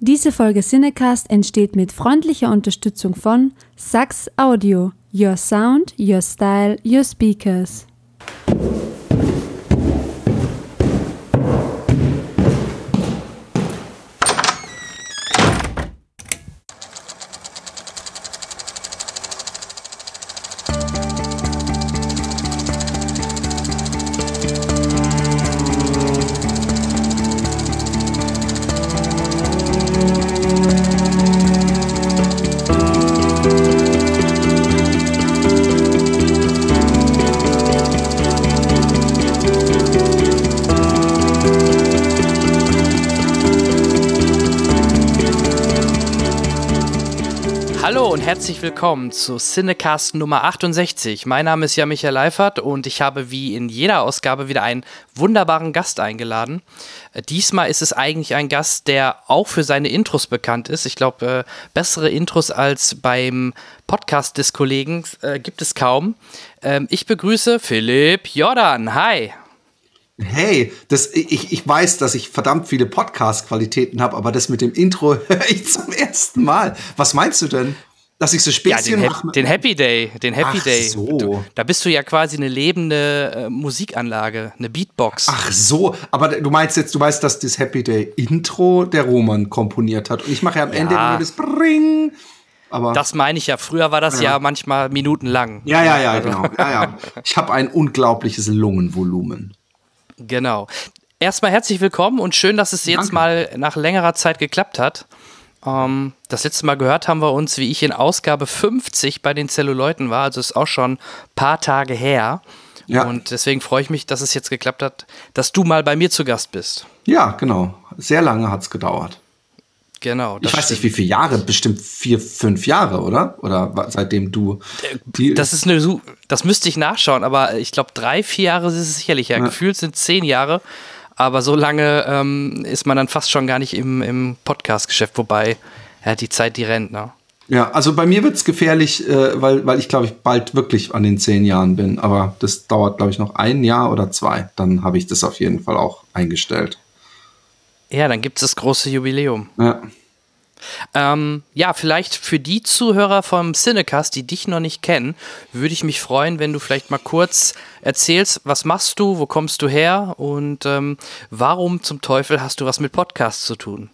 Diese Folge Cinecast entsteht mit freundlicher Unterstützung von Sax Audio. Your Sound, Your Style, Your Speakers. Herzlich willkommen zu Cinecast Nummer 68. Mein Name ist ja Michael Leifert und ich habe wie in jeder Ausgabe wieder einen wunderbaren Gast eingeladen. Äh, diesmal ist es eigentlich ein Gast, der auch für seine Intros bekannt ist. Ich glaube, äh, bessere Intros als beim Podcast des Kollegen äh, gibt es kaum. Ähm, ich begrüße Philipp Jordan. Hi. Hey, das, ich, ich weiß, dass ich verdammt viele Podcast-Qualitäten habe, aber das mit dem Intro höre ich zum ersten Mal. Was meinst du denn? Dass ich so Späßchen ja, den, mache. Den Happy Day, den Happy Ach Day. So. Du, da bist du ja quasi eine lebende äh, Musikanlage, eine Beatbox. Ach so, aber du meinst jetzt, du weißt, dass das Happy Day Intro der Roman komponiert hat und ich mache ja am Ende ja. nur das Bring. Aber das meine ich ja. Früher war das ja, ja manchmal minutenlang. Ja, ja, ja, also. genau. Ja, ja. Ich habe ein unglaubliches Lungenvolumen. Genau. Erstmal herzlich willkommen und schön, dass es jetzt Danke. mal nach längerer Zeit geklappt hat. Ähm, das letzte Mal gehört haben wir uns, wie ich in Ausgabe 50 bei den Zelluleuten war. Also ist auch schon ein paar Tage her. Ja. Und deswegen freue ich mich, dass es jetzt geklappt hat, dass du mal bei mir zu Gast bist. Ja, genau. Sehr lange hat es gedauert. Genau. Ich weiß stimmt. nicht, wie viele Jahre, bestimmt vier, fünf Jahre, oder? Oder seitdem du. Äh, das ist eine, das müsste ich nachschauen, aber ich glaube, drei, vier Jahre ist es sicherlich. Ja, ja. gefühlt sind zehn Jahre. Aber so lange ähm, ist man dann fast schon gar nicht im, im Podcast-Geschäft, wobei ja, die Zeit, die rennt, ne? Ja, also bei mir wird es gefährlich, äh, weil, weil ich glaube ich bald wirklich an den zehn Jahren bin. Aber das dauert, glaube ich, noch ein Jahr oder zwei. Dann habe ich das auf jeden Fall auch eingestellt. Ja, dann gibt es das große Jubiläum. Ja. Ähm, ja, vielleicht für die Zuhörer vom Cinecast, die dich noch nicht kennen, würde ich mich freuen, wenn du vielleicht mal kurz erzählst, was machst du, wo kommst du her und ähm, warum zum Teufel hast du was mit Podcasts zu tun?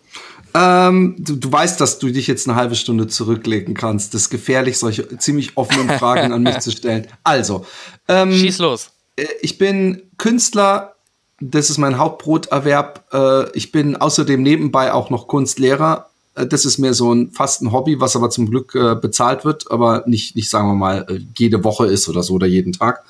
Ähm, du, du, weißt, dass du dich jetzt eine halbe Stunde zurücklegen kannst. Das ist gefährlich, solche ziemlich offenen Fragen an mich zu stellen. Also, ähm, schieß los. Äh, ich bin Künstler. Das ist mein Hauptbroterwerb. Äh, ich bin außerdem nebenbei auch noch Kunstlehrer das ist mehr so ein fast ein Hobby, was aber zum Glück äh, bezahlt wird, aber nicht, nicht sagen wir mal, äh, jede Woche ist oder so oder jeden Tag.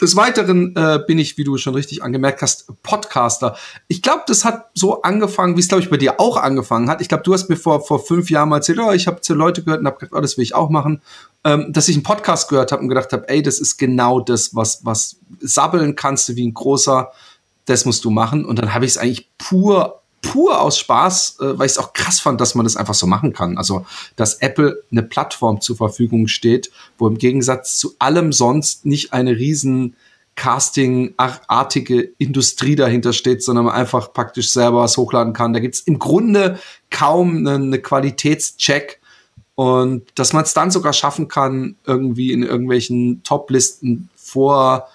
Des Weiteren äh, bin ich, wie du schon richtig angemerkt hast, Podcaster. Ich glaube, das hat so angefangen, wie es, glaube ich, bei dir auch angefangen hat. Ich glaube, du hast mir vor, vor fünf Jahren mal erzählt, oh, ich habe zu Leute gehört und habe gedacht, oh, das will ich auch machen. Ähm, dass ich einen Podcast gehört habe und gedacht habe, ey, das ist genau das, was, was sabbeln kannst du wie ein großer, das musst du machen. Und dann habe ich es eigentlich pur pur aus Spaß, äh, weil ich es auch krass fand, dass man das einfach so machen kann. Also, dass Apple eine Plattform zur Verfügung steht, wo im Gegensatz zu allem sonst nicht eine riesen Casting-artige Industrie dahinter steht, sondern man einfach praktisch selber was hochladen kann. Da gibt's im Grunde kaum eine, eine Qualitätscheck. Und dass man es dann sogar schaffen kann, irgendwie in irgendwelchen Top-Listen vor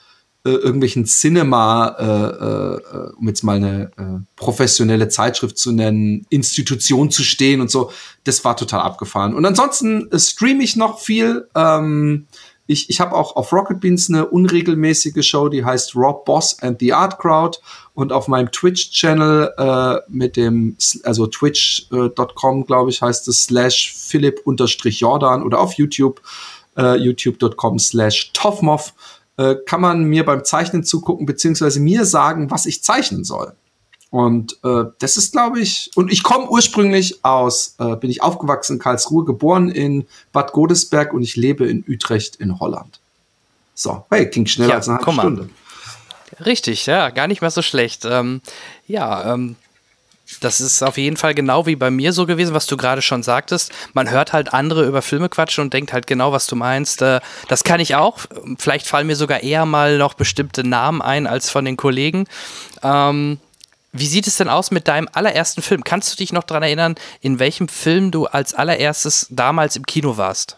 äh, irgendwelchen Cinema, äh, äh, um jetzt mal eine äh, professionelle Zeitschrift zu nennen, Institution zu stehen und so. Das war total abgefahren. Und ansonsten äh, streame ich noch viel. Ähm, ich ich habe auch auf Rocket Beans eine unregelmäßige Show, die heißt Rob Boss and the Art Crowd. Und auf meinem Twitch-Channel äh, mit dem, also twitch.com, glaube ich, heißt es, slash Philipp-Jordan oder auf YouTube, äh, youtube.com slash Toffmoff äh, kann man mir beim Zeichnen zugucken, beziehungsweise mir sagen, was ich zeichnen soll. Und äh, das ist, glaube ich, und ich komme ursprünglich aus, äh, bin ich aufgewachsen in Karlsruhe, geboren in Bad Godesberg und ich lebe in Utrecht in Holland. So, hey, ging schneller ja, als eine halbe Stunde. Richtig, ja, gar nicht mehr so schlecht. Ähm, ja, ähm, das ist auf jeden Fall genau wie bei mir so gewesen, was du gerade schon sagtest. Man hört halt andere über Filme quatschen und denkt halt genau, was du meinst. Äh, das kann ich auch. Vielleicht fallen mir sogar eher mal noch bestimmte Namen ein als von den Kollegen. Ähm, Wie sieht es denn aus mit deinem allerersten Film? Kannst du dich noch daran erinnern, in welchem Film du als allererstes damals im Kino warst?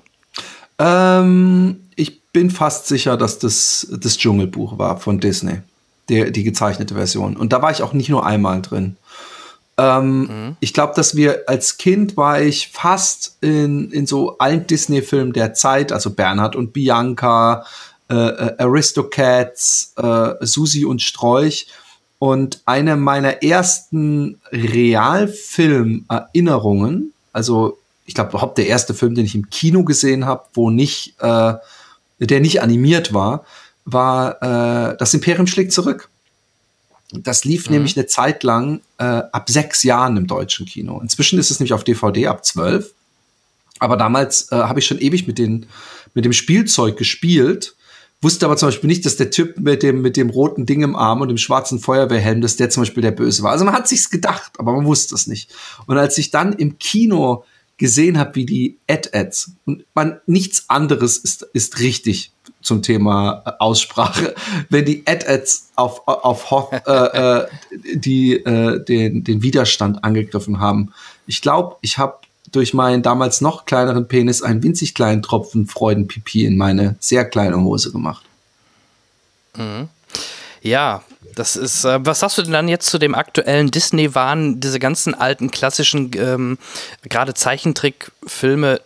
Ähm, ich bin fast sicher, dass das das Dschungelbuch war von Disney, der, die gezeichnete Version. Und da war ich auch nicht nur einmal drin. Ähm, mhm. Ich glaube, dass wir als Kind war ich fast in, in so allen Disney-Filmen der Zeit, also Bernhard und Bianca, äh, äh, Aristocats, äh, Susi und Strolch. Und eine meiner ersten Realfilm-Erinnerungen, also ich glaube überhaupt der erste Film, den ich im Kino gesehen habe, wo nicht, äh, der nicht animiert war, war äh, Das Imperium schlägt zurück. Das lief mhm. nämlich eine Zeit lang äh, ab sechs Jahren im deutschen Kino. Inzwischen ist es nämlich auf DVD ab zwölf. Aber damals äh, habe ich schon ewig mit, den, mit dem Spielzeug gespielt wusste aber zum Beispiel nicht, dass der Typ mit dem, mit dem roten Ding im Arm und dem schwarzen Feuerwehrhelm, dass der zum Beispiel der Böse war. Also man hat sich's gedacht, aber man wusste es nicht. Und als ich dann im Kino gesehen habe, wie die Ad-Ads und man nichts anderes ist, ist richtig zum Thema äh, Aussprache, wenn die Ad-Ads auf, auf Hoth, äh, äh, die äh, den, den Widerstand angegriffen haben. Ich glaube, ich habe durch meinen damals noch kleineren Penis einen winzig kleinen Tropfen Freudenpipi in meine sehr kleine Hose gemacht. Mhm. Ja, das ist. Äh, was sagst du denn dann jetzt zu dem aktuellen Disney-Wahn, diese ganzen alten klassischen, ähm, gerade Zeichentrickfilme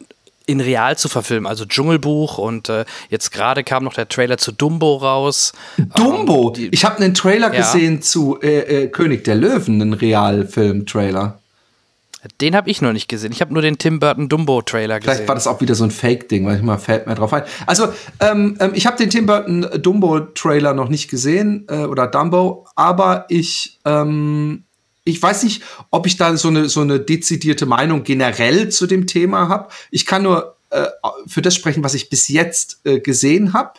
in real zu verfilmen? Also Dschungelbuch und äh, jetzt gerade kam noch der Trailer zu Dumbo raus. Dumbo? Ähm, ich habe einen Trailer ja. gesehen zu äh, äh, König der Löwen, einen Realfilm-Trailer. Den habe ich noch nicht gesehen. Ich habe nur den Tim Burton Dumbo Trailer gesehen. Vielleicht war das auch wieder so ein Fake-Ding, weil ich mal fällt mir drauf ein. Also ähm, ähm, ich habe den Tim Burton Dumbo Trailer noch nicht gesehen äh, oder Dumbo, aber ich ähm, ich weiß nicht, ob ich da so eine so eine dezidierte Meinung generell zu dem Thema habe. Ich kann nur äh, für das sprechen, was ich bis jetzt äh, gesehen habe.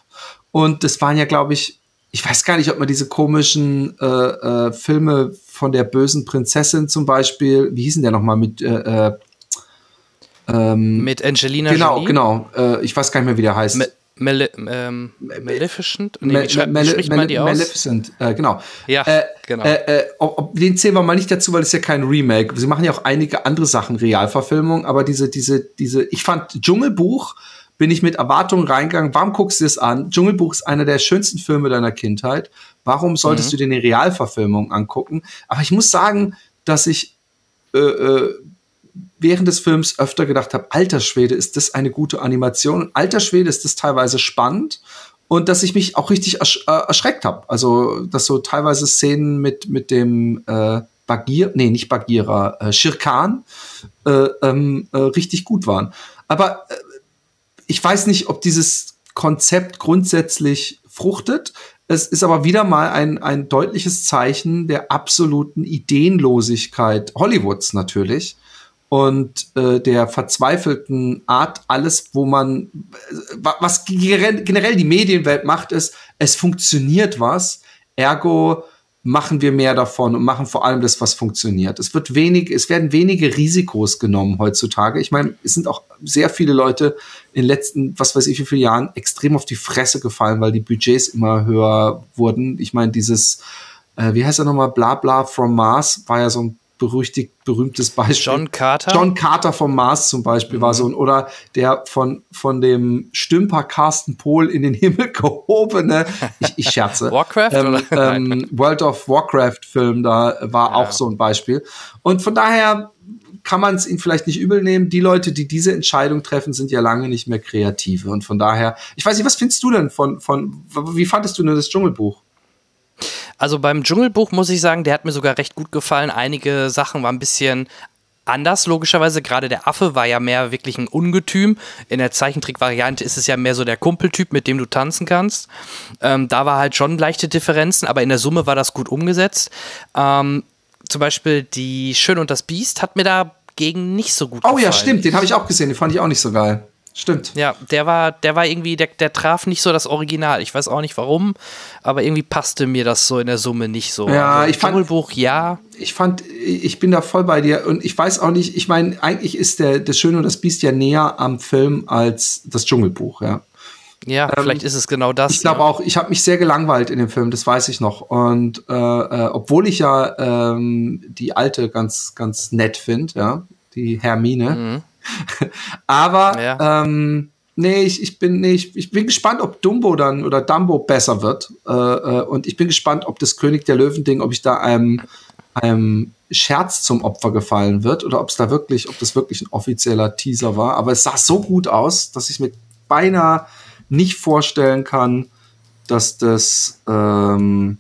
Und das waren ja, glaube ich, ich weiß gar nicht, ob man diese komischen äh, äh, Filme von der bösen Prinzessin zum Beispiel, wie hießen der nochmal mit äh, äh, ähm, mit Angelina genau, Jolie? Genau, genau. ich weiß gar nicht mehr, wie der heißt. Me Male ähm, Maleficent? Nee, wie, wie Male spricht man die aus? Maleficent, äh, genau. Ja, äh, genau. Äh, ob, ob, den zählen wir mal nicht dazu, weil es ja kein Remake. Sie machen ja auch einige andere Sachen, Realverfilmungen, aber diese, diese, diese, ich fand Dschungelbuch bin ich mit Erwartungen reingegangen. Warum guckst du es an? Dschungelbuch ist einer der schönsten Filme deiner Kindheit. Warum solltest mhm. du dir eine Realverfilmung angucken? Aber ich muss sagen, dass ich äh, äh, während des Films öfter gedacht habe, alter Schwede, ist das eine gute Animation? alter Schwede, ist das teilweise spannend? Und dass ich mich auch richtig ersch äh, erschreckt habe. Also, dass so teilweise Szenen mit, mit dem äh, Bagir, nee, nicht Bagheera, äh, Shirkan, äh, ähm, äh, richtig gut waren. Aber äh, ich weiß nicht, ob dieses Konzept grundsätzlich fruchtet. Es ist aber wieder mal ein, ein deutliches Zeichen der absoluten Ideenlosigkeit Hollywoods natürlich und äh, der verzweifelten Art, alles, wo man, äh, was generell die Medienwelt macht, ist, es funktioniert was, ergo machen wir mehr davon und machen vor allem das, was funktioniert. Es wird wenig, es werden wenige Risikos genommen heutzutage. Ich meine, es sind auch sehr viele Leute in den letzten, was weiß ich, wie viele Jahren extrem auf die Fresse gefallen, weil die Budgets immer höher wurden. Ich meine, dieses, äh, wie heißt er nochmal, Bla Bla from Mars war ja so ein berüchtigt, berühmtes Beispiel. John Carter? John Carter vom Mars zum Beispiel mhm. war so ein, oder der von, von dem Stümper Carsten Pohl in den Himmel gehobene, ich, ich scherze. Warcraft? Ähm, ähm, World of Warcraft Film da war ja. auch so ein Beispiel. Und von daher kann man es ihnen vielleicht nicht übel nehmen. Die Leute, die diese Entscheidung treffen, sind ja lange nicht mehr kreative. Und von daher, ich weiß nicht, was findest du denn von, von, wie fandest du denn das Dschungelbuch? Also beim Dschungelbuch muss ich sagen, der hat mir sogar recht gut gefallen. Einige Sachen waren ein bisschen anders, logischerweise. Gerade der Affe war ja mehr wirklich ein Ungetüm. In der Zeichentrick-Variante ist es ja mehr so der Kumpeltyp, mit dem du tanzen kannst. Ähm, da war halt schon leichte Differenzen, aber in der Summe war das gut umgesetzt. Ähm, zum Beispiel die Schön und das Biest hat mir dagegen nicht so gut oh, gefallen. Oh ja, stimmt, den habe ich auch gesehen, den fand ich auch nicht so geil. Stimmt. Ja, der war, der war irgendwie, der, der traf nicht so das Original. Ich weiß auch nicht warum, aber irgendwie passte mir das so in der Summe nicht so. Ja, also, ich fand. Dschungelbuch, ja. Ich fand, ich bin da voll bei dir und ich weiß auch nicht, ich meine, eigentlich ist der, das Schöne und das Biest ja näher am Film als das Dschungelbuch, ja. Ja, ähm, vielleicht ist es genau das. Ich glaube ja. auch, ich habe mich sehr gelangweilt in dem Film, das weiß ich noch. Und äh, äh, obwohl ich ja ähm, die alte ganz, ganz nett finde, ja, die Hermine. Mhm. Aber ja. ähm, nee, ich, ich bin nee, ich, ich bin gespannt, ob Dumbo dann oder Dumbo besser wird. Äh, äh, und ich bin gespannt, ob das König der Löwen-Ding, ob ich da einem, einem Scherz zum Opfer gefallen wird oder ob es da wirklich, ob das wirklich ein offizieller Teaser war. Aber es sah so gut aus, dass ich mir beinahe nicht vorstellen kann, dass das ähm,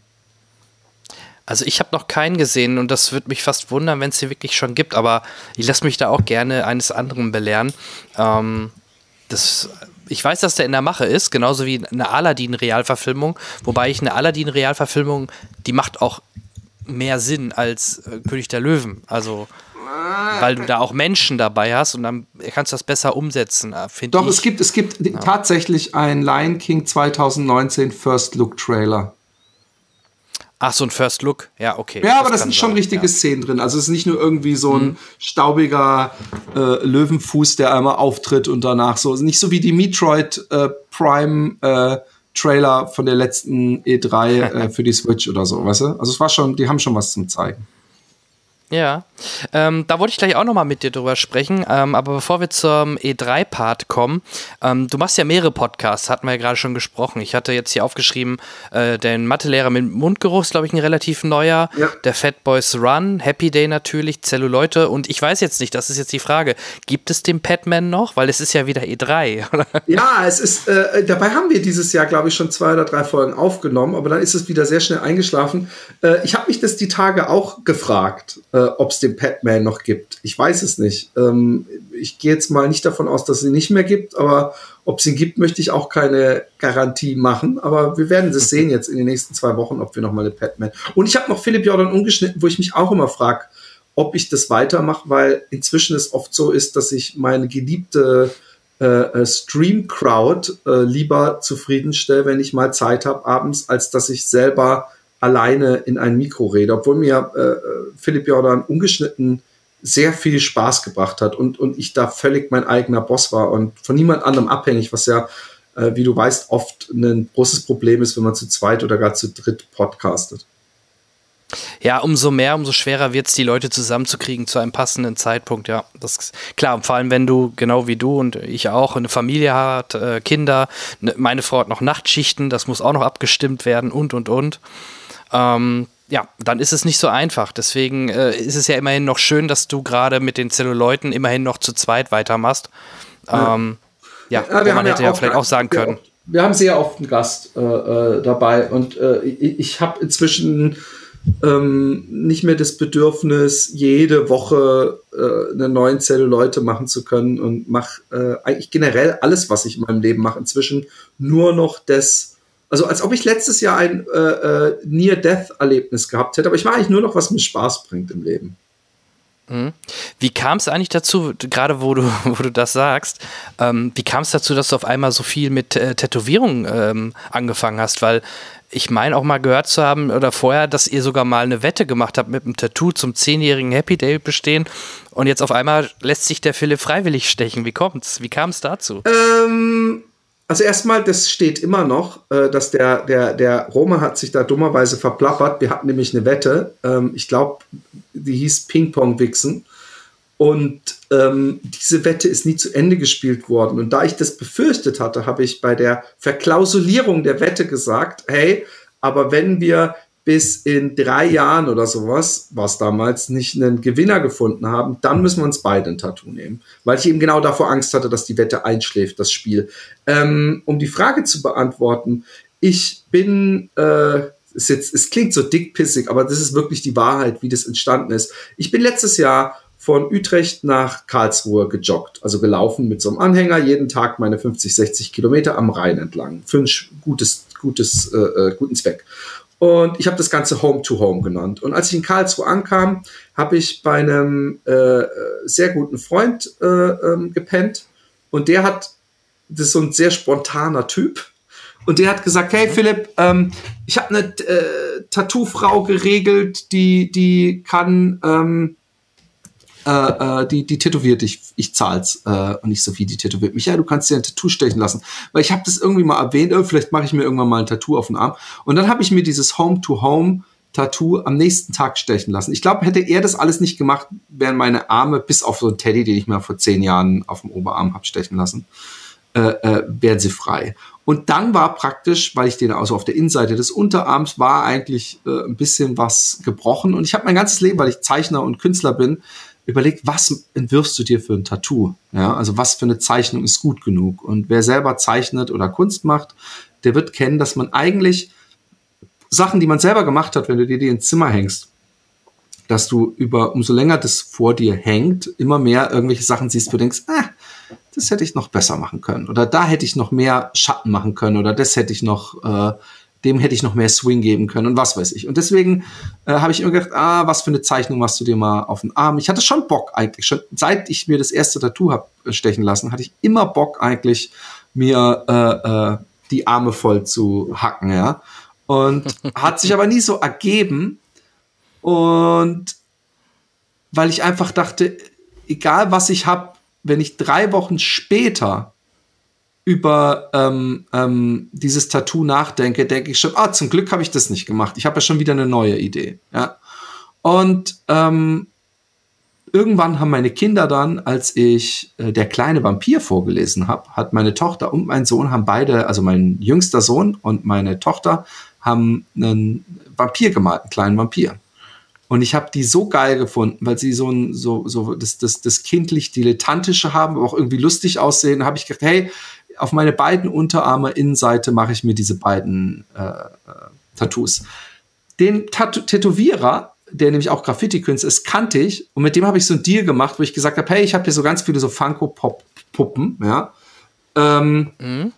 also ich habe noch keinen gesehen und das würde mich fast wundern, wenn es sie wirklich schon gibt, aber ich lasse mich da auch gerne eines anderen belehren. Ähm, das, ich weiß, dass der in der Mache ist, genauso wie eine Aladdin-Realverfilmung, wobei ich eine Aladdin-Realverfilmung, die macht auch mehr Sinn als äh, König der Löwen. Also weil du da auch Menschen dabei hast und dann kannst du das besser umsetzen, äh, finde ich. Doch, es gibt, es gibt ja. tatsächlich ein Lion King 2019 First Look Trailer. Ach, so ein First Look, ja, okay. Ja, aber das sind schon sein, richtige ja. Szenen drin. Also es ist nicht nur irgendwie so ein mhm. staubiger äh, Löwenfuß, der einmal auftritt und danach so. Nicht so wie die Metroid äh, Prime äh, Trailer von der letzten E3 äh, für die Switch oder so, weißt du? Also es war schon, die haben schon was zum Zeigen. Ja, ähm, da wollte ich gleich auch nochmal mit dir drüber sprechen. Ähm, aber bevor wir zum E3-Part kommen, ähm, du machst ja mehrere Podcasts, hatten wir ja gerade schon gesprochen. Ich hatte jetzt hier aufgeschrieben, äh, den Mathelehrer mit Mundgeruch ist, glaube ich, ein relativ neuer. Ja. Der Fat Boys Run, Happy Day natürlich, Zelluleute. Und ich weiß jetzt nicht, das ist jetzt die Frage, gibt es den Padman noch? Weil es ist ja wieder E3, oder? Ja, es ist, äh, dabei haben wir dieses Jahr, glaube ich, schon zwei oder drei Folgen aufgenommen, aber dann ist es wieder sehr schnell eingeschlafen. Äh, ich habe mich das die Tage auch gefragt äh, ob es den Padman noch gibt. Ich weiß es nicht. Ähm, ich gehe jetzt mal nicht davon aus, dass es ihn nicht mehr gibt, aber ob es ihn gibt, möchte ich auch keine Garantie machen. Aber wir werden es sehen jetzt in den nächsten zwei Wochen, ob wir noch mal den Padman. Und ich habe noch Philipp Jordan umgeschnitten, wo ich mich auch immer frage, ob ich das weitermache, weil inzwischen es oft so ist, dass ich meine geliebte äh, äh Stream-Crowd äh, lieber zufriedenstelle, wenn ich mal Zeit habe abends, als dass ich selber alleine in ein Mikro rede, obwohl mir äh, Philipp Jordan ungeschnitten sehr viel Spaß gebracht hat und, und ich da völlig mein eigener Boss war und von niemand anderem abhängig, was ja, äh, wie du weißt, oft ein großes Problem ist, wenn man zu zweit oder gar zu dritt podcastet. Ja, umso mehr, umso schwerer wird es, die Leute zusammenzukriegen zu einem passenden Zeitpunkt, ja. Das klar, vor allem wenn du, genau wie du und ich auch, eine Familie hat, äh, Kinder, ne, meine Frau hat noch Nachtschichten, das muss auch noch abgestimmt werden und und und ähm, ja, dann ist es nicht so einfach. Deswegen äh, ist es ja immerhin noch schön, dass du gerade mit den Zelluleuten immerhin noch zu zweit weitermachst. Ähm, ja, ja, ja man hätte ja, auch, vielleicht auch sagen können. Wir, wir haben sehr oft einen Gast äh, äh dabei und äh, ich, ich habe inzwischen ähm, nicht mehr das Bedürfnis, jede Woche äh, einen neuen Zelluleute machen zu können und mache äh, eigentlich generell alles, was ich in meinem Leben mache, inzwischen nur noch das also als ob ich letztes Jahr ein äh, äh, Near-Death-Erlebnis gehabt hätte, aber ich mache eigentlich nur noch, was mir Spaß bringt im Leben. Mhm. Wie kam es eigentlich dazu, gerade wo du, wo du das sagst, ähm, wie kam es dazu, dass du auf einmal so viel mit äh, Tätowierungen ähm, angefangen hast? Weil ich meine auch mal gehört zu haben oder vorher, dass ihr sogar mal eine Wette gemacht habt mit einem Tattoo zum zehnjährigen Happy Day bestehen und jetzt auf einmal lässt sich der Philipp freiwillig stechen. Wie kommt's? Wie kam es dazu? Ähm, also erstmal, das steht immer noch, äh, dass der, der, der Roma hat sich da dummerweise verplappert. Wir hatten nämlich eine Wette, ähm, ich glaube, die hieß Ping-Pong-Wichsen. Und ähm, diese Wette ist nie zu Ende gespielt worden. Und da ich das befürchtet hatte, habe ich bei der Verklausulierung der Wette gesagt, hey, aber wenn wir bis in drei Jahren oder sowas, was damals nicht einen Gewinner gefunden haben, dann müssen wir uns beide ein Tattoo nehmen. Weil ich eben genau davor Angst hatte, dass die Wette einschläft, das Spiel. Ähm, um die Frage zu beantworten, ich bin, äh, es, jetzt, es klingt so dickpissig, aber das ist wirklich die Wahrheit, wie das entstanden ist. Ich bin letztes Jahr von Utrecht nach Karlsruhe gejoggt, also gelaufen mit so einem Anhänger, jeden Tag meine 50, 60 Kilometer am Rhein entlang, für ein gutes, gutes, äh, äh guten Zweck. Und ich habe das Ganze Home to Home genannt. Und als ich in Karlsruhe ankam, habe ich bei einem äh, sehr guten Freund äh, ähm, gepennt. Und der hat, das ist so ein sehr spontaner Typ. Und der hat gesagt, hey Philipp, ähm, ich habe eine äh, Tattoo-Frau geregelt, die, die kann, ähm, äh, äh, die, die tätowiert dich, ich zahl's. Äh, und nicht so wie die tätowiert mich. Ja, du kannst dir ein Tattoo stechen lassen. Weil ich habe das irgendwie mal erwähnt, oh, vielleicht mache ich mir irgendwann mal ein Tattoo auf den Arm. Und dann habe ich mir dieses Home-to-Home Tattoo am nächsten Tag stechen lassen. Ich glaube, hätte er das alles nicht gemacht, wären meine Arme, bis auf so ein Teddy, den ich mir vor zehn Jahren auf dem Oberarm hab stechen lassen, äh, äh, wären sie frei. Und dann war praktisch, weil ich den also auf der Innenseite des Unterarms war eigentlich äh, ein bisschen was gebrochen. Und ich habe mein ganzes Leben, weil ich Zeichner und Künstler bin, überlegt, was entwirfst du dir für ein Tattoo? Ja, also was für eine Zeichnung ist gut genug? Und wer selber zeichnet oder Kunst macht, der wird kennen, dass man eigentlich Sachen, die man selber gemacht hat, wenn du dir die ins Zimmer hängst, dass du über, umso länger das vor dir hängt, immer mehr irgendwelche Sachen siehst, wo du denkst, ah, das hätte ich noch besser machen können. Oder da hätte ich noch mehr Schatten machen können. Oder das hätte ich noch, äh, dem hätte ich noch mehr Swing geben können und was weiß ich. Und deswegen äh, habe ich immer gedacht, ah, was für eine Zeichnung machst du dir mal auf den Arm? Ich hatte schon Bock eigentlich, schon seit ich mir das erste Tattoo habe äh, stechen lassen, hatte ich immer Bock eigentlich, mir äh, äh, die Arme voll zu hacken, ja. Und hat sich aber nie so ergeben. Und weil ich einfach dachte, egal was ich habe, wenn ich drei Wochen später über ähm, ähm, dieses Tattoo nachdenke, denke ich schon, ah, zum Glück habe ich das nicht gemacht. Ich habe ja schon wieder eine neue Idee. Ja? Und ähm, irgendwann haben meine Kinder dann, als ich äh, der kleine Vampir vorgelesen habe, hat meine Tochter und mein Sohn haben beide, also mein jüngster Sohn und meine Tochter, haben einen Vampir gemalt, einen kleinen Vampir. Und ich habe die so geil gefunden, weil sie so ein so so das das das kindlich dilettantische haben, aber auch irgendwie lustig aussehen. Habe ich gedacht, hey, auf meine beiden Unterarme Innenseite mache ich mir diese beiden äh, äh, Tattoos. Den Tat Tätowierer, der nämlich auch Graffiti-Künstler ist, kannte ich und mit dem habe ich so ein Deal gemacht, wo ich gesagt habe, hey, ich habe hier so ganz viele so Funko-Pop-Puppen, ja. Ähm, mhm.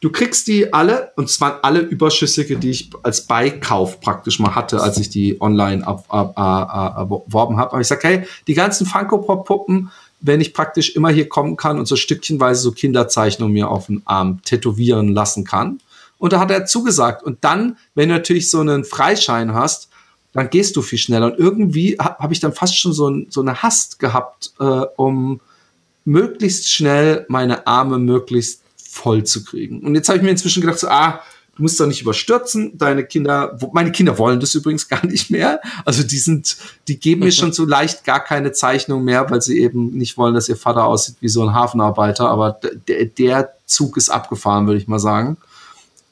Du kriegst die alle, und zwar alle Überschüssige, die ich als Beikauf praktisch mal hatte, als ich die online erworben habe. Aber ich sage, hey, die ganzen Funko-Pop-Puppen, wenn ich praktisch immer hier kommen kann und so stückchenweise so Kinderzeichnungen mir auf den Arm tätowieren lassen kann. Und da hat er zugesagt. Und dann, wenn du natürlich so einen Freischein hast, dann gehst du viel schneller. Und irgendwie habe hab ich dann fast schon so, ein, so eine Hast gehabt, äh, um möglichst schnell meine Arme möglichst voll zu kriegen. Und jetzt habe ich mir inzwischen gedacht, so, ah, du musst doch nicht überstürzen. Deine Kinder, meine Kinder wollen das übrigens gar nicht mehr. Also die sind, die geben mir schon so leicht gar keine Zeichnung mehr, weil sie eben nicht wollen, dass ihr Vater aussieht wie so ein Hafenarbeiter. Aber der, der Zug ist abgefahren, würde ich mal sagen.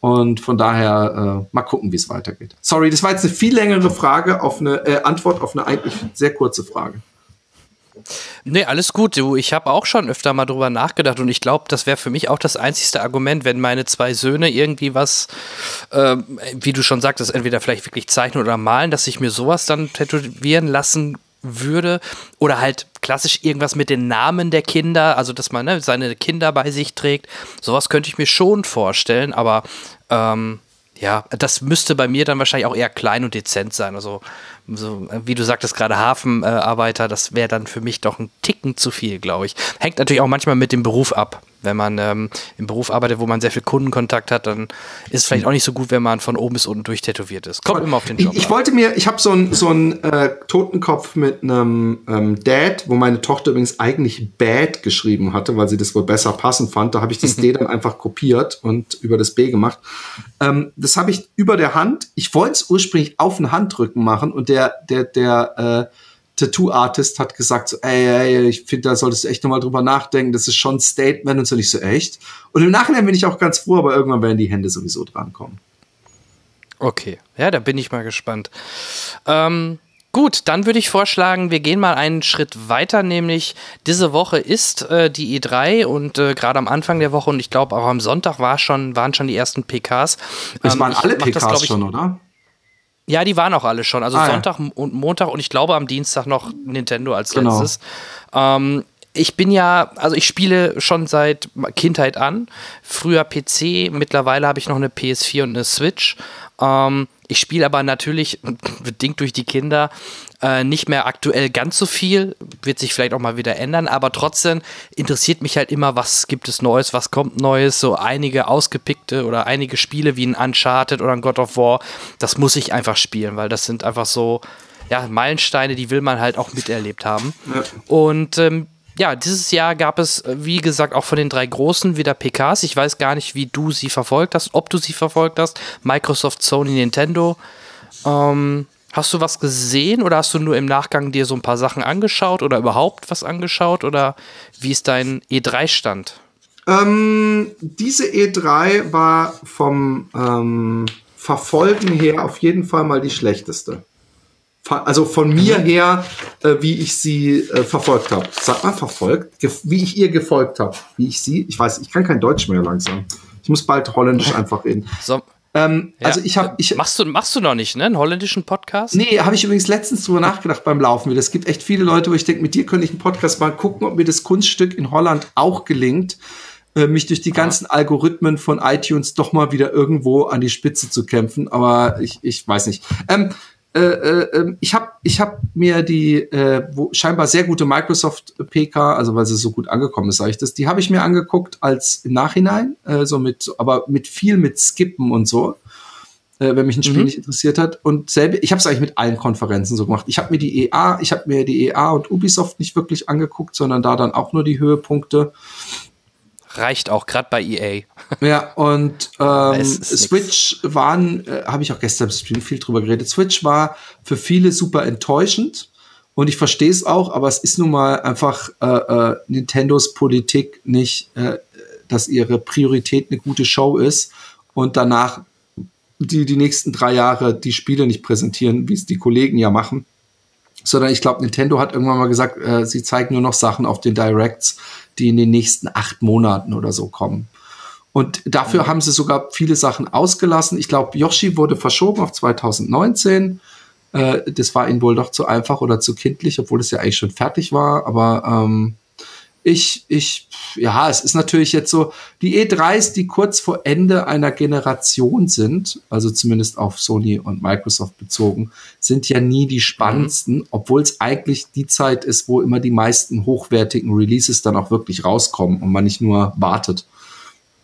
Und von daher äh, mal gucken, wie es weitergeht. Sorry, das war jetzt eine viel längere Frage auf eine äh, Antwort auf eine eigentlich sehr kurze Frage. Nee, alles gut. Du, ich habe auch schon öfter mal drüber nachgedacht und ich glaube, das wäre für mich auch das einzigste Argument, wenn meine zwei Söhne irgendwie was, äh, wie du schon sagtest, entweder vielleicht wirklich zeichnen oder malen, dass ich mir sowas dann tätowieren lassen würde oder halt klassisch irgendwas mit den Namen der Kinder, also dass man ne, seine Kinder bei sich trägt. Sowas könnte ich mir schon vorstellen, aber ähm, ja, das müsste bei mir dann wahrscheinlich auch eher klein und dezent sein. Also so, wie du sagtest gerade Hafenarbeiter, das wäre dann für mich doch ein Ticken zu viel, glaube ich. Hängt natürlich auch manchmal mit dem Beruf ab. Wenn man ähm, im Beruf arbeitet, wo man sehr viel Kundenkontakt hat, dann ist es vielleicht auch nicht so gut, wenn man von oben bis unten durchtätowiert ist. Kommt immer auf den Job. Ich, ich wollte mir, ich habe so einen so äh, Totenkopf mit einem ähm, Dad, wo meine Tochter übrigens eigentlich Bad geschrieben hatte, weil sie das wohl besser passend fand. Da habe ich das D dann einfach kopiert und über das B gemacht. Ähm, das habe ich über der Hand. Ich wollte es ursprünglich auf den Handrücken machen und der, der, der, äh, Tattoo-Artist hat gesagt, so, ey, ey, ich finde, da solltest du echt nochmal drüber nachdenken, das ist schon ein Statement und so nicht so echt. Und im Nachhinein bin ich auch ganz froh, aber irgendwann werden die Hände sowieso drankommen. Okay, ja, da bin ich mal gespannt. Ähm, gut, dann würde ich vorschlagen, wir gehen mal einen Schritt weiter, nämlich diese Woche ist äh, die E3 und äh, gerade am Anfang der Woche und ich glaube auch am Sonntag war schon, waren schon die ersten PKs. Es ähm, waren alle PKs das, ich, schon, oder? Ja, die waren auch alle schon. Also ah, Sonntag ja. und Montag und ich glaube am Dienstag noch Nintendo als genau. letztes. Ähm, ich bin ja, also ich spiele schon seit Kindheit an. Früher PC, mittlerweile habe ich noch eine PS4 und eine Switch. Ähm, ich spiele aber natürlich, bedingt durch die Kinder, äh, nicht mehr aktuell ganz so viel. Wird sich vielleicht auch mal wieder ändern, aber trotzdem interessiert mich halt immer, was gibt es Neues, was kommt Neues. So einige ausgepickte oder einige Spiele wie ein Uncharted oder ein God of War, das muss ich einfach spielen, weil das sind einfach so ja, Meilensteine, die will man halt auch miterlebt haben. Ja. Und ähm, ja, dieses Jahr gab es, wie gesagt, auch von den drei großen wieder PKs. Ich weiß gar nicht, wie du sie verfolgt hast, ob du sie verfolgt hast. Microsoft, Sony, Nintendo. Ähm, hast du was gesehen oder hast du nur im Nachgang dir so ein paar Sachen angeschaut oder überhaupt was angeschaut oder wie ist dein E3-Stand? Ähm, diese E3 war vom ähm, Verfolgen her auf jeden Fall mal die schlechteste also von mir mhm. her, äh, wie ich sie äh, verfolgt habe. Sag mal verfolgt, wie ich ihr gefolgt habe, wie ich sie. Ich weiß, ich kann kein Deutsch mehr langsam. Ich muss bald Holländisch einfach reden. So. Ähm, ja. Also ich habe, ich machst du machst du noch nicht, ne, einen holländischen Podcast? Nee, habe ich übrigens letztens drüber nachgedacht beim Laufen. Es gibt echt viele Leute, wo ich denke, mit dir könnte ich einen Podcast mal gucken, ob mir das Kunststück in Holland auch gelingt, äh, mich durch die ganzen Algorithmen von iTunes doch mal wieder irgendwo an die Spitze zu kämpfen. Aber ich, ich weiß nicht. Ähm, äh, äh, ähm, ich habe ich hab mir die äh, wo, scheinbar sehr gute Microsoft PK, also weil sie so gut angekommen ist, sage ich das, die habe ich mir angeguckt als im Nachhinein, äh, so mit, aber mit viel mit Skippen und so, äh, wenn mich ein Spiel mhm. nicht interessiert hat. Und selbe, ich habe es eigentlich mit allen Konferenzen so gemacht. Ich habe mir die EA, ich habe mir die EA und Ubisoft nicht wirklich angeguckt, sondern da dann auch nur die Höhepunkte reicht auch, gerade bei EA. Ja, und ähm, Switch nix. waren, äh, habe ich auch gestern im Stream viel drüber geredet, Switch war für viele super enttäuschend. Und ich verstehe es auch, aber es ist nun mal einfach äh, äh, Nintendos Politik nicht, äh, dass ihre Priorität eine gute Show ist und danach die die nächsten drei Jahre die Spiele nicht präsentieren, wie es die Kollegen ja machen sondern ich glaube, Nintendo hat irgendwann mal gesagt, äh, sie zeigen nur noch Sachen auf den Directs, die in den nächsten acht Monaten oder so kommen. Und dafür mhm. haben sie sogar viele Sachen ausgelassen. Ich glaube, Yoshi wurde verschoben auf 2019. Äh, das war ihnen wohl doch zu einfach oder zu kindlich, obwohl es ja eigentlich schon fertig war. Aber ähm, ich, ich, ja, es ist natürlich jetzt so, die E3s, die kurz vor Ende einer Generation sind, also zumindest auf Sony und Microsoft bezogen, sind ja nie die spannendsten, mhm. obwohl es eigentlich die Zeit ist, wo immer die meisten hochwertigen Releases dann auch wirklich rauskommen und man nicht nur wartet.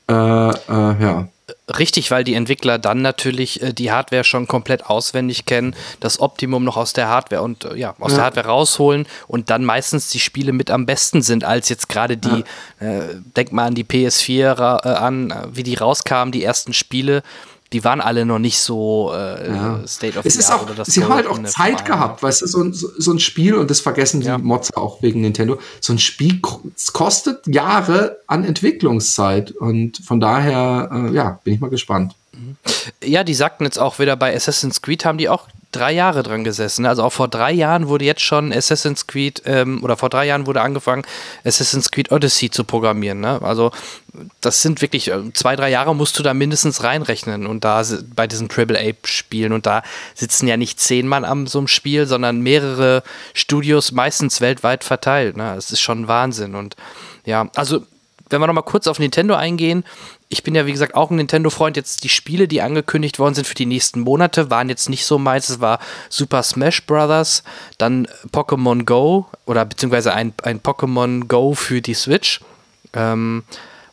Äh, äh, ja. Richtig, weil die Entwickler dann natürlich äh, die Hardware schon komplett auswendig kennen, das Optimum noch aus der Hardware und äh, ja, aus ja. der Hardware rausholen und dann meistens die Spiele mit am besten sind, als jetzt gerade die, ja. äh, denk mal an die PS4 äh, an, wie die rauskamen, die ersten Spiele die waren alle noch nicht so äh, ja. State of the Art. Auch, oder das sie haben halt auch Zeit gehabt, weißt du, so ein, so ein Spiel, und das vergessen die ja. Mods auch wegen Nintendo, so ein Spiel kostet Jahre an Entwicklungszeit und von daher, äh, ja, bin ich mal gespannt. Ja, die sagten jetzt auch wieder bei Assassin's Creed haben die auch drei Jahre dran gesessen. Also auch vor drei Jahren wurde jetzt schon Assassin's Creed, ähm, oder vor drei Jahren wurde angefangen, Assassin's Creed Odyssey zu programmieren. Ne? Also das sind wirklich, äh, zwei, drei Jahre musst du da mindestens reinrechnen und da bei diesen AAA-Spielen und da sitzen ja nicht zehn Mann am so einem Spiel, sondern mehrere Studios, meistens weltweit verteilt. Ne? Das ist schon Wahnsinn und ja, also wenn wir nochmal kurz auf Nintendo eingehen, ich bin ja, wie gesagt, auch ein Nintendo-Freund. Jetzt die Spiele, die angekündigt worden sind für die nächsten Monate, waren jetzt nicht so meins. Es war Super Smash Bros., dann Pokémon Go oder beziehungsweise ein, ein Pokémon Go für die Switch. Ähm,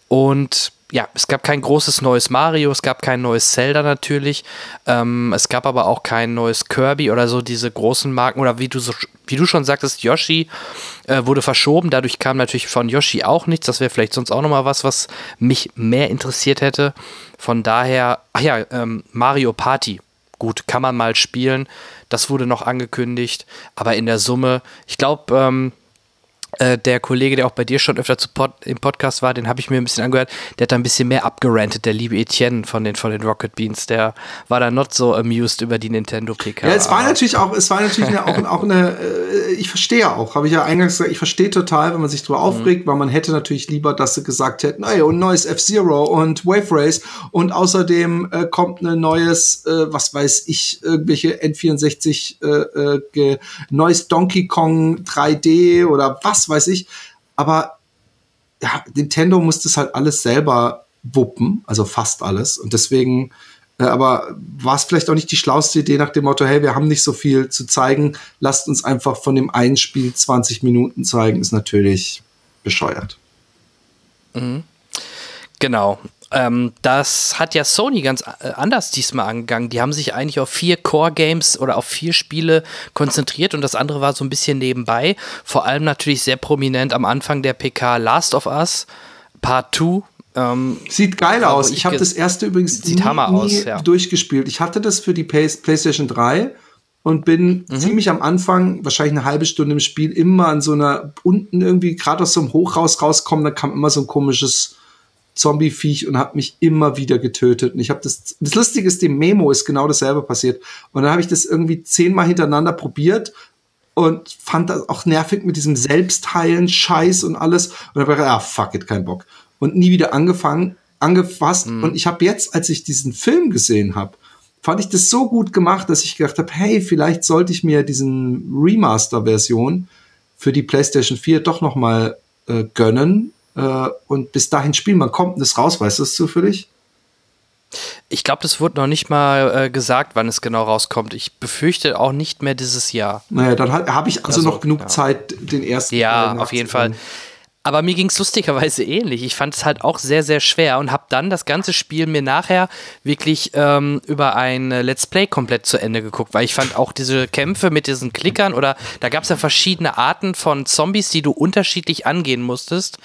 und ja, es gab kein großes neues Mario, es gab kein neues Zelda natürlich, ähm, es gab aber auch kein neues Kirby oder so diese großen Marken oder wie du so, wie du schon sagtest, Yoshi äh, wurde verschoben, dadurch kam natürlich von Yoshi auch nichts, das wäre vielleicht sonst auch nochmal was, was mich mehr interessiert hätte. Von daher, ach ja, ähm, Mario Party, gut, kann man mal spielen, das wurde noch angekündigt, aber in der Summe, ich glaube, ähm, äh, der Kollege, der auch bei dir schon öfter Pod, im Podcast war, den habe ich mir ein bisschen angehört, der hat da ein bisschen mehr abgerantet, der liebe Etienne von den, von den Rocket Beans, der war da not so amused über die Nintendo PK. Ja, es war natürlich auch, es war natürlich eine, auch, auch eine, äh, ich verstehe auch, habe ich ja eingangs gesagt, ich verstehe total, wenn man sich drüber mhm. aufregt, weil man hätte natürlich lieber, dass sie gesagt hätten, ey, und neues F-Zero und Wave Race und außerdem äh, kommt ein neues, äh, was weiß ich, irgendwelche N64 äh, äh, neues Donkey Kong 3D oder was weiß ich. Aber ja, Nintendo muss das halt alles selber wuppen, also fast alles. Und deswegen, äh, aber war es vielleicht auch nicht die schlauste Idee nach dem Motto, hey, wir haben nicht so viel zu zeigen, lasst uns einfach von dem einen Spiel 20 Minuten zeigen, ist natürlich bescheuert. Mhm. Genau. Ähm, das hat ja Sony ganz äh, anders diesmal angegangen. Die haben sich eigentlich auf vier Core-Games oder auf vier Spiele konzentriert und das andere war so ein bisschen nebenbei. Vor allem natürlich sehr prominent am Anfang der PK Last of Us Part 2. Ähm, Sieht geil aus. Ich habe das erste übrigens Sieht nie, Hammer aus, ja. durchgespielt. Ich hatte das für die PlayStation 3 und bin mhm. ziemlich am Anfang, wahrscheinlich eine halbe Stunde im Spiel, immer an so einer, unten irgendwie gerade aus so einem Hochhaus rauskommen, da kam immer so ein komisches Zombie-Viech und hat mich immer wieder getötet. Und ich habe das, das Lustige ist, dem Memo ist genau dasselbe passiert. Und dann habe ich das irgendwie zehnmal hintereinander probiert und fand das auch nervig mit diesem Selbstheilen, Scheiß und alles. Und habe gedacht, ah, fuck it, kein Bock. Und nie wieder angefangen, angefasst. Mhm. Und ich habe jetzt, als ich diesen Film gesehen habe, fand ich das so gut gemacht, dass ich gedacht habe, hey, vielleicht sollte ich mir diesen Remaster-Version für die PlayStation 4 doch noch mal äh, gönnen äh, und bis dahin spielen. Wann kommt das raus? Weißt du das zufällig? Ich glaube, das wurde noch nicht mal äh, gesagt, wann es genau rauskommt. Ich befürchte auch nicht mehr dieses Jahr. Naja, dann habe ich also, also, noch genug ja. Zeit, den ersten. Ja, auf jeden Fall. Aber mir ging es lustigerweise ähnlich. Ich fand es halt auch sehr, sehr schwer und habe dann das ganze Spiel mir nachher wirklich ähm, über ein äh, Let's Play komplett zu Ende geguckt, weil ich fand auch diese Kämpfe mit diesen Klickern oder da gab es ja verschiedene Arten von Zombies, die du unterschiedlich angehen musstest.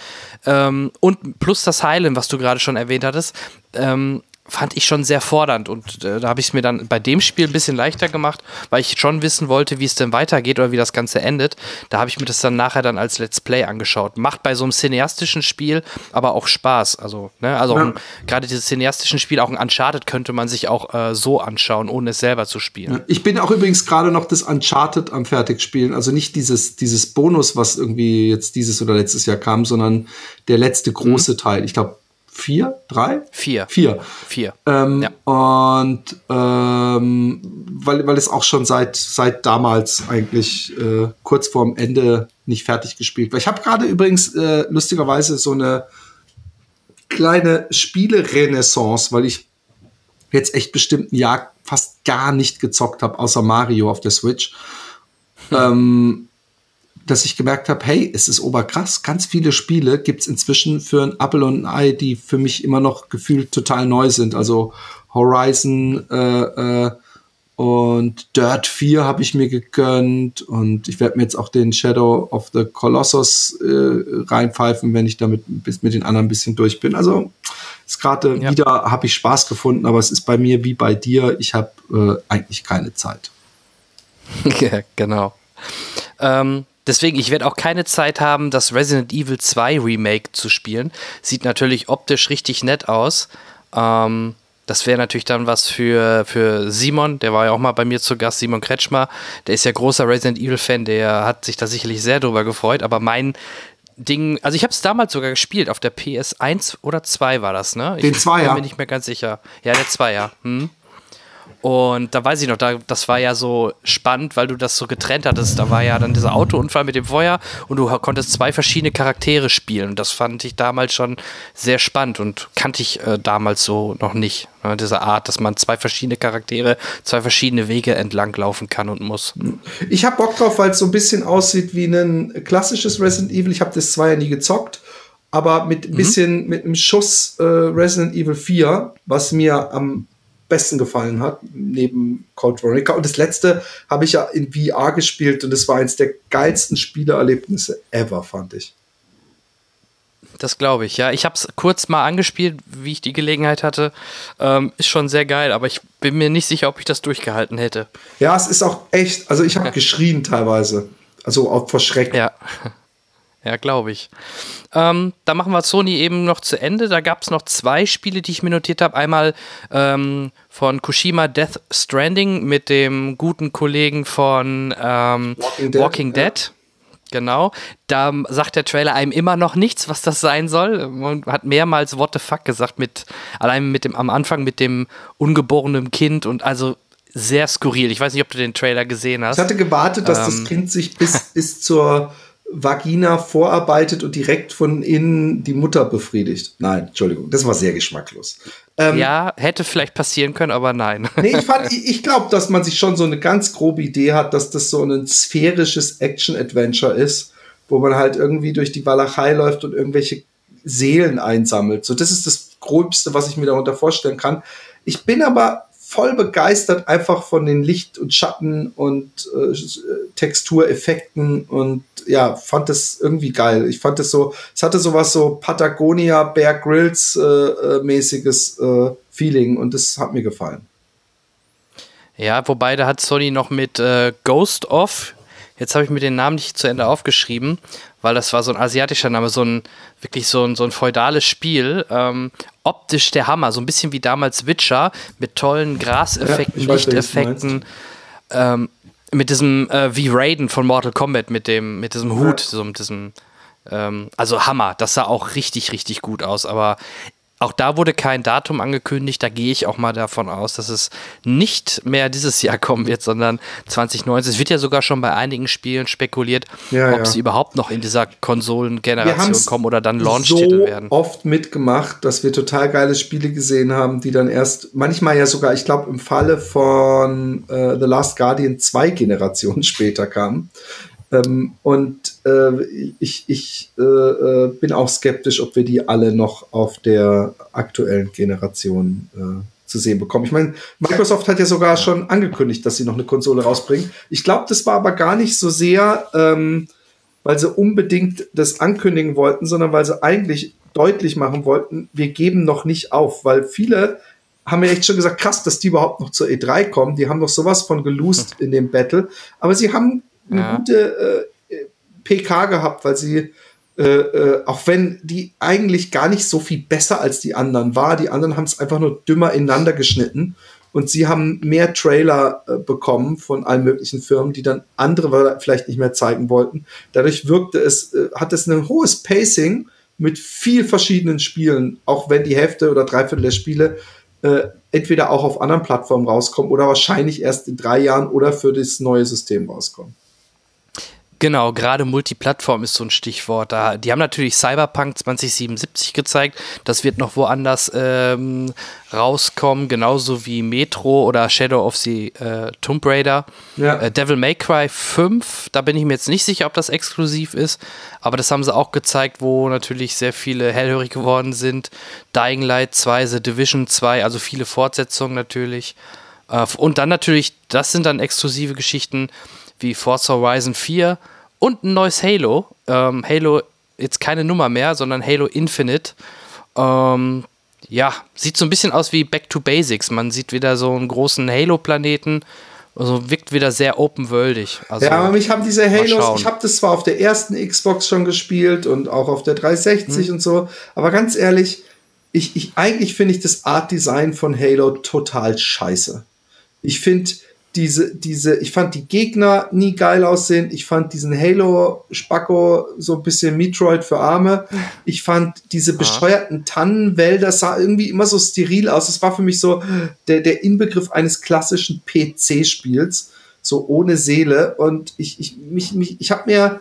Ähm, und plus das Heilen, was du gerade schon erwähnt hattest. Ähm, fand ich schon sehr fordernd und äh, da habe ich es mir dann bei dem Spiel ein bisschen leichter gemacht, weil ich schon wissen wollte, wie es denn weitergeht oder wie das Ganze endet. Da habe ich mir das dann nachher dann als Let's Play angeschaut. Macht bei so einem cineastischen Spiel aber auch Spaß. Also, ne, also ja. gerade dieses cineastischen Spiel, auch ein Uncharted könnte man sich auch äh, so anschauen, ohne es selber zu spielen. Ich bin auch übrigens gerade noch das Uncharted am Fertigspielen. Also nicht dieses, dieses Bonus, was irgendwie jetzt dieses oder letztes Jahr kam, sondern der letzte große mhm. Teil. Ich glaube, vier, drei? Vier. Vier. Vier. Ähm, ja. Und ähm, weil, weil es auch schon seit, seit damals eigentlich äh, kurz vorm Ende nicht fertig gespielt war. Ich habe gerade übrigens äh, lustigerweise so eine kleine Spiele-Renaissance, weil ich jetzt echt bestimmt ein Jahr fast gar nicht gezockt habe, außer Mario auf der Switch. Hm. Ähm, dass ich gemerkt habe, hey, es ist oberkrass. Ganz viele Spiele gibt's inzwischen für ein Apple und ein Ei, die für mich immer noch gefühlt total neu sind. Also Horizon äh, äh, und Dirt 4 habe ich mir gegönnt und ich werde mir jetzt auch den Shadow of the Colossus äh, reinpfeifen, wenn ich damit bis mit den anderen ein bisschen durch bin. Also ist gerade ja. wieder habe ich Spaß gefunden, aber es ist bei mir wie bei dir. Ich habe äh, eigentlich keine Zeit. ja, genau. Ähm, Deswegen, ich werde auch keine Zeit haben, das Resident Evil 2 Remake zu spielen. Sieht natürlich optisch richtig nett aus. Ähm, das wäre natürlich dann was für, für Simon, der war ja auch mal bei mir zu Gast, Simon Kretschmer. Der ist ja großer Resident Evil-Fan, der hat sich da sicherlich sehr drüber gefreut. Aber mein Ding, also ich habe es damals sogar gespielt, auf der PS1 oder 2 war das, ne? Den 2, ja. bin mir nicht mehr ganz sicher. Ja, der 2, ja. Hm? Und da weiß ich noch, da, das war ja so spannend, weil du das so getrennt hattest. Da war ja dann dieser Autounfall mit dem Feuer und du konntest zwei verschiedene Charaktere spielen. Und das fand ich damals schon sehr spannend und kannte ich äh, damals so noch nicht. Ne, diese Art, dass man zwei verschiedene Charaktere, zwei verschiedene Wege entlang laufen kann und muss. Ich habe Bock drauf, weil es so ein bisschen aussieht wie ein klassisches Resident Evil. Ich habe das zwar ja nie gezockt, aber mit ein mhm. bisschen mit einem Schuss äh, Resident Evil 4, was mir am besten gefallen hat, neben Code Veronica. Und das letzte habe ich ja in VR gespielt und es war eines der geilsten Spielerlebnisse ever, fand ich. Das glaube ich, ja. Ich habe es kurz mal angespielt, wie ich die Gelegenheit hatte. Ähm, ist schon sehr geil, aber ich bin mir nicht sicher, ob ich das durchgehalten hätte. Ja, es ist auch echt, also ich habe geschrien teilweise. Also auch vor Schreck. Ja. Ja, glaube ich. Ähm, da machen wir Sony eben noch zu Ende. Da gab es noch zwei Spiele, die ich mir notiert habe. Einmal ähm, von Kushima Death Stranding mit dem guten Kollegen von ähm, Walking Dead. Walking Dead. Ja. Genau. Da sagt der Trailer einem immer noch nichts, was das sein soll. Man hat mehrmals What the fuck gesagt, mit, allein mit dem, am Anfang mit dem ungeborenen Kind und also sehr skurril. Ich weiß nicht, ob du den Trailer gesehen hast. Ich hatte gewartet, dass das ähm. Kind sich bis, bis zur Vagina vorarbeitet und direkt von innen die Mutter befriedigt. Nein, Entschuldigung, das war sehr geschmacklos. Ähm, ja, hätte vielleicht passieren können, aber nein. nee, ich, ich, ich glaube, dass man sich schon so eine ganz grobe Idee hat, dass das so ein sphärisches Action-Adventure ist, wo man halt irgendwie durch die Walachei läuft und irgendwelche Seelen einsammelt. So, das ist das Gröbste, was ich mir darunter vorstellen kann. Ich bin aber voll begeistert einfach von den Licht- und Schatten- und äh, Textureffekten und ja, fand das irgendwie geil. Ich fand das so, es hatte sowas so Patagonia, Bear Grylls äh, äh, mäßiges äh, Feeling und das hat mir gefallen. Ja, wobei da hat Sony noch mit äh, Ghost of, jetzt habe ich mir den Namen nicht zu Ende aufgeschrieben, weil das war so ein asiatischer Name, so ein wirklich so ein, so ein feudales Spiel. Ähm, optisch der Hammer, so ein bisschen wie damals Witcher mit tollen Graseffekten, ja, Lichteffekten. Ähm, mit diesem äh, wie Raiden von Mortal Kombat mit dem mit diesem Hut, ja. so mit diesem ähm, also Hammer, das sah auch richtig richtig gut aus, aber auch da wurde kein Datum angekündigt. Da gehe ich auch mal davon aus, dass es nicht mehr dieses Jahr kommen wird, sondern 2019. Es wird ja sogar schon bei einigen Spielen spekuliert, ja, ob ja. sie überhaupt noch in dieser Konsolengeneration kommen oder dann Launch-Titel so werden. oft mitgemacht, dass wir total geile Spiele gesehen haben, die dann erst, manchmal ja sogar, ich glaube, im Falle von äh, The Last Guardian zwei Generationen später kamen. Ähm, und äh, ich, ich äh, äh, bin auch skeptisch, ob wir die alle noch auf der aktuellen Generation äh, zu sehen bekommen. Ich meine, Microsoft hat ja sogar schon angekündigt, dass sie noch eine Konsole rausbringen. Ich glaube, das war aber gar nicht so sehr, ähm, weil sie unbedingt das ankündigen wollten, sondern weil sie eigentlich deutlich machen wollten, wir geben noch nicht auf, weil viele haben mir echt schon gesagt, krass, dass die überhaupt noch zur E3 kommen. Die haben doch sowas von gelost in dem Battle. Aber sie haben eine ja. gute äh, PK gehabt, weil sie, äh, äh, auch wenn die eigentlich gar nicht so viel besser als die anderen war, die anderen haben es einfach nur dümmer ineinander geschnitten und sie haben mehr Trailer äh, bekommen von allen möglichen Firmen, die dann andere vielleicht nicht mehr zeigen wollten. Dadurch wirkte es, äh, hat es ein hohes Pacing mit viel verschiedenen Spielen, auch wenn die Hälfte oder Dreiviertel der Spiele äh, entweder auch auf anderen Plattformen rauskommen oder wahrscheinlich erst in drei Jahren oder für das neue System rauskommen. Genau, gerade Multiplattform ist so ein Stichwort. Da, die haben natürlich Cyberpunk 2077 gezeigt. Das wird noch woanders ähm, rauskommen, genauso wie Metro oder Shadow of the äh, Tomb Raider. Ja. Äh, Devil May Cry 5, da bin ich mir jetzt nicht sicher, ob das exklusiv ist, aber das haben sie auch gezeigt, wo natürlich sehr viele hellhörig geworden sind. Dying Light 2, The Division 2, also viele Fortsetzungen natürlich. Äh, und dann natürlich, das sind dann exklusive Geschichten wie Forza Horizon 4 und ein neues Halo. Ähm, Halo, jetzt keine Nummer mehr, sondern Halo Infinite. Ähm, ja, sieht so ein bisschen aus wie Back to Basics. Man sieht wieder so einen großen Halo-Planeten. Also wirkt wieder sehr open-worldig. Also, ja, aber mich haben diese Halos, ich habe das zwar auf der ersten Xbox schon gespielt und auch auf der 360 hm. und so, aber ganz ehrlich, ich, ich eigentlich finde ich das Art Design von Halo total scheiße. Ich finde, diese, diese, ich fand die Gegner nie geil aussehen. Ich fand diesen Halo-Spacko so ein bisschen Metroid für Arme. Ich fand diese bescheuerten Tannenwälder sah irgendwie immer so steril aus. Es war für mich so der, der Inbegriff eines klassischen PC-Spiels, so ohne Seele. Und ich, ich, mich, mich, ich habe mir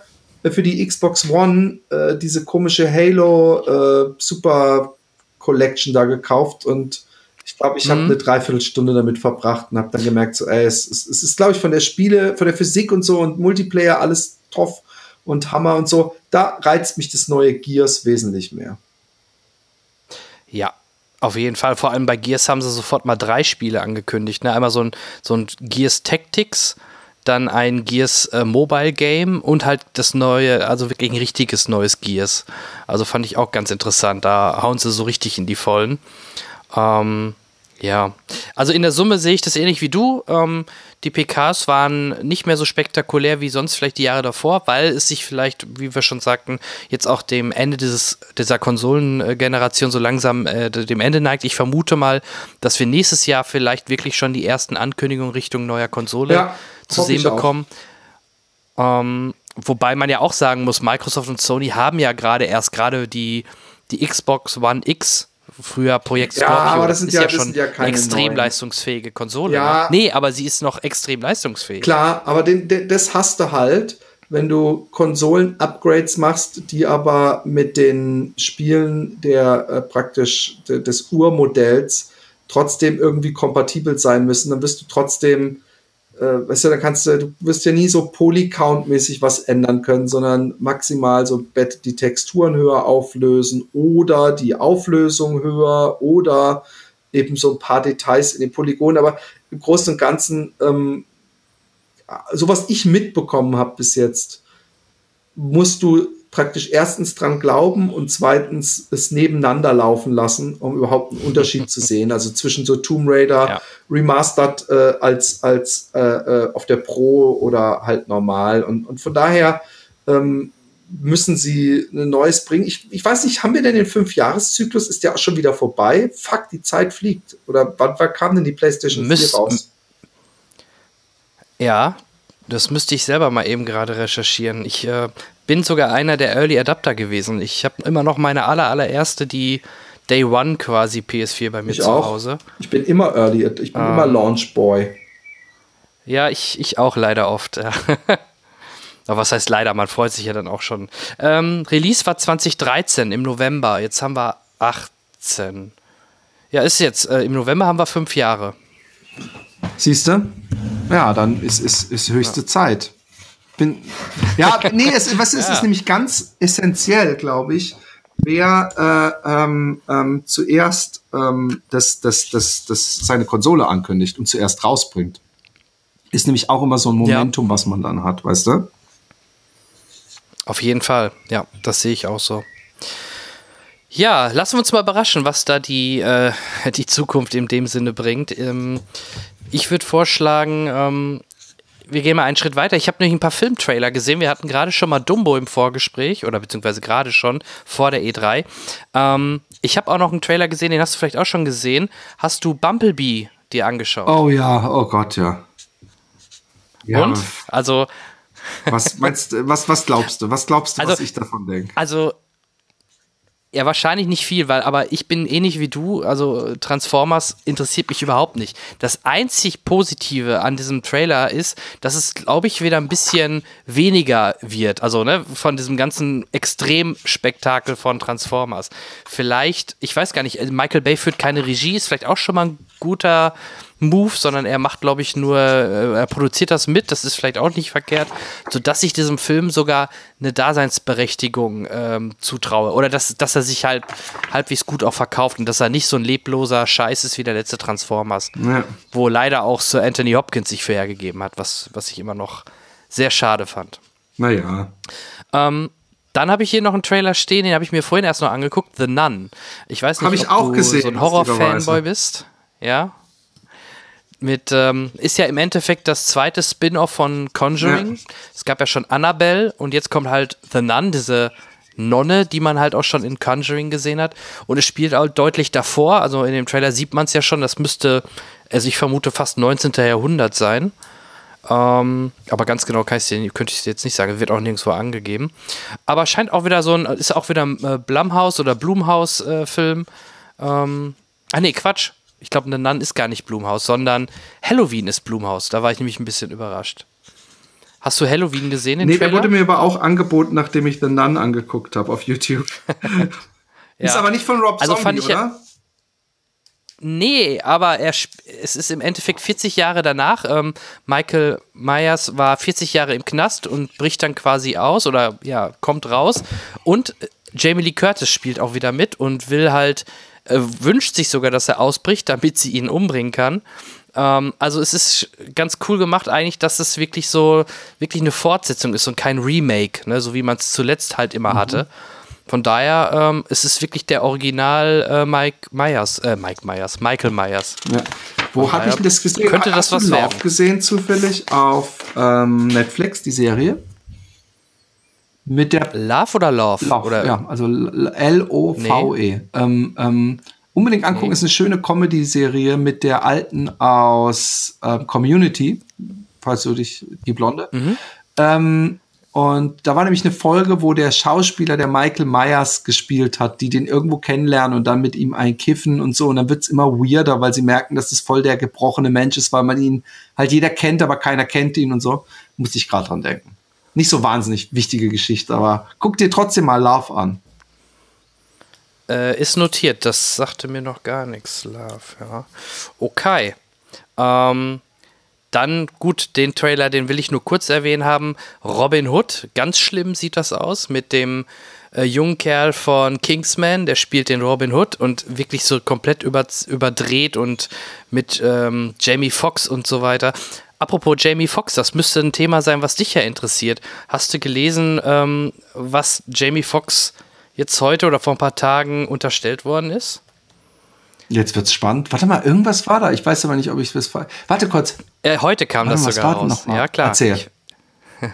für die Xbox One äh, diese komische Halo äh, Super Collection da gekauft und ich glaube, ich mhm. habe eine Dreiviertelstunde damit verbracht und habe dann gemerkt, so, ey, es, es, es ist, glaube ich, von der Spiele, von der Physik und so und Multiplayer alles toff und Hammer und so. Da reizt mich das neue Gears wesentlich mehr. Ja, auf jeden Fall. Vor allem bei Gears haben sie sofort mal drei Spiele angekündigt. Ne? Einmal so ein, so ein Gears Tactics, dann ein Gears äh, Mobile Game und halt das neue, also wirklich ein richtiges neues Gears. Also fand ich auch ganz interessant. Da hauen sie so richtig in die Vollen. Ähm, ja, also in der Summe sehe ich das ähnlich wie du. Ähm, die PKs waren nicht mehr so spektakulär wie sonst vielleicht die Jahre davor, weil es sich vielleicht, wie wir schon sagten, jetzt auch dem Ende dieses, dieser Konsolengeneration so langsam äh, dem Ende neigt. Ich vermute mal, dass wir nächstes Jahr vielleicht wirklich schon die ersten Ankündigungen Richtung neuer Konsole ja, zu sehen bekommen. Ähm, wobei man ja auch sagen muss, Microsoft und Sony haben ja gerade erst gerade die, die Xbox One X früher Projekt Scorpio. Ja, aber das sind ist ja, ja schon ja eine extrem neuen. leistungsfähige Konsole. Ja. Ne? Nee, aber sie ist noch extrem leistungsfähig. Klar, aber den, den, das hast du halt, wenn du Konsolen-Upgrades machst, die aber mit den Spielen der äh, praktisch de, des Urmodells trotzdem irgendwie kompatibel sein müssen, dann bist du trotzdem äh, weißt du, da kannst du, du wirst ja nie so Polycount-mäßig was ändern können, sondern maximal so die Texturen höher auflösen oder die Auflösung höher oder eben so ein paar Details in den Polygonen. Aber im Großen und Ganzen, ähm, so was ich mitbekommen habe bis jetzt, musst du praktisch erstens dran glauben und zweitens es nebeneinander laufen lassen, um überhaupt einen Unterschied zu sehen. Also zwischen so Tomb Raider ja. Remastered äh, als, als äh, äh, auf der Pro oder halt normal. Und, und von daher ähm, müssen sie ein neues bringen. Ich, ich weiß nicht, haben wir denn den Fünf-Jahres-Zyklus? Ist der auch schon wieder vorbei? Fuck, die Zeit fliegt. Oder wann, wann kam denn die PlayStation Müs 4 raus? Ja, das müsste ich selber mal eben gerade recherchieren. Ich äh, bin sogar einer der Early Adapter gewesen. Ich habe immer noch meine aller, allererste, die Day One quasi PS4 bei mir ich zu auch. Hause. Ich bin immer Early, ich bin ähm, immer Launch Boy. Ja, ich, ich auch leider oft. Aber was heißt leider? Man freut sich ja dann auch schon. Ähm, Release war 2013 im November. Jetzt haben wir 18. Ja, ist jetzt. Äh, Im November haben wir fünf Jahre. Siehst du? Ja, dann ist, ist, ist höchste ja. Zeit. Bin, ja, nee, es, was ist, ja. ist nämlich ganz essentiell, glaube ich, wer äh, ähm, ähm, zuerst ähm, das, das, das, das seine Konsole ankündigt und zuerst rausbringt. Ist nämlich auch immer so ein Momentum, ja. was man dann hat, weißt du? Auf jeden Fall, ja, das sehe ich auch so. Ja, lassen wir uns mal überraschen, was da die, äh, die Zukunft in dem Sinne bringt. Ähm, ich würde vorschlagen, ähm, wir gehen mal einen Schritt weiter. Ich habe nämlich ein paar Filmtrailer gesehen. Wir hatten gerade schon mal Dumbo im Vorgespräch oder beziehungsweise gerade schon vor der E3. Ähm, ich habe auch noch einen Trailer gesehen, den hast du vielleicht auch schon gesehen. Hast du Bumblebee dir angeschaut? Oh ja, oh Gott, ja. ja. Und? Also. Was meinst was, was glaubst du? Was glaubst du, also, was ich davon denke? Also, ja, wahrscheinlich nicht viel, weil, aber ich bin ähnlich wie du, also Transformers interessiert mich überhaupt nicht. Das einzig Positive an diesem Trailer ist, dass es, glaube ich, wieder ein bisschen weniger wird. Also, ne, von diesem ganzen Extremspektakel von Transformers. Vielleicht, ich weiß gar nicht, Michael Bay führt keine Regie, ist vielleicht auch schon mal ein guter Move, sondern er macht, glaube ich, nur, äh, er produziert das mit, das ist vielleicht auch nicht verkehrt, sodass ich diesem Film sogar eine Daseinsberechtigung ähm, zutraue. Oder dass, dass er sich halt halbwegs gut auch verkauft und dass er nicht so ein lebloser Scheiß ist wie der letzte Transformers. Ja. Wo leider auch Sir Anthony Hopkins sich für hergegeben hat, was, was ich immer noch sehr schade fand. Naja. Ähm, dann habe ich hier noch einen Trailer stehen, den habe ich mir vorhin erst noch angeguckt, The Nun. Ich weiß nicht, ob du gesehen, so ein Horror-Fanboy bist. Ja mit, ähm, ist ja im Endeffekt das zweite Spin-off von Conjuring. Ja. Es gab ja schon Annabelle und jetzt kommt halt The Nun, diese Nonne, die man halt auch schon in Conjuring gesehen hat. Und es spielt auch deutlich davor, also in dem Trailer sieht man es ja schon, das müsste, also ich vermute fast 19. Jahrhundert sein. Ähm, aber ganz genau kann dir, könnte ich es jetzt nicht sagen, wird auch nirgendwo angegeben. Aber scheint auch wieder so ein, ist auch wieder ein äh, Blumhouse oder Blumhouse-Film. Äh, ähm, ah nee, Quatsch ich glaube, The Nun ist gar nicht Blumhaus, sondern Halloween ist Blumhaus. Da war ich nämlich ein bisschen überrascht. Hast du Halloween gesehen? Den nee, Trailer? der wurde mir aber auch angeboten, nachdem ich The Nun angeguckt habe auf YouTube. ja. Ist aber nicht von Rob also Zombie, oder? Ja, nee, aber er, es ist im Endeffekt 40 Jahre danach. Ähm, Michael Myers war 40 Jahre im Knast und bricht dann quasi aus oder ja, kommt raus. Und Jamie Lee Curtis spielt auch wieder mit und will halt äh, wünscht sich sogar, dass er ausbricht, damit sie ihn umbringen kann. Ähm, also es ist ganz cool gemacht eigentlich, dass es wirklich so, wirklich eine Fortsetzung ist und kein Remake, ne? so wie man es zuletzt halt immer mhm. hatte. Von daher ähm, es ist es wirklich der Original äh, Mike Myers, äh, Mike Myers, Michael Myers. Ja. Wo habe ich das gesehen? Könnte das was werden? gesehen zufällig auf ähm, Netflix, die Serie? Mit der Love oder Love? Love oder? Ja, also L-O-V-E. Nee. Ähm, ähm, unbedingt angucken, nee. ist eine schöne Comedy-Serie mit der alten aus äh, Community, falls du dich, die Blonde. Mhm. Ähm, und da war nämlich eine Folge, wo der Schauspieler, der Michael Myers gespielt hat, die den irgendwo kennenlernen und dann mit ihm einkiffen und so. Und dann wird's immer weirder, weil sie merken, dass das voll der gebrochene Mensch ist, weil man ihn halt jeder kennt, aber keiner kennt ihn und so. Muss ich gerade dran denken nicht so wahnsinnig wichtige Geschichte, aber guck dir trotzdem mal Love an. Äh, ist notiert, das sagte mir noch gar nichts, Love, ja. Okay. Ähm, Dann gut, den Trailer, den will ich nur kurz erwähnen haben. Robin Hood, ganz schlimm sieht das aus mit dem äh, jungen Kerl von Kingsman, der spielt den Robin Hood und wirklich so komplett über, überdreht und mit ähm, Jamie Foxx und so weiter. Apropos Jamie Foxx, das müsste ein Thema sein, was dich ja interessiert. Hast du gelesen, ähm, was Jamie Foxx jetzt heute oder vor ein paar Tagen unterstellt worden ist? Jetzt wird's spannend. Warte mal, irgendwas war da. Ich weiß aber nicht, ob ich es. Warte kurz. Äh, heute kam Warte das sogar raus. Ja, klar. Erzähl.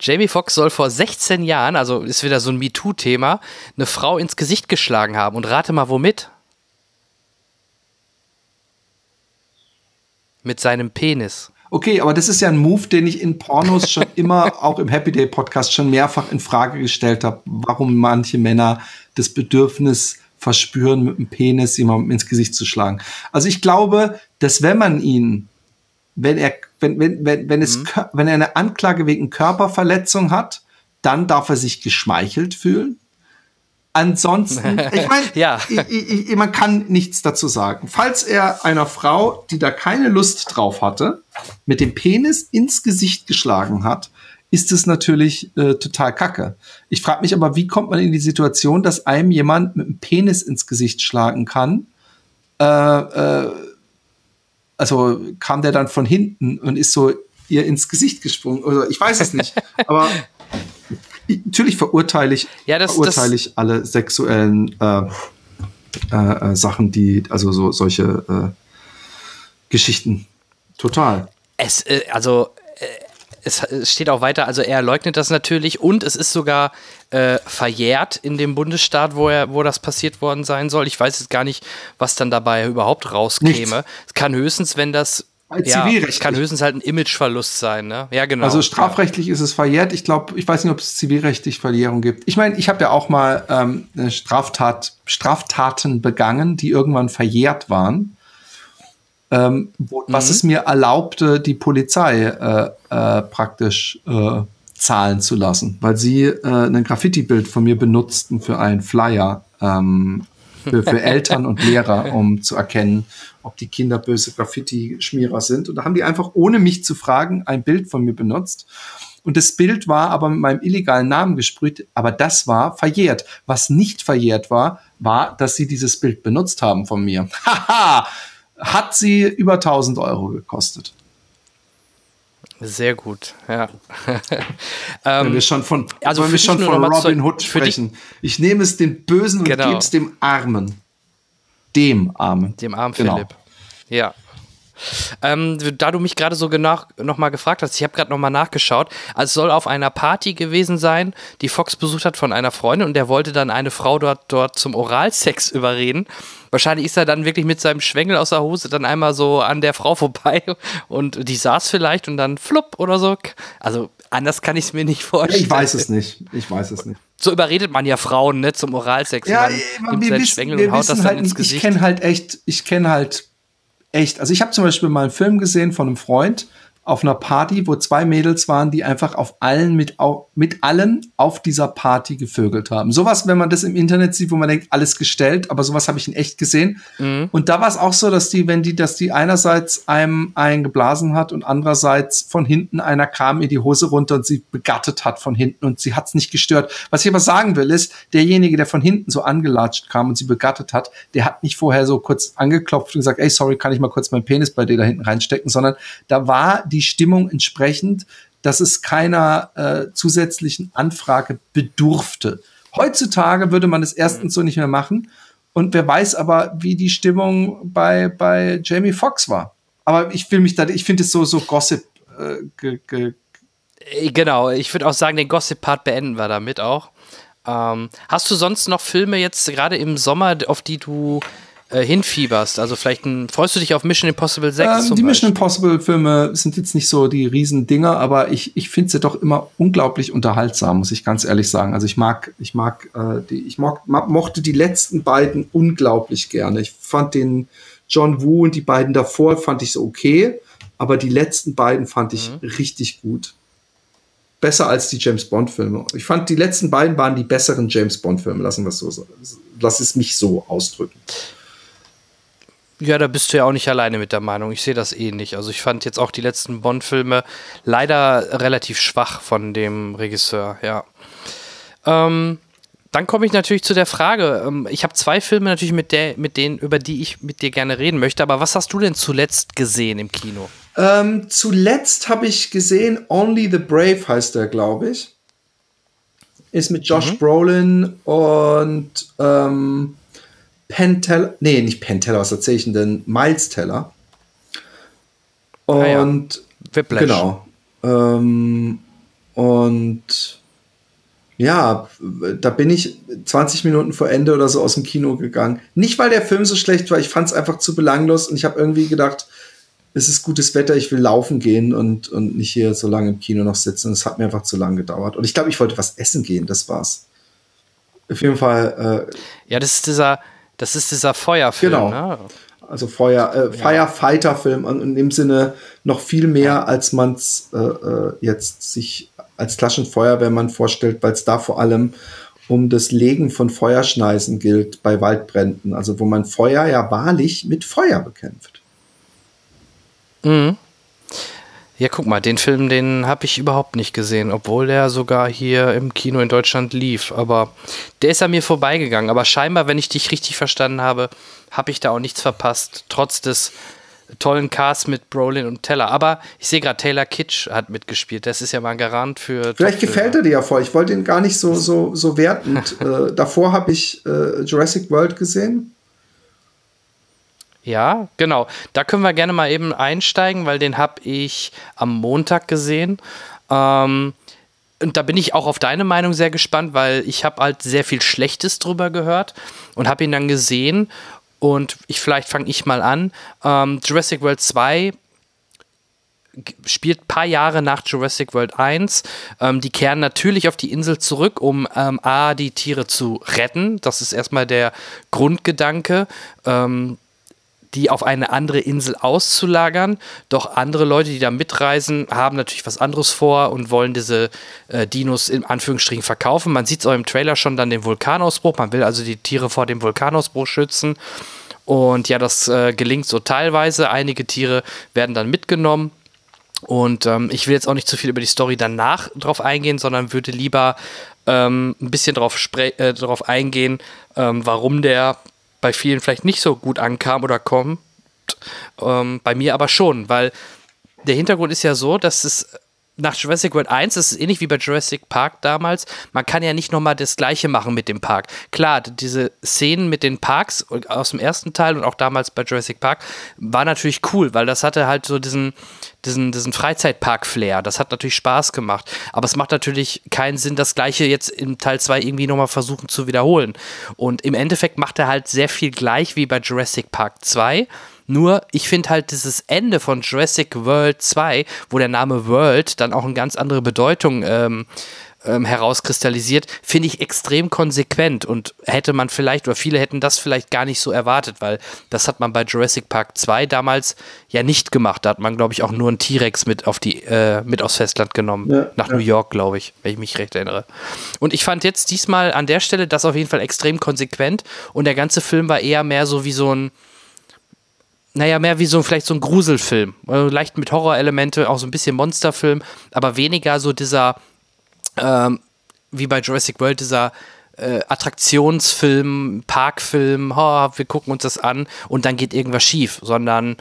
Jamie Foxx soll vor 16 Jahren, also ist wieder so ein MeToo-Thema, eine Frau ins Gesicht geschlagen haben. Und rate mal, womit? Mit seinem Penis. Okay, aber das ist ja ein Move, den ich in Pornos schon immer, auch im Happy Day Podcast, schon mehrfach in Frage gestellt habe, warum manche Männer das Bedürfnis verspüren, mit dem Penis jemandem ins Gesicht zu schlagen. Also ich glaube, dass wenn man ihn, wenn er, wenn, wenn, wenn, wenn es, mhm. wenn er eine Anklage wegen Körperverletzung hat, dann darf er sich geschmeichelt fühlen. Ansonsten, ich meine, ja. Ich, ich, man kann nichts dazu sagen. Falls er einer Frau, die da keine Lust drauf hatte, mit dem Penis ins Gesicht geschlagen hat, ist es natürlich äh, total kacke. Ich frage mich aber, wie kommt man in die Situation, dass einem jemand mit dem Penis ins Gesicht schlagen kann? Äh, äh, also kam der dann von hinten und ist so ihr ins Gesicht gesprungen? Oder ich weiß es nicht. aber natürlich verurteile ich, ja, das, verurteile das ich alle sexuellen äh, äh, äh, Sachen, die, also so solche äh, Geschichten. Total. Es, äh, also äh, es, steht auch weiter, also er leugnet das natürlich und es ist sogar äh, verjährt in dem Bundesstaat, wo, er, wo das passiert worden sein soll. Ich weiß jetzt gar nicht, was dann dabei überhaupt rauskäme. Es kann höchstens, wenn das ja, es kann höchstens halt ein Imageverlust sein, ne? Ja, genau. Also strafrechtlich ja. ist es verjährt. Ich glaube, ich weiß nicht, ob es zivilrechtlich Verjährung gibt. Ich meine, ich habe ja auch mal ähm, eine Straftat, Straftaten begangen, die irgendwann verjährt waren ähm, wo, mhm. was es mir erlaubte, die Polizei äh, äh, praktisch äh, zahlen zu lassen, weil sie äh, ein Graffiti-Bild von mir benutzten für einen Flyer ähm, für, für Eltern und Lehrer, um zu erkennen, ob die Kinder böse Graffiti-Schmierer sind. Und da haben die einfach, ohne mich zu fragen, ein Bild von mir benutzt. Und das Bild war aber mit meinem illegalen Namen gesprüht, aber das war verjährt. Was nicht verjährt war, war, dass sie dieses Bild benutzt haben von mir. Haha! hat sie über 1000 Euro gekostet. Sehr gut, ja. ähm, wenn wir schon von, also wenn wir schon von Robin Hood sprechen. Ich nehme es dem Bösen genau. und gebe es dem Armen. Dem Armen. Dem armen genau. Philipp. Ja. Ähm, da du mich gerade so genau nochmal gefragt hast, ich habe gerade nochmal nachgeschaut. Also es soll auf einer Party gewesen sein, die Fox besucht hat von einer Freundin und der wollte dann eine Frau dort, dort zum Oralsex überreden. Wahrscheinlich ist er dann wirklich mit seinem Schwengel aus der Hose dann einmal so an der Frau vorbei und die saß vielleicht und dann flupp oder so. Also anders kann ich es mir nicht vorstellen. Ich weiß es nicht. Ich weiß es nicht. So überredet man ja Frauen, ne, zum Oralsex. Ja, man und haut das dann halt ins Gesicht. Ich kenne halt echt, ich kenne halt echt. Also ich habe zum Beispiel mal einen Film gesehen von einem Freund, auf einer Party, wo zwei Mädels waren, die einfach auf allen mit, mit allen auf dieser Party gevögelt haben. Sowas, wenn man das im Internet sieht, wo man denkt, alles gestellt, aber sowas habe ich in echt gesehen. Mhm. Und da war es auch so, dass die, wenn die, dass die einerseits einem einen geblasen hat und andererseits von hinten einer kam in die Hose runter und sie begattet hat von hinten und sie hat es nicht gestört. Was ich aber sagen will, ist, derjenige, der von hinten so angelatscht kam und sie begattet hat, der hat nicht vorher so kurz angeklopft und gesagt, ey, sorry, kann ich mal kurz meinen Penis bei dir da hinten reinstecken, sondern da war die die Stimmung entsprechend, dass es keiner äh, zusätzlichen Anfrage bedurfte. Heutzutage würde man es erstens so nicht mehr machen. Und wer weiß aber, wie die Stimmung bei, bei Jamie Foxx war. Aber ich will mich da, ich finde es so, so Gossip. Äh, ge, ge äh, genau, ich würde auch sagen, den Gossip-Part beenden wir damit auch. Ähm, hast du sonst noch Filme jetzt gerade im Sommer, auf die du äh, hinfieberst? Also vielleicht ein, freust du dich auf Mission Impossible 6? Ähm, die Mission Impossible Filme sind jetzt nicht so die Riesendinger, aber ich, ich finde sie doch immer unglaublich unterhaltsam, muss ich ganz ehrlich sagen. Also ich mag, ich mag, äh, die, ich mag, mochte die letzten beiden unglaublich gerne. Ich fand den John Woo und die beiden davor fand ich so okay, aber die letzten beiden fand ich mhm. richtig gut besser als die James Bond Filme. Ich fand die letzten beiden waren die besseren James Bond Filme. Lassen wir es so, lass es mich so ausdrücken. Ja, da bist du ja auch nicht alleine mit der Meinung. Ich sehe das ähnlich. Also ich fand jetzt auch die letzten Bond-Filme leider relativ schwach von dem Regisseur, ja. Ähm, dann komme ich natürlich zu der Frage. Ähm, ich habe zwei Filme natürlich mit der, mit denen, über die ich mit dir gerne reden möchte. Aber was hast du denn zuletzt gesehen im Kino? Ähm, zuletzt habe ich gesehen Only the Brave heißt der, glaube ich. Ist mit Josh mhm. Brolin und ähm, Penn Teller. Nee, nicht Penn Teller, was erzähle ich denn? Miles Teller. Und ah, ja. genau. Ähm, und ja, da bin ich 20 Minuten vor Ende oder so aus dem Kino gegangen. Nicht, weil der Film so schlecht war, ich fand es einfach zu belanglos und ich habe irgendwie gedacht, es ist gutes Wetter, ich will laufen gehen und, und nicht hier so lange im Kino noch sitzen. Es hat mir einfach zu lang gedauert. Und ich glaube, ich wollte was essen gehen, das war's. Auf jeden Fall. Äh, ja, das ist dieser, das ist dieser Feuerfilm. Genau. Ne? Also Feuer, äh, Firefighter-Film und in dem Sinne noch viel mehr, als man es äh, äh, jetzt sich als Taschenfeuerwehrmann vorstellt, weil es da vor allem um das Legen von Feuerschneisen gilt bei Waldbränden. Also wo man Feuer ja wahrlich mit Feuer bekämpft. Mhm. Ja, guck mal, den Film, den habe ich überhaupt nicht gesehen, obwohl der sogar hier im Kino in Deutschland lief. Aber der ist an mir vorbeigegangen. Aber scheinbar, wenn ich dich richtig verstanden habe, habe ich da auch nichts verpasst, trotz des tollen Cast mit Brolin und Teller. Aber ich sehe gerade, Taylor Kitsch hat mitgespielt. Das ist ja mal ein Garant für. Vielleicht gefällt er dir ja voll. Ich wollte ihn gar nicht so, so, so wertend. äh, davor habe ich äh, Jurassic World gesehen. Ja, genau. Da können wir gerne mal eben einsteigen, weil den habe ich am Montag gesehen. Ähm, und da bin ich auch auf deine Meinung sehr gespannt, weil ich habe halt sehr viel Schlechtes drüber gehört und habe ihn dann gesehen. Und ich vielleicht fange ich mal an. Ähm, Jurassic World 2 spielt ein paar Jahre nach Jurassic World 1. Ähm, die kehren natürlich auf die Insel zurück, um ähm, A, die Tiere zu retten. Das ist erstmal der Grundgedanke. Ähm, die auf eine andere Insel auszulagern. Doch andere Leute, die da mitreisen, haben natürlich was anderes vor und wollen diese äh, Dinos in Anführungsstrichen verkaufen. Man sieht es auch im Trailer schon dann den Vulkanausbruch. Man will also die Tiere vor dem Vulkanausbruch schützen. Und ja, das äh, gelingt so teilweise. Einige Tiere werden dann mitgenommen. Und ähm, ich will jetzt auch nicht zu viel über die Story danach drauf eingehen, sondern würde lieber ähm, ein bisschen drauf, äh, drauf eingehen, ähm, warum der bei vielen vielleicht nicht so gut ankam oder kommt. Ähm, bei mir aber schon, weil der Hintergrund ist ja so, dass es nach Jurassic World 1 ist es ähnlich wie bei Jurassic Park damals. Man kann ja nicht nochmal das Gleiche machen mit dem Park. Klar, diese Szenen mit den Parks aus dem ersten Teil und auch damals bei Jurassic Park war natürlich cool, weil das hatte halt so diesen, diesen, diesen Freizeitpark-Flair. Das hat natürlich Spaß gemacht. Aber es macht natürlich keinen Sinn, das Gleiche jetzt im Teil 2 irgendwie nochmal versuchen zu wiederholen. Und im Endeffekt macht er halt sehr viel gleich wie bei Jurassic Park 2 nur, ich finde halt dieses Ende von Jurassic World 2, wo der Name World dann auch eine ganz andere Bedeutung ähm, ähm, herauskristallisiert, finde ich extrem konsequent und hätte man vielleicht, oder viele hätten das vielleicht gar nicht so erwartet, weil das hat man bei Jurassic Park 2 damals ja nicht gemacht. Da hat man, glaube ich, auch nur einen T-Rex mit auf die, äh, mit aufs Festland genommen. Ja, nach ja. New York, glaube ich, wenn ich mich recht erinnere. Und ich fand jetzt diesmal an der Stelle das auf jeden Fall extrem konsequent und der ganze Film war eher mehr so wie so ein naja, mehr wie so vielleicht so ein Gruselfilm. Also leicht mit Horrorelemente, auch so ein bisschen Monsterfilm, aber weniger so dieser, ähm, wie bei Jurassic World, dieser äh, Attraktionsfilm, Parkfilm, oh, wir gucken uns das an und dann geht irgendwas schief, sondern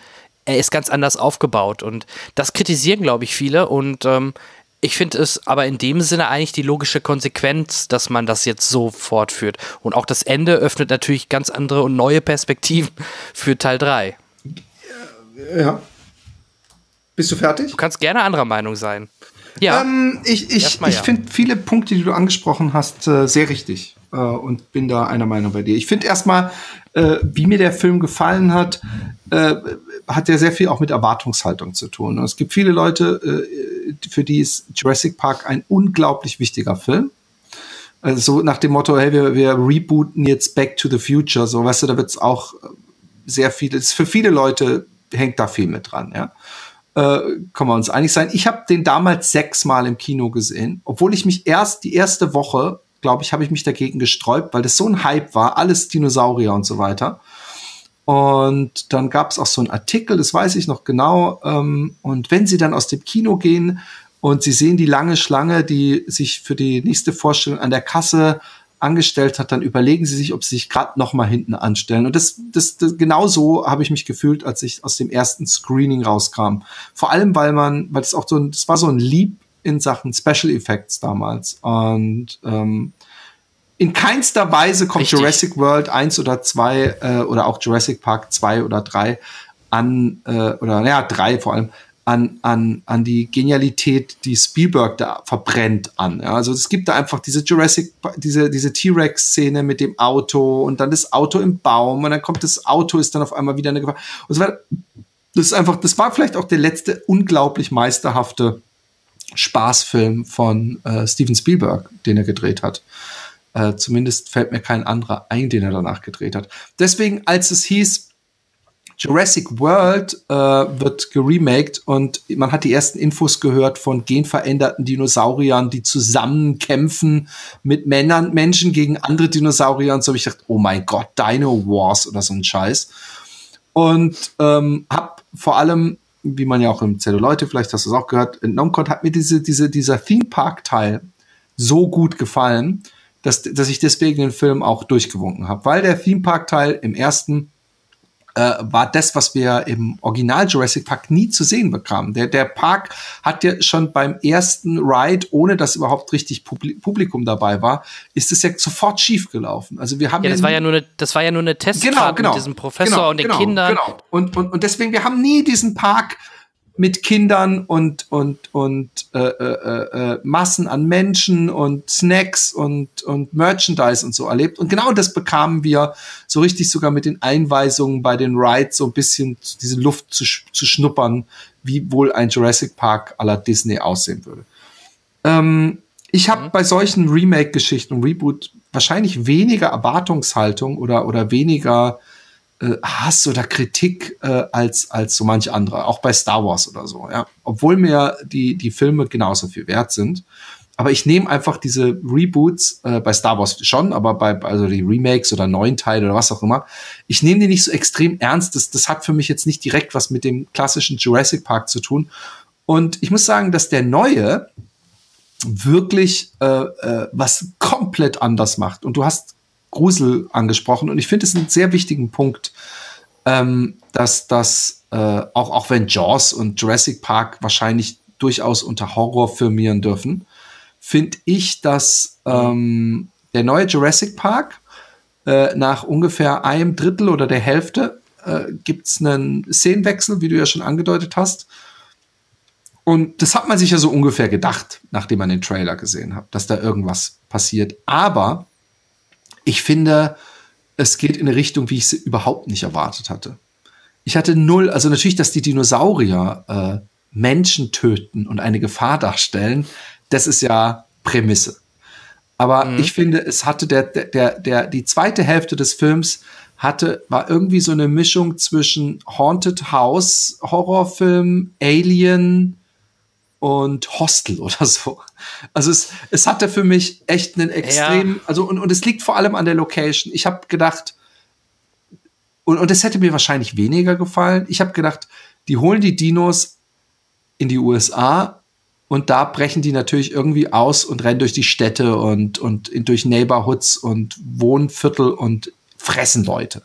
er ist ganz anders aufgebaut und das kritisieren, glaube ich, viele und ähm, ich finde es aber in dem Sinne eigentlich die logische Konsequenz, dass man das jetzt so fortführt. Und auch das Ende öffnet natürlich ganz andere und neue Perspektiven für Teil 3. Ja. Bist du fertig? Du kannst gerne anderer Meinung sein. Ja. Ähm, ich ich, ich ja. finde viele Punkte, die du angesprochen hast, äh, sehr richtig. Äh, und bin da einer Meinung bei dir. Ich finde erstmal, äh, wie mir der Film gefallen hat, äh, hat ja sehr viel auch mit Erwartungshaltung zu tun. Es gibt viele Leute, äh, für die ist Jurassic Park ein unglaublich wichtiger Film. Also so nach dem Motto, hey, wir, wir rebooten jetzt Back to the Future. So, weißt du, da wird es auch sehr viel, ist für viele Leute hängt da viel mit dran, ja. Äh, können wir uns einig sein. Ich habe den damals sechsmal im Kino gesehen, obwohl ich mich erst die erste Woche, glaube ich, habe ich mich dagegen gesträubt, weil das so ein Hype war, alles Dinosaurier und so weiter. Und dann gab es auch so einen Artikel, das weiß ich noch genau. Ähm, und wenn sie dann aus dem Kino gehen und sie sehen die lange Schlange, die sich für die nächste Vorstellung an der Kasse angestellt hat, dann überlegen sie sich, ob sie sich gerade noch mal hinten anstellen. Und das, das, das genau so habe ich mich gefühlt, als ich aus dem ersten Screening rauskam. Vor allem, weil man, weil es auch so ein, das war so ein Lieb in Sachen Special Effects damals. Und ähm, in keinster Weise kommt Richtig. Jurassic World 1 oder 2 äh, oder auch Jurassic Park 2 oder 3 an, äh, oder naja, 3 vor allem, an, an, an die Genialität, die Spielberg da verbrennt an. Ja, also es gibt da einfach diese Jurassic, diese, diese T-Rex-Szene mit dem Auto und dann das Auto im Baum und dann kommt das Auto, ist dann auf einmal wieder eine Gefahr. Und so weiter. Das ist einfach, das war vielleicht auch der letzte unglaublich meisterhafte Spaßfilm von äh, Steven Spielberg, den er gedreht hat. Äh, zumindest fällt mir kein anderer ein, den er danach gedreht hat. Deswegen, als es hieß, Jurassic World äh, wird geremaked und man hat die ersten Infos gehört von genveränderten Dinosauriern, die zusammen kämpfen mit Männern, Menschen gegen andere Dinosaurier und so ich gedacht, oh mein Gott, Dino Wars oder so ein Scheiß. Und ähm, hab vor allem, wie man ja auch im Zelluleute, vielleicht hast du es auch gehört, entnommen konnte, hat mir diese, diese, dieser Theme Park Teil so gut gefallen, dass, dass ich deswegen den Film auch durchgewunken habe, weil der Theme Park Teil im ersten äh, war das, was wir im Original Jurassic Park nie zu sehen bekamen. Der, der Park hat ja schon beim ersten Ride, ohne dass überhaupt richtig Publikum dabei war, ist es ja sofort schief gelaufen. Also wir haben ja, das war ja nur eine, das war ja nur eine Testfahrt genau, genau, mit diesem Professor genau, und den genau, Kindern. Genau. Und, und, und deswegen, wir haben nie diesen Park mit Kindern und und und äh, äh, äh, Massen an Menschen und Snacks und und Merchandise und so erlebt und genau das bekamen wir so richtig sogar mit den Einweisungen bei den Rides so ein bisschen diese Luft zu, zu schnuppern, wie wohl ein Jurassic Park aller Disney aussehen würde. Ähm, ich habe mhm. bei solchen Remake-Geschichten und Reboot wahrscheinlich weniger Erwartungshaltung oder oder weniger äh, Hass oder Kritik äh, als, als so manche andere, auch bei Star Wars oder so, ja. Obwohl mir die, die Filme genauso viel wert sind. Aber ich nehme einfach diese Reboots, äh, bei Star Wars schon, aber bei, also die Remakes oder neuen Teile oder was auch immer, ich nehme die nicht so extrem ernst. Das, das hat für mich jetzt nicht direkt was mit dem klassischen Jurassic Park zu tun. Und ich muss sagen, dass der neue wirklich äh, äh, was komplett anders macht. Und du hast Grusel angesprochen und ich finde es einen sehr wichtigen Punkt, ähm, dass das äh, auch, auch wenn Jaws und Jurassic Park wahrscheinlich durchaus unter Horror firmieren dürfen, finde ich, dass ähm, der neue Jurassic Park äh, nach ungefähr einem Drittel oder der Hälfte äh, gibt es einen Szenenwechsel, wie du ja schon angedeutet hast. Und das hat man sich ja so ungefähr gedacht, nachdem man den Trailer gesehen hat, dass da irgendwas passiert. Aber ich finde, es geht in eine Richtung, wie ich sie überhaupt nicht erwartet hatte. Ich hatte null, also natürlich, dass die Dinosaurier äh, Menschen töten und eine Gefahr darstellen, das ist ja Prämisse. Aber mhm. ich finde, es hatte der, der, der, die zweite Hälfte des Films hatte, war irgendwie so eine Mischung zwischen Haunted House, Horrorfilm, Alien, und Hostel oder so. Also es, es hatte für mich echt einen extrem, ja. also und, und es liegt vor allem an der Location. Ich habe gedacht, und, und es hätte mir wahrscheinlich weniger gefallen. Ich habe gedacht, die holen die Dinos in die USA und da brechen die natürlich irgendwie aus und rennen durch die Städte und, und durch Neighborhoods und Wohnviertel und fressen Leute.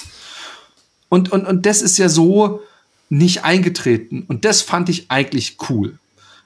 Und, und, und das ist ja so nicht eingetreten. Und das fand ich eigentlich cool.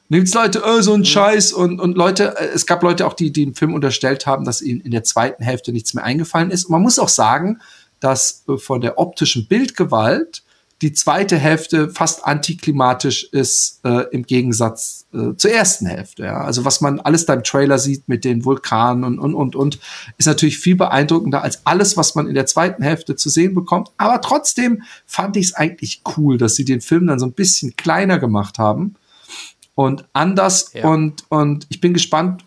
Gibt's Leute, oh, so ein Scheiß und, und Leute, äh, es gab Leute auch, die, die den Film unterstellt haben, dass ihnen in der zweiten Hälfte nichts mehr eingefallen ist. Und man muss auch sagen, dass äh, von der optischen Bildgewalt die zweite Hälfte fast antiklimatisch ist äh, im Gegensatz äh, zur ersten Hälfte. Ja. Also was man alles da im Trailer sieht mit den Vulkanen und und und und ist natürlich viel beeindruckender als alles, was man in der zweiten Hälfte zu sehen bekommt. Aber trotzdem fand ich es eigentlich cool, dass sie den Film dann so ein bisschen kleiner gemacht haben und anders ja. und, und ich bin gespannt,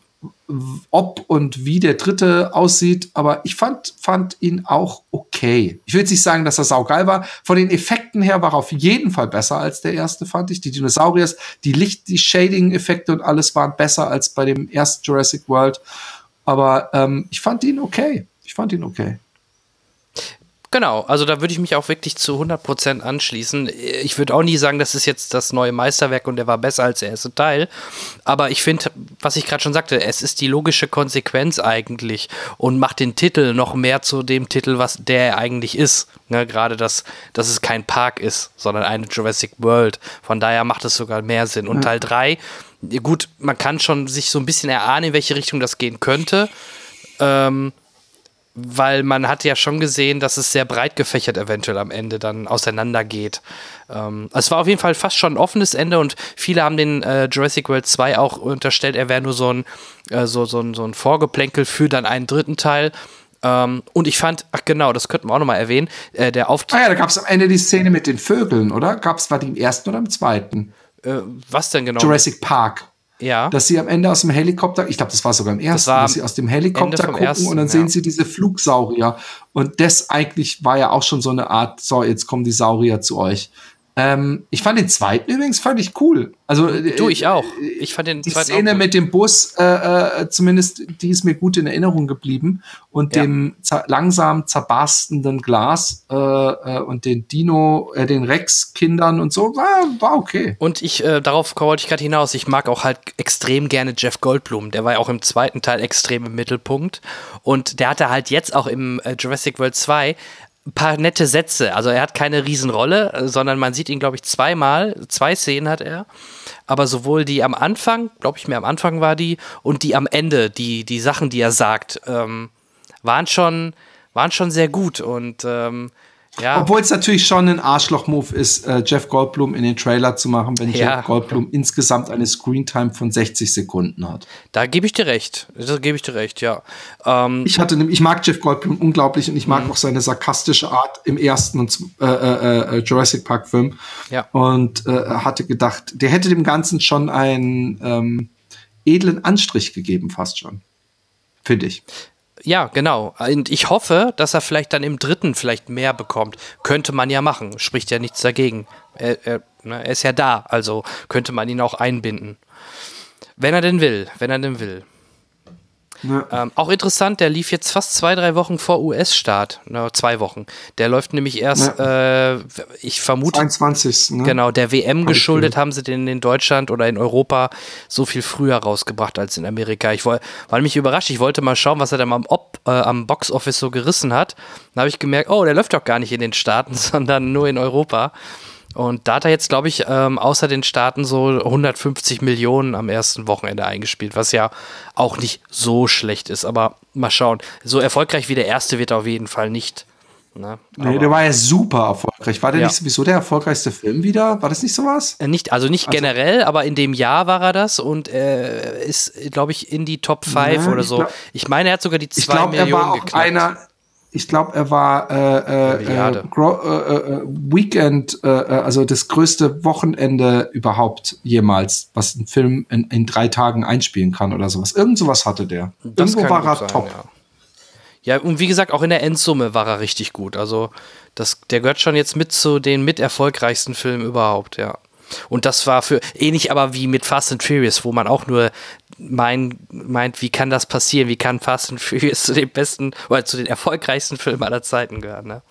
ob und wie der dritte aussieht, aber ich fand, fand ihn auch okay. Ich will jetzt nicht sagen, dass er saugeil war. Von den Effekten her war er auf jeden Fall besser als der erste, fand ich. Die Dinosauriers, die Licht, die Shading-Effekte und alles waren besser als bei dem ersten Jurassic World. Aber ähm, ich fand ihn okay. Ich fand ihn okay. Genau, also da würde ich mich auch wirklich zu 100% anschließen. Ich würde auch nie sagen, das ist jetzt das neue Meisterwerk und der war besser als der erste Teil. Aber ich finde, was ich gerade schon sagte, es ist die logische Konsequenz eigentlich und macht den Titel noch mehr zu dem Titel, was der er eigentlich ist. Ne, gerade, dass, dass es kein Park ist, sondern eine Jurassic World. Von daher macht es sogar mehr Sinn. Und Teil 3, gut, man kann schon sich so ein bisschen erahnen, in welche Richtung das gehen könnte. Ähm, weil man hat ja schon gesehen, dass es sehr breit gefächert eventuell am Ende dann auseinandergeht. Ähm, es war auf jeden Fall fast schon ein offenes Ende und viele haben den äh, Jurassic World 2 auch unterstellt, er wäre nur so ein, äh, so, so, ein, so ein Vorgeplänkel für dann einen dritten Teil. Ähm, und ich fand, ach genau, das könnten wir auch nochmal erwähnen, äh, der Auftritt. Ah ja, da gab es am Ende die Szene mit den Vögeln, oder? Gab es, war die im ersten oder im zweiten? Äh, was denn genau? Jurassic Park. Ja. Dass sie am Ende aus dem Helikopter, ich glaube, das war sogar im ersten, dass sie aus dem Helikopter gucken ersten, und dann ja. sehen sie diese Flugsaurier. Und das eigentlich war ja auch schon so eine Art, so, jetzt kommen die Saurier zu euch. Ähm, ich fand den zweiten übrigens fand ich cool. Also äh, du ich auch. Ich fand den die zweiten Szene mit dem Bus, äh, äh, zumindest die ist mir gut in Erinnerung geblieben und ja. dem zer langsam zerbarstenden Glas äh, äh, und den Dino, äh, den Rex-Kindern und so war war okay. Und ich äh, darauf wollte ich gerade hinaus. Ich mag auch halt extrem gerne Jeff Goldblum. Der war ja auch im zweiten Teil extrem im Mittelpunkt und der hatte halt jetzt auch im äh, Jurassic World 2 ein paar nette Sätze. Also er hat keine Riesenrolle, sondern man sieht ihn, glaube ich, zweimal. Zwei Szenen hat er. Aber sowohl die am Anfang, glaube ich mir am Anfang war die, und die am Ende, die, die Sachen, die er sagt, ähm, waren, schon, waren schon sehr gut. Und ähm, ja. Obwohl es natürlich schon ein Arschloch-Move ist, äh, Jeff Goldblum in den Trailer zu machen, wenn ja. Jeff Goldblum insgesamt eine Screentime von 60 Sekunden hat. Da gebe ich dir recht. Da gebe ich dir recht, ja. Ähm ich hatte, ich mag Jeff Goldblum unglaublich und ich mag mhm. auch seine sarkastische Art im ersten und äh, äh, äh, Jurassic Park Film. Ja. Und äh, hatte gedacht, der hätte dem Ganzen schon einen ähm, edlen Anstrich gegeben, fast schon. Finde ich. Ja, genau. Und ich hoffe, dass er vielleicht dann im dritten vielleicht mehr bekommt. Könnte man ja machen. Spricht ja nichts dagegen. Er, er, ne, er ist ja da, also könnte man ihn auch einbinden. Wenn er denn will, wenn er denn will. Ja. Ähm, auch interessant, der lief jetzt fast zwei, drei Wochen vor US-Start. Zwei Wochen. Der läuft nämlich erst, ja. äh, ich vermute. 22. Ne? Genau, der WM geschuldet haben sie den in Deutschland oder in Europa so viel früher rausgebracht als in Amerika. Ich war mich überrascht. Ich wollte mal schauen, was er dann am, Op, äh, am Box-Office so gerissen hat. Dann habe ich gemerkt, oh, der läuft doch gar nicht in den Staaten, sondern nur in Europa. Und da hat er jetzt, glaube ich, ähm, außer den Staaten so 150 Millionen am ersten Wochenende eingespielt, was ja auch nicht so schlecht ist. Aber mal schauen. So erfolgreich wie der erste wird er auf jeden Fall nicht. Ne? Nee, der war ja super erfolgreich. War der ja. nicht sowieso der erfolgreichste Film wieder? War das nicht sowas? Äh, nicht, also nicht also, generell, aber in dem Jahr war er das und äh, ist, glaube ich, in die Top 5 ja, oder so. Ich, glaub, ich meine, er hat sogar die 2 Millionen geknackt. Einer, ich glaube, er war äh, äh, äh, äh, äh, Weekend, äh, also das größte Wochenende überhaupt jemals, was ein Film in, in drei Tagen einspielen kann oder sowas. Irgend sowas hatte der. Das Irgendwo war er sein, top. Ja. ja. und wie gesagt, auch in der Endsumme war er richtig gut. Also das, der gehört schon jetzt mit zu den mit erfolgreichsten Filmen überhaupt, ja. Und das war für ähnlich aber wie mit Fast and Furious, wo man auch nur mein, meint, wie kann das passieren? Wie kann Fast and Furious zu den besten oder zu den erfolgreichsten Filmen aller Zeiten gehören? Ne?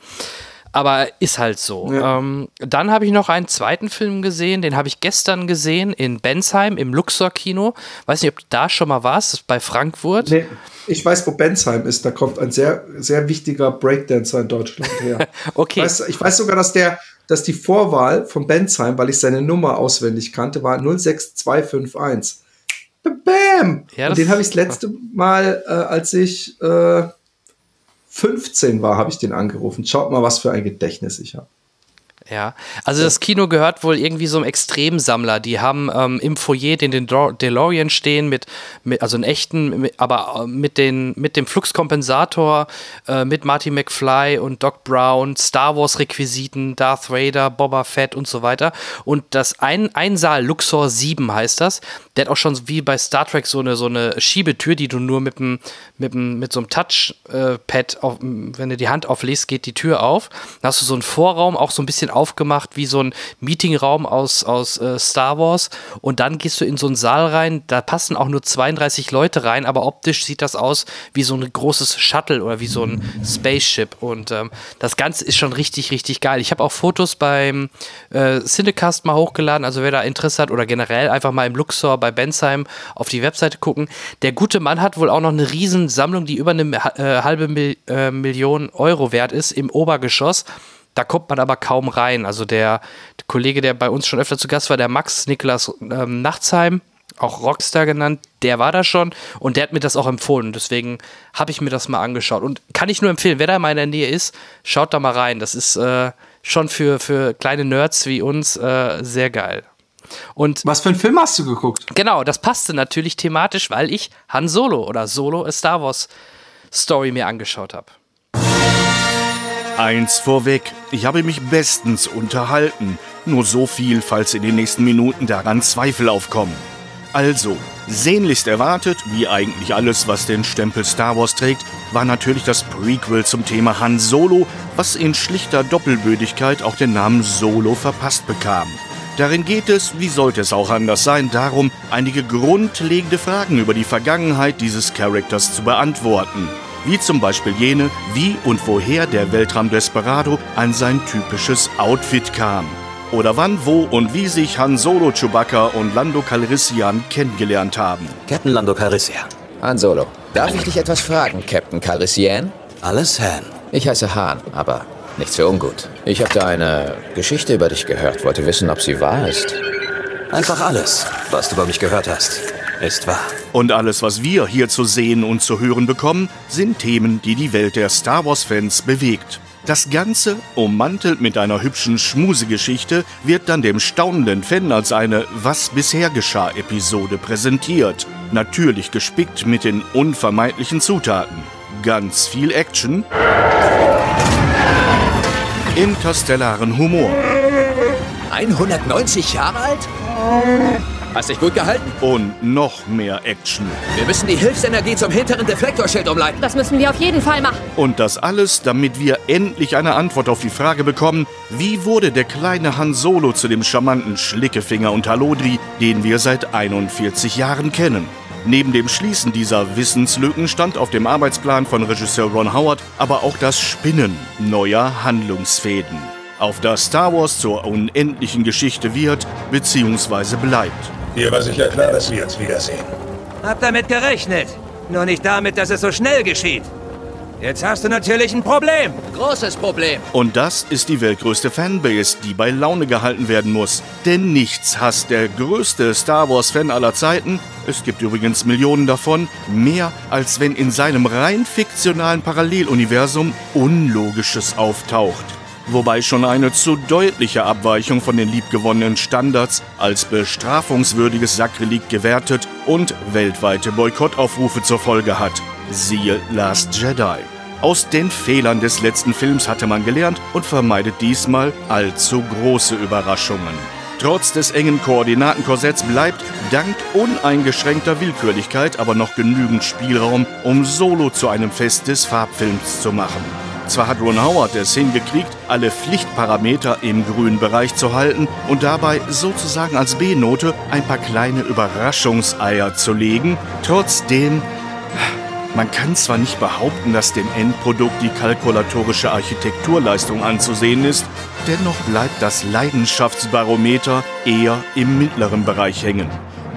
Aber ist halt so. Ja. Ähm, dann habe ich noch einen zweiten Film gesehen, den habe ich gestern gesehen in Bensheim im Luxor-Kino. Weiß nicht, ob du da schon mal warst, das ist bei Frankfurt. Nee, ich weiß, wo Bensheim ist. Da kommt ein sehr, sehr wichtiger Breakdancer in Deutschland her. okay. Ich weiß, ich weiß sogar, dass der, dass die Vorwahl von Bensheim, weil ich seine Nummer auswendig kannte, war 06251. Bam! Ja, und den habe ich das letzte Mal, äh, als ich äh, 15 war, habe ich den angerufen. Schaut mal, was für ein Gedächtnis ich habe. Ja, also das Kino gehört wohl irgendwie so einem Extremsammler. Die haben ähm, im Foyer den, den DeLorean stehen mit, mit also einen echten, mit, aber äh, mit, den, mit dem Fluxkompensator, äh, mit Marty McFly und Doc Brown, Star Wars Requisiten, Darth Vader, Boba Fett und so weiter. Und das ein, ein Saal, Luxor 7 heißt das, der hat auch schon wie bei Star Trek so eine, so eine Schiebetür, die du nur mit, dem, mit, dem, mit so einem Touchpad, wenn du die Hand auflegst, geht die Tür auf. Da hast du so einen Vorraum, auch so ein bisschen aufgemacht wie so ein Meetingraum aus, aus äh, Star Wars. Und dann gehst du in so einen Saal rein, da passen auch nur 32 Leute rein, aber optisch sieht das aus wie so ein großes Shuttle oder wie so ein Spaceship. Und ähm, das Ganze ist schon richtig, richtig geil. Ich habe auch Fotos beim äh, Cinecast mal hochgeladen, also wer da Interesse hat oder generell einfach mal im Luxor bei Bensheim auf die Webseite gucken. Der gute Mann hat wohl auch noch eine Riesensammlung, die über eine äh, halbe Mil äh, Million Euro wert ist im Obergeschoss. Da kommt man aber kaum rein. Also der, der Kollege, der bei uns schon öfter zu Gast war, der Max Niklas ähm, Nachtsheim, auch Rockstar genannt, der war da schon und der hat mir das auch empfohlen. Deswegen habe ich mir das mal angeschaut. Und kann ich nur empfehlen, wer da mal in der Nähe ist, schaut da mal rein. Das ist äh, schon für, für kleine Nerds wie uns äh, sehr geil. Und Was für einen Film hast du geguckt? Genau, das passte natürlich thematisch, weil ich Han Solo oder Solo A Star Wars Story mir angeschaut habe. Eins vorweg, ich habe mich bestens unterhalten. Nur so viel, falls in den nächsten Minuten daran Zweifel aufkommen. Also, sehnlichst erwartet, wie eigentlich alles, was den Stempel Star Wars trägt, war natürlich das Prequel zum Thema Han Solo, was in schlichter Doppelbödigkeit auch den Namen Solo verpasst bekam. Darin geht es, wie sollte es auch anders sein, darum, einige grundlegende Fragen über die Vergangenheit dieses Charakters zu beantworten. Wie zum Beispiel jene, wie und woher der Weltraum Desperado an sein typisches Outfit kam. Oder wann, wo und wie sich Han Solo, Chewbacca und Lando Calrissian kennengelernt haben. Captain Lando Calrissian. Han Solo. Darf ich dich etwas fragen, Captain Calrissian? Alles Han. Ich heiße Han, aber nichts für ungut. Ich habe da eine Geschichte über dich gehört, wollte wissen, ob sie wahr ist. Einfach alles, was du über mich gehört hast, ist wahr. Und alles, was wir hier zu sehen und zu hören bekommen, sind Themen, die die Welt der Star Wars-Fans bewegt. Das Ganze, ummantelt mit einer hübschen Schmusegeschichte, wird dann dem staunenden Fan als eine Was bisher geschah Episode präsentiert. Natürlich gespickt mit den unvermeidlichen Zutaten. Ganz viel Action, interstellaren Humor 190 Jahre alt? Hast dich gut gehalten? und noch mehr Action. Wir müssen die Hilfsenergie zum hinteren Deflektorschild umleiten. Das müssen wir auf jeden Fall machen. Und das alles, damit wir endlich eine Antwort auf die Frage bekommen, wie wurde der kleine Han Solo zu dem charmanten Schlickefinger und Halodri, den wir seit 41 Jahren kennen? Neben dem Schließen dieser Wissenslücken stand auf dem Arbeitsplan von Regisseur Ron Howard aber auch das Spinnen neuer Handlungsfäden. Auf das Star Wars zur unendlichen Geschichte wird bzw. bleibt. Dir war sicher klar, dass wir uns wiedersehen. Hab damit gerechnet. Nur nicht damit, dass es so schnell geschieht. Jetzt hast du natürlich ein Problem. Großes Problem. Und das ist die weltgrößte Fanbase, die bei Laune gehalten werden muss. Denn nichts hasst der größte Star Wars-Fan aller Zeiten, es gibt übrigens Millionen davon, mehr als wenn in seinem rein fiktionalen Paralleluniversum Unlogisches auftaucht. Wobei schon eine zu deutliche Abweichung von den liebgewonnenen Standards als bestrafungswürdiges Sakrileg gewertet und weltweite Boykottaufrufe zur Folge hat. Siehe Last Jedi. Aus den Fehlern des letzten Films hatte man gelernt und vermeidet diesmal allzu große Überraschungen. Trotz des engen Koordinatenkorsetts bleibt, dank uneingeschränkter Willkürlichkeit, aber noch genügend Spielraum, um Solo zu einem Fest des Farbfilms zu machen. Zwar hat Ron Howard es hingekriegt, alle Pflichtparameter im grünen Bereich zu halten und dabei sozusagen als B-Note ein paar kleine Überraschungseier zu legen, trotzdem man kann zwar nicht behaupten, dass dem Endprodukt die kalkulatorische Architekturleistung anzusehen ist, dennoch bleibt das Leidenschaftsbarometer eher im mittleren Bereich hängen.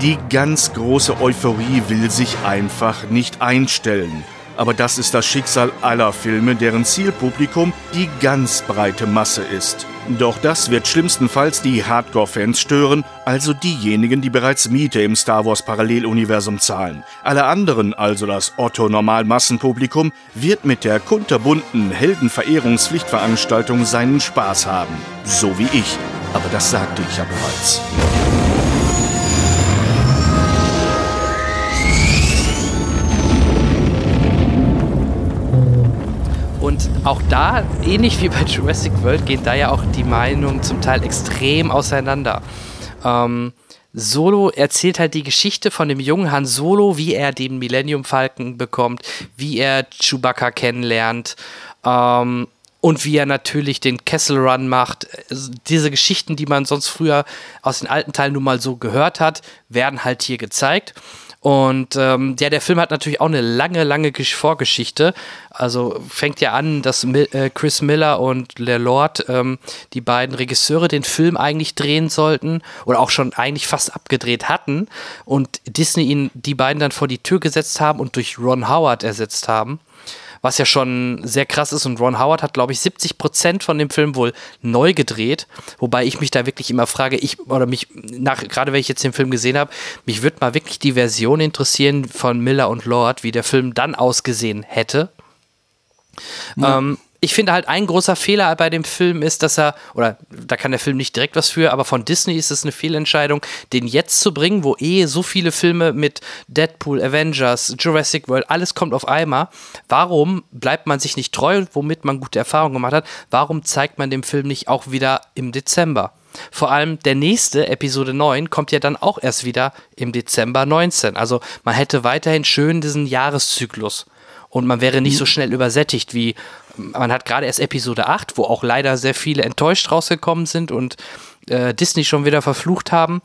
Die ganz große Euphorie will sich einfach nicht einstellen. Aber das ist das Schicksal aller Filme, deren Zielpublikum die ganz breite Masse ist. Doch das wird schlimmstenfalls die Hardcore-Fans stören, also diejenigen, die bereits Miete im Star Wars Paralleluniversum zahlen. Alle anderen, also das Otto-Normal-Massenpublikum, wird mit der kunterbunten Heldenverehrungspflichtveranstaltung seinen Spaß haben. So wie ich. Aber das sagte ich ja bereits. Auch da, ähnlich wie bei Jurassic World, gehen da ja auch die Meinungen zum Teil extrem auseinander. Ähm, Solo erzählt halt die Geschichte von dem jungen Han Solo, wie er den Millennium Falcon bekommt, wie er Chewbacca kennenlernt. Ähm, und wie er natürlich den Kessel Run macht. Diese Geschichten, die man sonst früher aus den alten Teilen nun mal so gehört hat, werden halt hier gezeigt. Und ähm, ja, der Film hat natürlich auch eine lange, lange Vorgeschichte. Also fängt ja an, dass äh, Chris Miller und Le Lord, ähm, die beiden Regisseure, den Film eigentlich drehen sollten oder auch schon eigentlich fast abgedreht hatten und Disney ihn die beiden dann vor die Tür gesetzt haben und durch Ron Howard ersetzt haben was ja schon sehr krass ist. Und Ron Howard hat, glaube ich, 70 Prozent von dem Film wohl neu gedreht. Wobei ich mich da wirklich immer frage, ich oder mich, nach, gerade wenn ich jetzt den Film gesehen habe, mich würde mal wirklich die Version interessieren von Miller und Lord, wie der Film dann ausgesehen hätte. Ja. Ähm, ich finde halt ein großer Fehler bei dem Film ist, dass er, oder da kann der Film nicht direkt was für, aber von Disney ist es eine Fehlentscheidung, den jetzt zu bringen, wo eh so viele Filme mit Deadpool, Avengers, Jurassic World, alles kommt auf einmal. Warum bleibt man sich nicht treu, womit man gute Erfahrungen gemacht hat? Warum zeigt man den Film nicht auch wieder im Dezember? Vor allem der nächste, Episode 9, kommt ja dann auch erst wieder im Dezember 19. Also man hätte weiterhin schön diesen Jahreszyklus und man wäre nicht so schnell übersättigt wie man hat gerade erst Episode 8, wo auch leider sehr viele enttäuscht rausgekommen sind und äh, Disney schon wieder verflucht haben,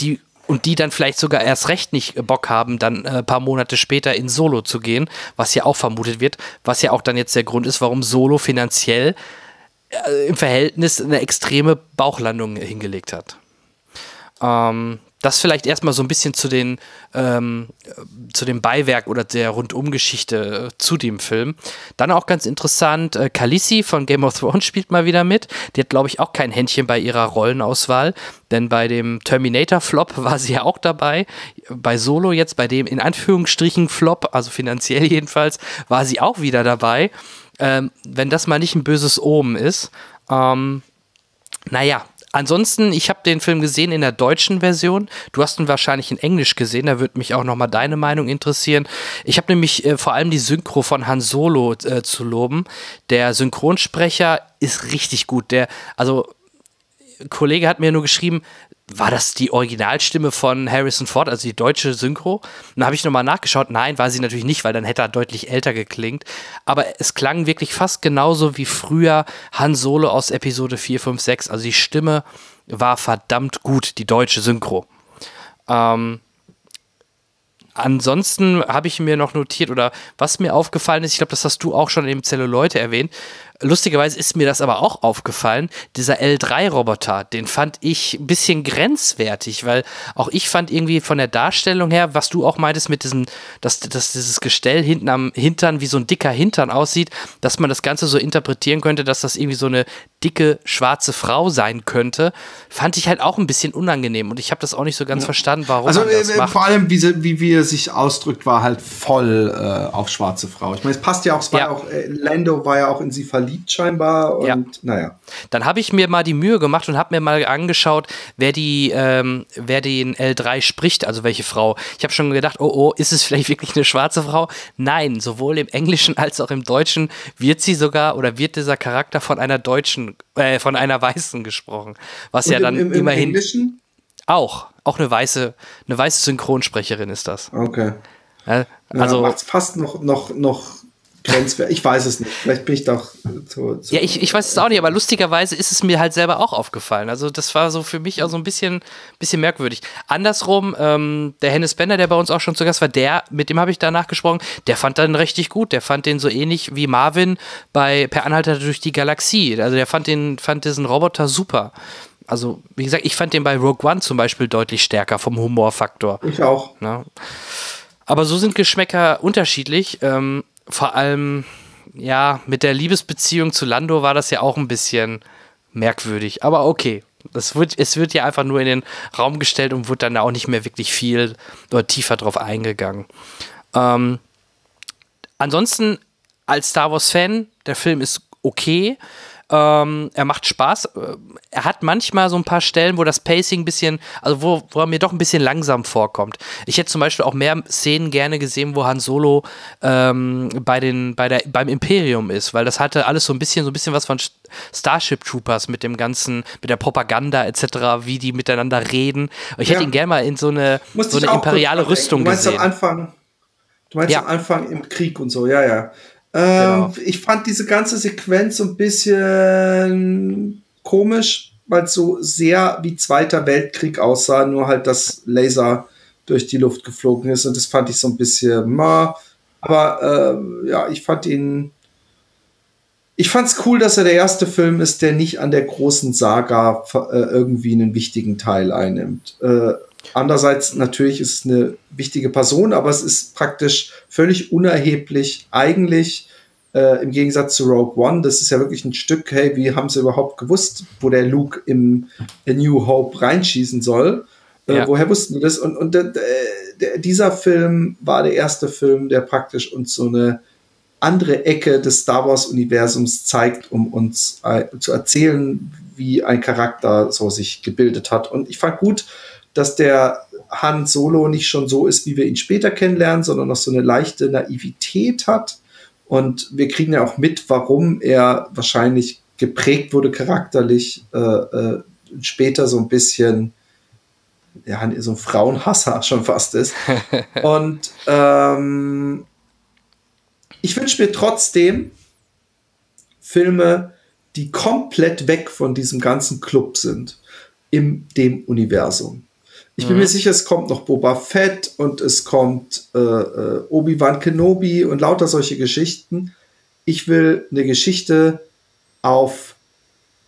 die und die dann vielleicht sogar erst recht nicht Bock haben, dann ein äh, paar Monate später in Solo zu gehen, was ja auch vermutet wird, was ja auch dann jetzt der Grund ist, warum Solo finanziell äh, im Verhältnis eine extreme Bauchlandung hingelegt hat. Ähm, das vielleicht erstmal so ein bisschen zu den ähm, zu dem Beiwerk oder der Rundumgeschichte äh, zu dem Film. Dann auch ganz interessant, äh, Khaleesi von Game of Thrones spielt mal wieder mit. Die hat, glaube ich, auch kein Händchen bei ihrer Rollenauswahl, denn bei dem Terminator-Flop war sie ja auch dabei. Bei Solo jetzt, bei dem in Anführungsstrichen Flop, also finanziell jedenfalls, war sie auch wieder dabei. Ähm, wenn das mal nicht ein böses Omen ist. Ähm, naja, Ansonsten, ich habe den Film gesehen in der deutschen Version. Du hast ihn wahrscheinlich in Englisch gesehen. Da würde mich auch nochmal deine Meinung interessieren. Ich habe nämlich äh, vor allem die Synchro von Han Solo äh, zu loben. Der Synchronsprecher ist richtig gut. Der, also Kollege hat mir nur geschrieben, war das die Originalstimme von Harrison Ford, also die deutsche Synchro? Dann habe ich nochmal nachgeschaut. Nein, war sie natürlich nicht, weil dann hätte er deutlich älter geklingt. Aber es klang wirklich fast genauso wie früher Han Solo aus Episode 4, 5, 6. Also die Stimme war verdammt gut, die deutsche Synchro. Ähm, ansonsten habe ich mir noch notiert, oder was mir aufgefallen ist, ich glaube, das hast du auch schon im Zelluleute erwähnt, Lustigerweise ist mir das aber auch aufgefallen. Dieser L3-Roboter, den fand ich ein bisschen grenzwertig, weil auch ich fand irgendwie von der Darstellung her, was du auch meintest mit diesem, dass, dass dieses Gestell hinten am Hintern wie so ein dicker Hintern aussieht, dass man das Ganze so interpretieren könnte, dass das irgendwie so eine dicke schwarze Frau sein könnte, fand ich halt auch ein bisschen unangenehm und ich habe das auch nicht so ganz ja. verstanden, warum also, man das äh, macht. Vor allem, wie, sie, wie, wie er sich ausdrückt, war halt voll äh, auf schwarze Frau. Ich meine, es passt ja auch, es war ja. auch, äh, Lando war ja auch in sie verliebt verliebt scheinbar und ja. naja. Dann habe ich mir mal die Mühe gemacht und habe mir mal angeschaut, wer die, ähm, wer den L3 spricht, also welche Frau. Ich habe schon gedacht, oh oh, ist es vielleicht wirklich eine schwarze Frau? Nein, sowohl im Englischen als auch im Deutschen wird sie sogar oder wird dieser Charakter von einer deutschen, äh, von einer Weißen gesprochen. Was und ja dann im, im, immerhin. Englischen? Auch, auch eine weiße, eine weiße Synchronsprecherin ist das. Okay. Ja, also ja, macht fast noch, noch, noch grenzwertig. Ich weiß es nicht. Vielleicht bin ich doch zu. zu ja, ich, ich weiß es auch nicht, aber lustigerweise ist es mir halt selber auch aufgefallen. Also, das war so für mich auch so ein bisschen, bisschen merkwürdig. Andersrum, ähm, der Hennes Bender, der bei uns auch schon zu Gast war, der, mit dem habe ich danach gesprochen, der fand den richtig gut. Der fand den so ähnlich wie Marvin bei Per Anhalter durch die Galaxie. Also, der fand den, fand diesen Roboter super. Also, wie gesagt, ich fand den bei Rogue One zum Beispiel deutlich stärker vom Humorfaktor. Ich auch. Ja. Aber so sind Geschmäcker unterschiedlich. Ähm, vor allem, ja, mit der Liebesbeziehung zu Lando war das ja auch ein bisschen merkwürdig. Aber okay. Das wird, es wird ja einfach nur in den Raum gestellt und wird dann auch nicht mehr wirklich viel oder tiefer drauf eingegangen. Ähm, ansonsten, als Star Wars-Fan, der Film ist okay. Ähm, er macht Spaß. Äh, er hat manchmal so ein paar Stellen, wo das Pacing ein bisschen, also wo, wo er mir doch ein bisschen langsam vorkommt. Ich hätte zum Beispiel auch mehr Szenen gerne gesehen, wo Han Solo ähm, bei den, bei der, beim Imperium ist, weil das hatte alles so ein bisschen, so ein bisschen was von Starship Troopers mit dem ganzen, mit der Propaganda etc., wie die miteinander reden. Ich ja. hätte ihn gerne mal in so eine, so eine imperiale Rüstung du meinst gesehen. Am Anfang, du meinst ja. am Anfang im Krieg und so, ja, ja. Ähm, genau. Ich fand diese ganze Sequenz so ein bisschen komisch, weil es so sehr wie Zweiter Weltkrieg aussah, nur halt das Laser durch die Luft geflogen ist und das fand ich so ein bisschen, ma, aber äh, ja, ich fand ihn, ich fand's cool, dass er der erste Film ist, der nicht an der großen Saga äh, irgendwie einen wichtigen Teil einnimmt. Äh, andererseits natürlich ist es eine wichtige Person, aber es ist praktisch völlig unerheblich eigentlich äh, im Gegensatz zu Rogue One. Das ist ja wirklich ein Stück, hey, wie haben sie überhaupt gewusst, wo der Luke im A New Hope reinschießen soll? Äh, ja. woher wussten die das? Und, und äh, der, dieser Film war der erste Film, der praktisch uns so eine andere Ecke des Star Wars-Universums zeigt, um uns äh, zu erzählen, wie ein Charakter so sich gebildet hat. Und ich fand gut, dass der Han Solo nicht schon so ist, wie wir ihn später kennenlernen, sondern noch so eine leichte Naivität hat. Und wir kriegen ja auch mit, warum er wahrscheinlich geprägt wurde charakterlich, äh, äh, später so ein bisschen ja, so ein Frauenhasser schon fast ist. Und ähm, ich wünsche mir trotzdem Filme, die komplett weg von diesem ganzen Club sind, in dem Universum. Ich bin mhm. mir sicher, es kommt noch Boba Fett und es kommt äh, äh, Obi-Wan Kenobi und lauter solche Geschichten. Ich will eine Geschichte auf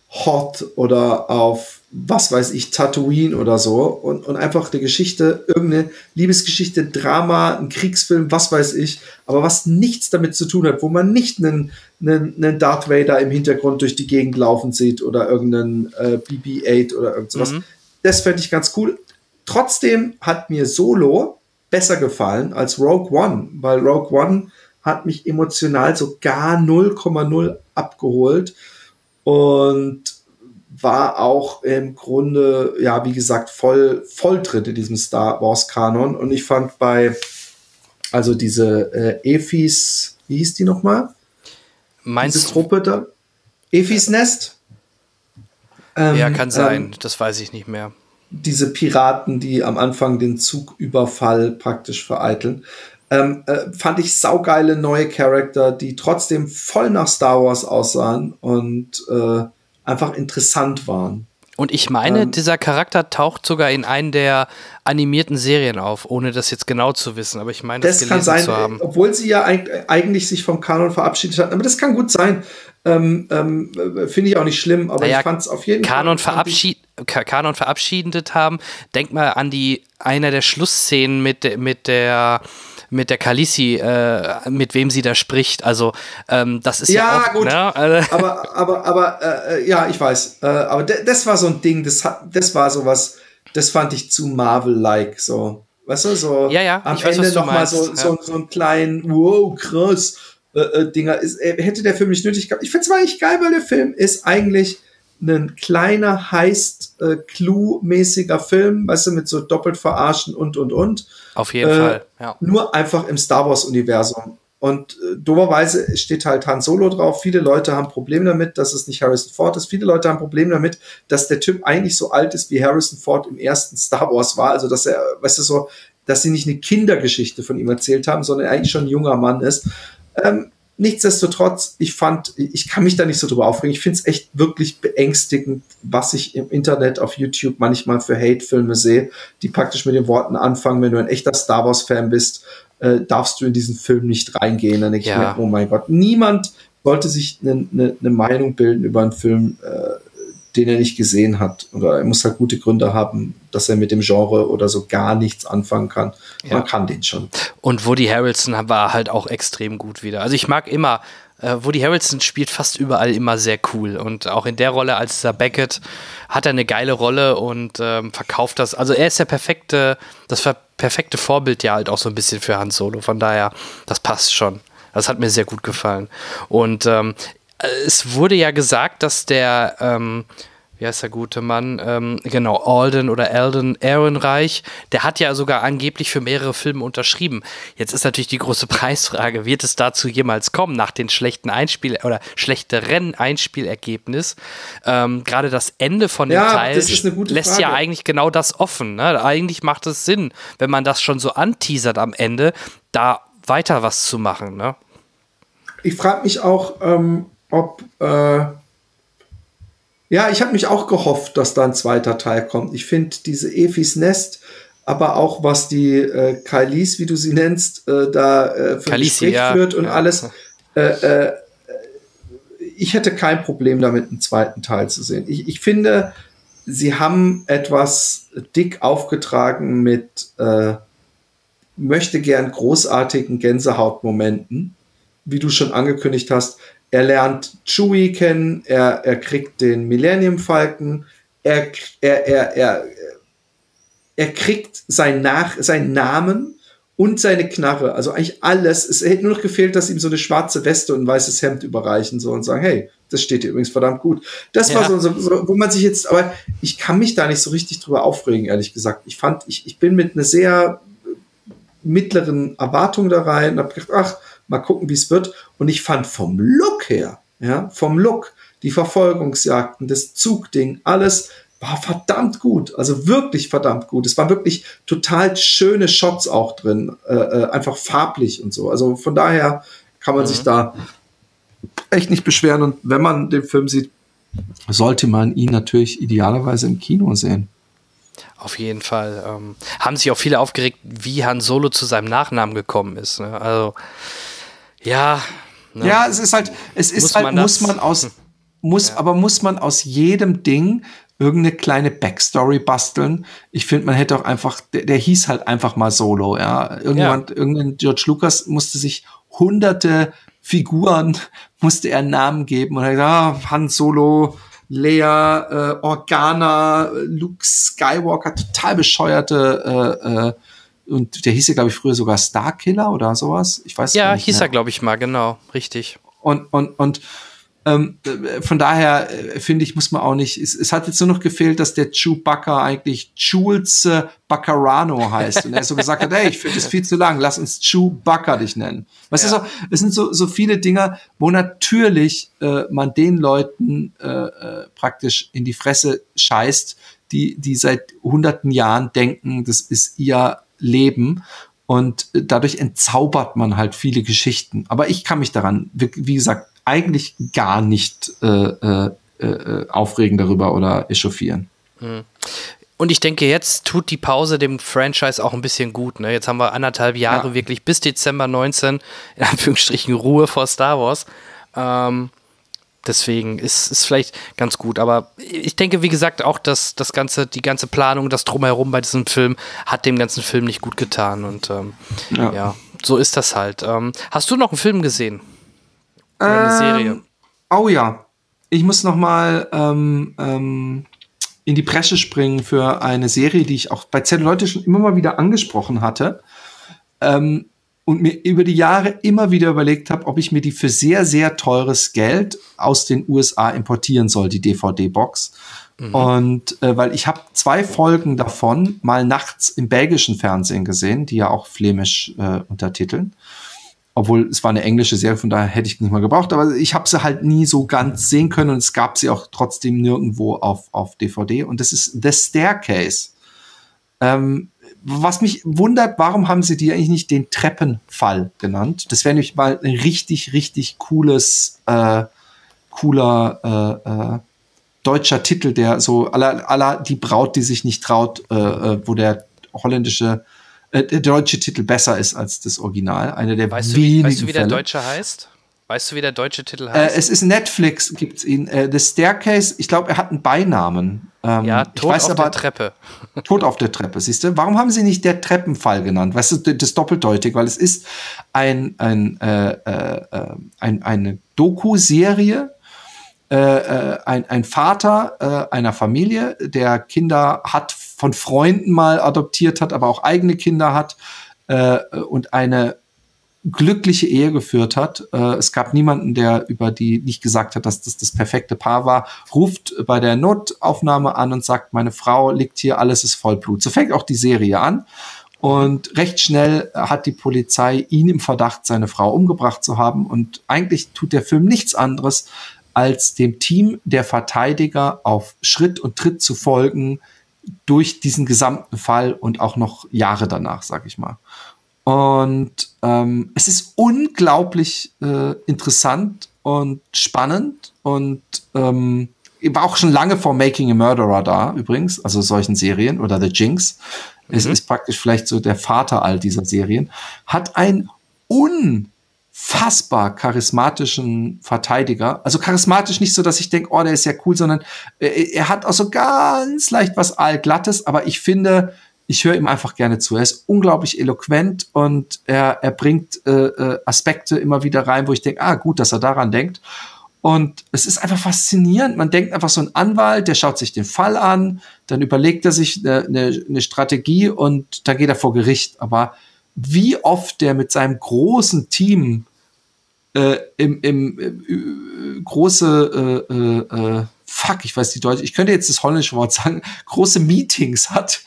Hot oder auf was weiß ich, Tatooine oder so und, und einfach eine Geschichte, irgendeine Liebesgeschichte, Drama, ein Kriegsfilm, was weiß ich, aber was nichts damit zu tun hat, wo man nicht einen, einen, einen Darth Vader im Hintergrund durch die Gegend laufen sieht oder irgendeinen äh, BB-8 oder irgend sowas. Mhm. Das fände ich ganz cool. Trotzdem hat mir Solo besser gefallen als Rogue One, weil Rogue One hat mich emotional so gar 0,0 abgeholt und war auch im Grunde, ja, wie gesagt, voll, voll drin in diesem Star Wars Kanon. Und ich fand bei, also diese äh, Ephis, wie hieß die nochmal? Meinst Diese Gruppe da? Ephis Nest? Ähm, ja, kann sein, ähm, das weiß ich nicht mehr. Diese Piraten, die am Anfang den Zugüberfall praktisch vereiteln. Ähm, äh, fand ich saugeile neue Charakter, die trotzdem voll nach Star Wars aussahen und äh, einfach interessant waren. Und ich meine, ähm, dieser Charakter taucht sogar in einen der animierten Serien auf, ohne das jetzt genau zu wissen. Aber ich meine, das, das kann sein, obwohl sie ja eigentlich sich vom Kanon verabschiedet hat. Aber das kann gut sein. Ähm, ähm, Finde ich auch nicht schlimm, aber naja, ich fand es auf jeden Kanon Fall. Verabschied Kanon verabschiedet haben. Denk mal an die einer der Schlussszenen mit, mit der mit der Kalisi, äh, mit wem sie da spricht. Also ähm, das ist ja, ja auch, gut. Ne? Aber aber aber äh, ja, ich weiß. Äh, aber das war so ein Ding. Das hat, das war sowas. Das fand ich zu Marvel-like so. Weißt du, so ja, ja, am Ende nochmal so, ja. so, so einen kleinen, wow, krass, äh, äh, Dinger. Ist, äh, hätte der Film nicht nötig gehabt. Ich finde es eigentlich geil, weil der Film ist eigentlich ein kleiner, heißt äh, Clue-mäßiger Film, weißt du, mit so doppelt verarschen und und und. Auf jeden äh, Fall, ja. Nur einfach im Star Wars-Universum. Und äh, doberweise steht halt Han Solo drauf. Viele Leute haben Probleme damit, dass es nicht Harrison Ford ist. Viele Leute haben Probleme damit, dass der Typ eigentlich so alt ist, wie Harrison Ford im ersten Star Wars war. Also, dass er, weißt du, so, dass sie nicht eine Kindergeschichte von ihm erzählt haben, sondern eigentlich schon ein junger Mann ist. Ähm, nichtsdestotrotz, ich fand, ich kann mich da nicht so drüber aufregen. Ich finde es echt wirklich beängstigend, was ich im Internet auf YouTube manchmal für Hate-Filme sehe, die praktisch mit den Worten anfangen, wenn du ein echter Star Wars-Fan bist, äh, darfst du in diesen Film nicht reingehen. Dann denke ja. ich mir, oh mein Gott, niemand sollte sich eine ne, ne Meinung bilden über einen Film, äh, den er nicht gesehen hat. Oder er muss halt gute Gründe haben, dass er mit dem Genre oder so gar nichts anfangen kann. Ja. Man kann den schon. Und Woody Harrelson war halt auch extrem gut wieder. Also ich mag immer, äh, Woody Harrelson spielt fast überall immer sehr cool. Und auch in der Rolle als Sir Beckett hat er eine geile Rolle und ähm, verkauft das. Also er ist der perfekte, das perfekte Vorbild ja halt auch so ein bisschen für Han Solo. Von daher, das passt schon. Das hat mir sehr gut gefallen. Und ähm, es wurde ja gesagt, dass der, ähm, wie heißt der gute Mann, ähm, genau, Alden oder Alden Ehrenreich, der hat ja sogar angeblich für mehrere Filme unterschrieben. Jetzt ist natürlich die große Preisfrage, wird es dazu jemals kommen, nach den schlechten Einspiel- oder schlechteren Einspielergebnis? Ähm, Gerade das Ende von dem ja, Teil lässt Frage. ja eigentlich genau das offen. Ne? Eigentlich macht es Sinn, wenn man das schon so anteasert am Ende, da weiter was zu machen. Ne? ich frage mich auch, ähm, ob äh, ja, ich habe mich auch gehofft, dass da ein zweiter Teil kommt. Ich finde diese Efis Nest, aber auch was die äh, Kalis, wie du sie nennst, äh, da äh, für Kalisi, ja. führt und Ja. alles. Äh, äh, ich hätte kein Problem damit, einen zweiten Teil zu sehen. Ich, ich finde, sie haben etwas dick aufgetragen mit äh, möchte gern großartigen Gänsehautmomenten, wie du schon angekündigt hast. Er lernt Chewie kennen, er, er kriegt den Millennium Falcon, er, er, er, er, er kriegt sein Nach, seinen Namen und seine Knarre, also eigentlich alles. Es hätte nur noch gefehlt, dass ihm so eine schwarze Weste und ein weißes Hemd überreichen so und sagen, hey, das steht dir übrigens verdammt gut. Das war Ja. so, so, so, wo man sich jetzt, aber ich kann mich da nicht so richtig drüber aufregen, ehrlich gesagt. Ich fand, ich, ich bin mit einer sehr mittleren Erwartung da rein und hab gedacht, ach, mal gucken, wie es wird. Und ich fand vom Look her, ja, vom Look, die Verfolgungsjagden, das Zugding, alles war verdammt gut. Also wirklich verdammt gut. Es waren wirklich total schöne Shots auch drin, äh, äh, einfach farblich und so. Also von daher kann man sich da echt nicht beschweren. Und wenn man den Film sieht, sollte man ihn natürlich idealerweise im Kino sehen. Auf jeden Fall. Ähm, haben sich auch viele aufgeregt, wie Han Solo zu seinem Nachnamen gekommen ist. Ne? Also, ja. Ne? Ja, es ist halt, es ist Muss halt, man muss man aus, muss, aber muss man aus jedem Ding irgendeine kleine Backstory basteln. Ich finde, man hätte auch einfach, der, der hieß halt einfach mal Solo, ja. Irgendwann, irgendein George Lucas musste sich hunderte Figuren, musste er Namen geben und er hat gesagt, ah, Han Solo, Leia, äh, Organa, Luke Skywalker, total bescheuerte, äh, äh, und der hieß ja, glaube ich, früher sogar Starkiller oder sowas. Ich weiß Ja, nicht hieß mehr. er, glaube ich, mal, genau. Richtig. Und, und, und ähm, äh, von daher äh, finde ich, muss man auch nicht. Es, es hat jetzt nur noch gefehlt, dass der Chewbacca eigentlich Jules äh, Baccarano heißt. Und er so gesagt hat, hey, ich finde das viel zu lang, lass uns Chewbacca dich nennen. Weißt Ja. du, so, es sind so, so viele Dinge, wo natürlich äh, man den Leuten äh, äh, praktisch in die Fresse scheißt, die, die seit hunderten Jahren denken, das ist ihr Leben. Und dadurch entzaubert man halt viele Geschichten. Aber ich kann mich daran, wie, gesagt, eigentlich gar nicht äh, äh, äh, aufregen darüber oder echauffieren. Und ich denke, jetzt tut die Pause dem Franchise auch ein bisschen gut. Ne? Jetzt haben wir anderthalb Jahre Ja. wirklich bis Dezember 19 in Anführungsstrichen Ruhe vor Star Wars. Ähm, deswegen ist es vielleicht ganz gut. Aber ich denke, wie gesagt, auch dass das ganze, die ganze Planung, das drumherum bei diesem Film hat dem ganzen Film nicht gut getan. Und ähm, ja. Ja. so ist das halt. Ähm, hast du noch einen Film gesehen? Oder eine Serie? Oh ja, ich muss noch mal ähm, ähm, in die Bresche springen für eine Serie, die ich auch bei Leute schon immer mal wieder angesprochen hatte ähm, und mir über die Jahre immer wieder überlegt habe, ob ich mir die für sehr, sehr teures Geld aus den USA importieren soll, die DVD-Box. Und äh, weil ich habe zwei Folgen davon mal nachts im belgischen Fernsehen gesehen, die ja auch flämisch äh, untertiteln obwohl es war eine englische Serie, von daher hätte ich nicht mal gebraucht, aber ich habe sie halt nie so ganz sehen können und es gab sie auch trotzdem nirgendwo auf, auf DVD und das ist The Staircase. Ähm, was mich wundert, warum haben sie die eigentlich nicht den Treppenfall genannt? Das wäre nämlich mal ein richtig, richtig cooles, äh, cooler äh, äh, deutscher Titel, der so aller aller die Braut, die sich nicht traut, äh, äh, wo der holländische äh, der deutsche Titel besser ist als das Original. Eine der Weißt du, wie, wenigen weißt du, wie der Fälle. Deutsche heißt? Weißt du, wie der deutsche Titel Äh, heißt? es ist Netflix, gibt's ihn. Äh, The Staircase, ich glaube, er hat einen Beinamen. Ähm, ja, ich Tod weiß auf aber, der Treppe. Tod auf der Treppe, siehst du? Warum haben sie nicht der Treppenfall genannt? Weißt du, das ist doppeldeutig, weil es ist ein, ein, äh, äh, äh, ein, eine Doku-Serie, äh, äh, ein, ein Vater äh, einer Familie, der Kinder hat, von Freunden mal adoptiert hat, aber auch eigene Kinder hat äh, und eine glückliche Ehe geführt hat. Äh, es gab niemanden, der über die nicht gesagt hat, dass das das perfekte Paar war, ruft bei der Notaufnahme an und sagt, meine Frau liegt hier, alles ist voll Blut. So fängt auch die Serie an. Und recht schnell hat die Polizei ihn im Verdacht, seine Frau umgebracht zu haben. Und eigentlich tut der Film nichts anderes, als dem Team der Verteidiger auf Schritt und Tritt zu folgen durch diesen gesamten Fall und auch noch Jahre danach, sag ich mal. Und ähm, es ist unglaublich äh, interessant und spannend und ähm, war auch schon lange vor Making a Murderer da, übrigens, also solchen Serien oder The Jinx. Mhm. Es ist praktisch vielleicht so der Vater all dieser Serien. Hat einen unfassbar charismatischen Verteidiger. Also charismatisch nicht so, dass ich denke, oh, der ist ja cool, sondern äh, er hat auch so ganz leicht was allglattes, aber ich finde, ich höre ihm einfach gerne zu. Er ist unglaublich eloquent und er, er bringt äh, äh, Aspekte immer wieder rein, wo ich denke, ah, gut, dass er daran denkt. Und es ist einfach faszinierend. Man denkt einfach so ein Anwalt, der schaut sich den Fall an, dann überlegt er sich eine, eine, eine Strategie und dann geht er vor Gericht. Aber wie oft der mit seinem großen Team äh, im, im, im äh, große äh, äh, äh, Fuck, ich weiß die Deutsche, ich könnte jetzt das holländische Wort sagen, große Meetings hat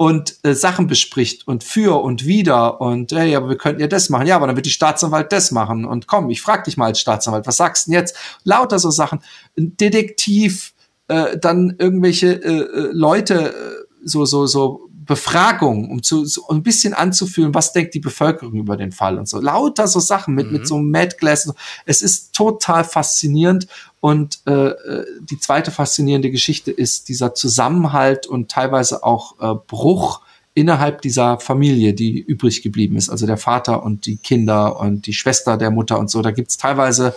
und äh, Sachen bespricht und für und wieder und hey, aber wir könnten ja das machen. Ja, aber dann wird die Staatsanwalt das machen. Und komm, ich frag dich mal als Staatsanwalt, was sagst du denn jetzt? Lauter so Sachen. Ein Detektiv, äh, dann irgendwelche äh, äh Leute, äh, so, so, so Befragung, um zu so ein bisschen anzufühlen, was denkt die Bevölkerung über den Fall und so. Lauter so Sachen mit, mhm. mit so Mad Glass. Es ist total faszinierend. Und äh, äh, die zweite faszinierende Geschichte ist dieser Zusammenhalt und teilweise auch äh, Bruch innerhalb dieser Familie, die übrig geblieben ist. Also der Vater und die Kinder und die Schwester der Mutter und so. Da gibt's teilweise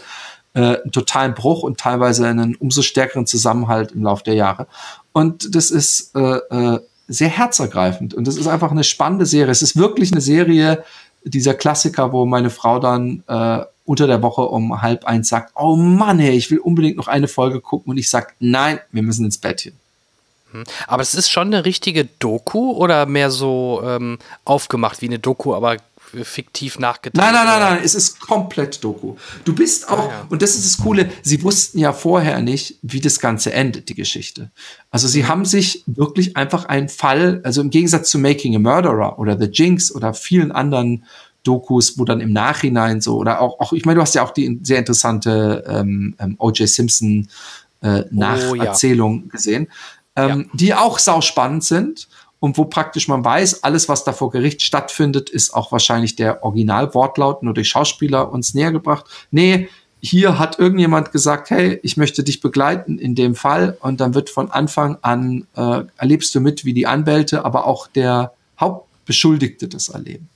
äh, einen totalen Bruch und teilweise einen umso stärkeren Zusammenhalt im Laufe der Jahre. Und das ist äh, äh, sehr herzergreifend. Und das ist einfach eine spannende Serie. Es ist wirklich eine Serie, dieser Klassiker, wo meine Frau dann äh, unter der Woche um halb eins sagt, oh Mann, ey, ich will unbedingt noch eine Folge gucken und ich sag, nein, wir müssen ins Bettchen. Hm. Aber es ist schon eine richtige Doku oder mehr so ähm, aufgemacht wie eine Doku, aber fiktiv nachgedacht. Nein, nein, nein, nein, es ist komplett Doku. Du bist auch, ah, ja. und das ist das Coole, sie wussten ja vorher nicht, wie das Ganze endet, die Geschichte. Also sie mhm. haben sich wirklich einfach einen Fall, also im Gegensatz zu Making a Murderer oder The Jinx oder vielen anderen Dokus, wo dann im Nachhinein so, oder auch, auch ich meine, du hast ja auch die sehr interessante ähm, ähm, O.J. Simpson äh, Nacherzählung oh, ja. gesehen, ähm, ja. die auch sauspannend sind und wo praktisch man weiß, alles, was da vor Gericht stattfindet, ist auch wahrscheinlich der Originalwortlaut nur durch Schauspieler uns näher gebracht. Nee, hier hat irgendjemand gesagt, hey, ich möchte dich begleiten in dem Fall und dann wird von Anfang an äh, erlebst du mit, wie die Anwälte, aber auch der Hauptbeschuldigte das erleben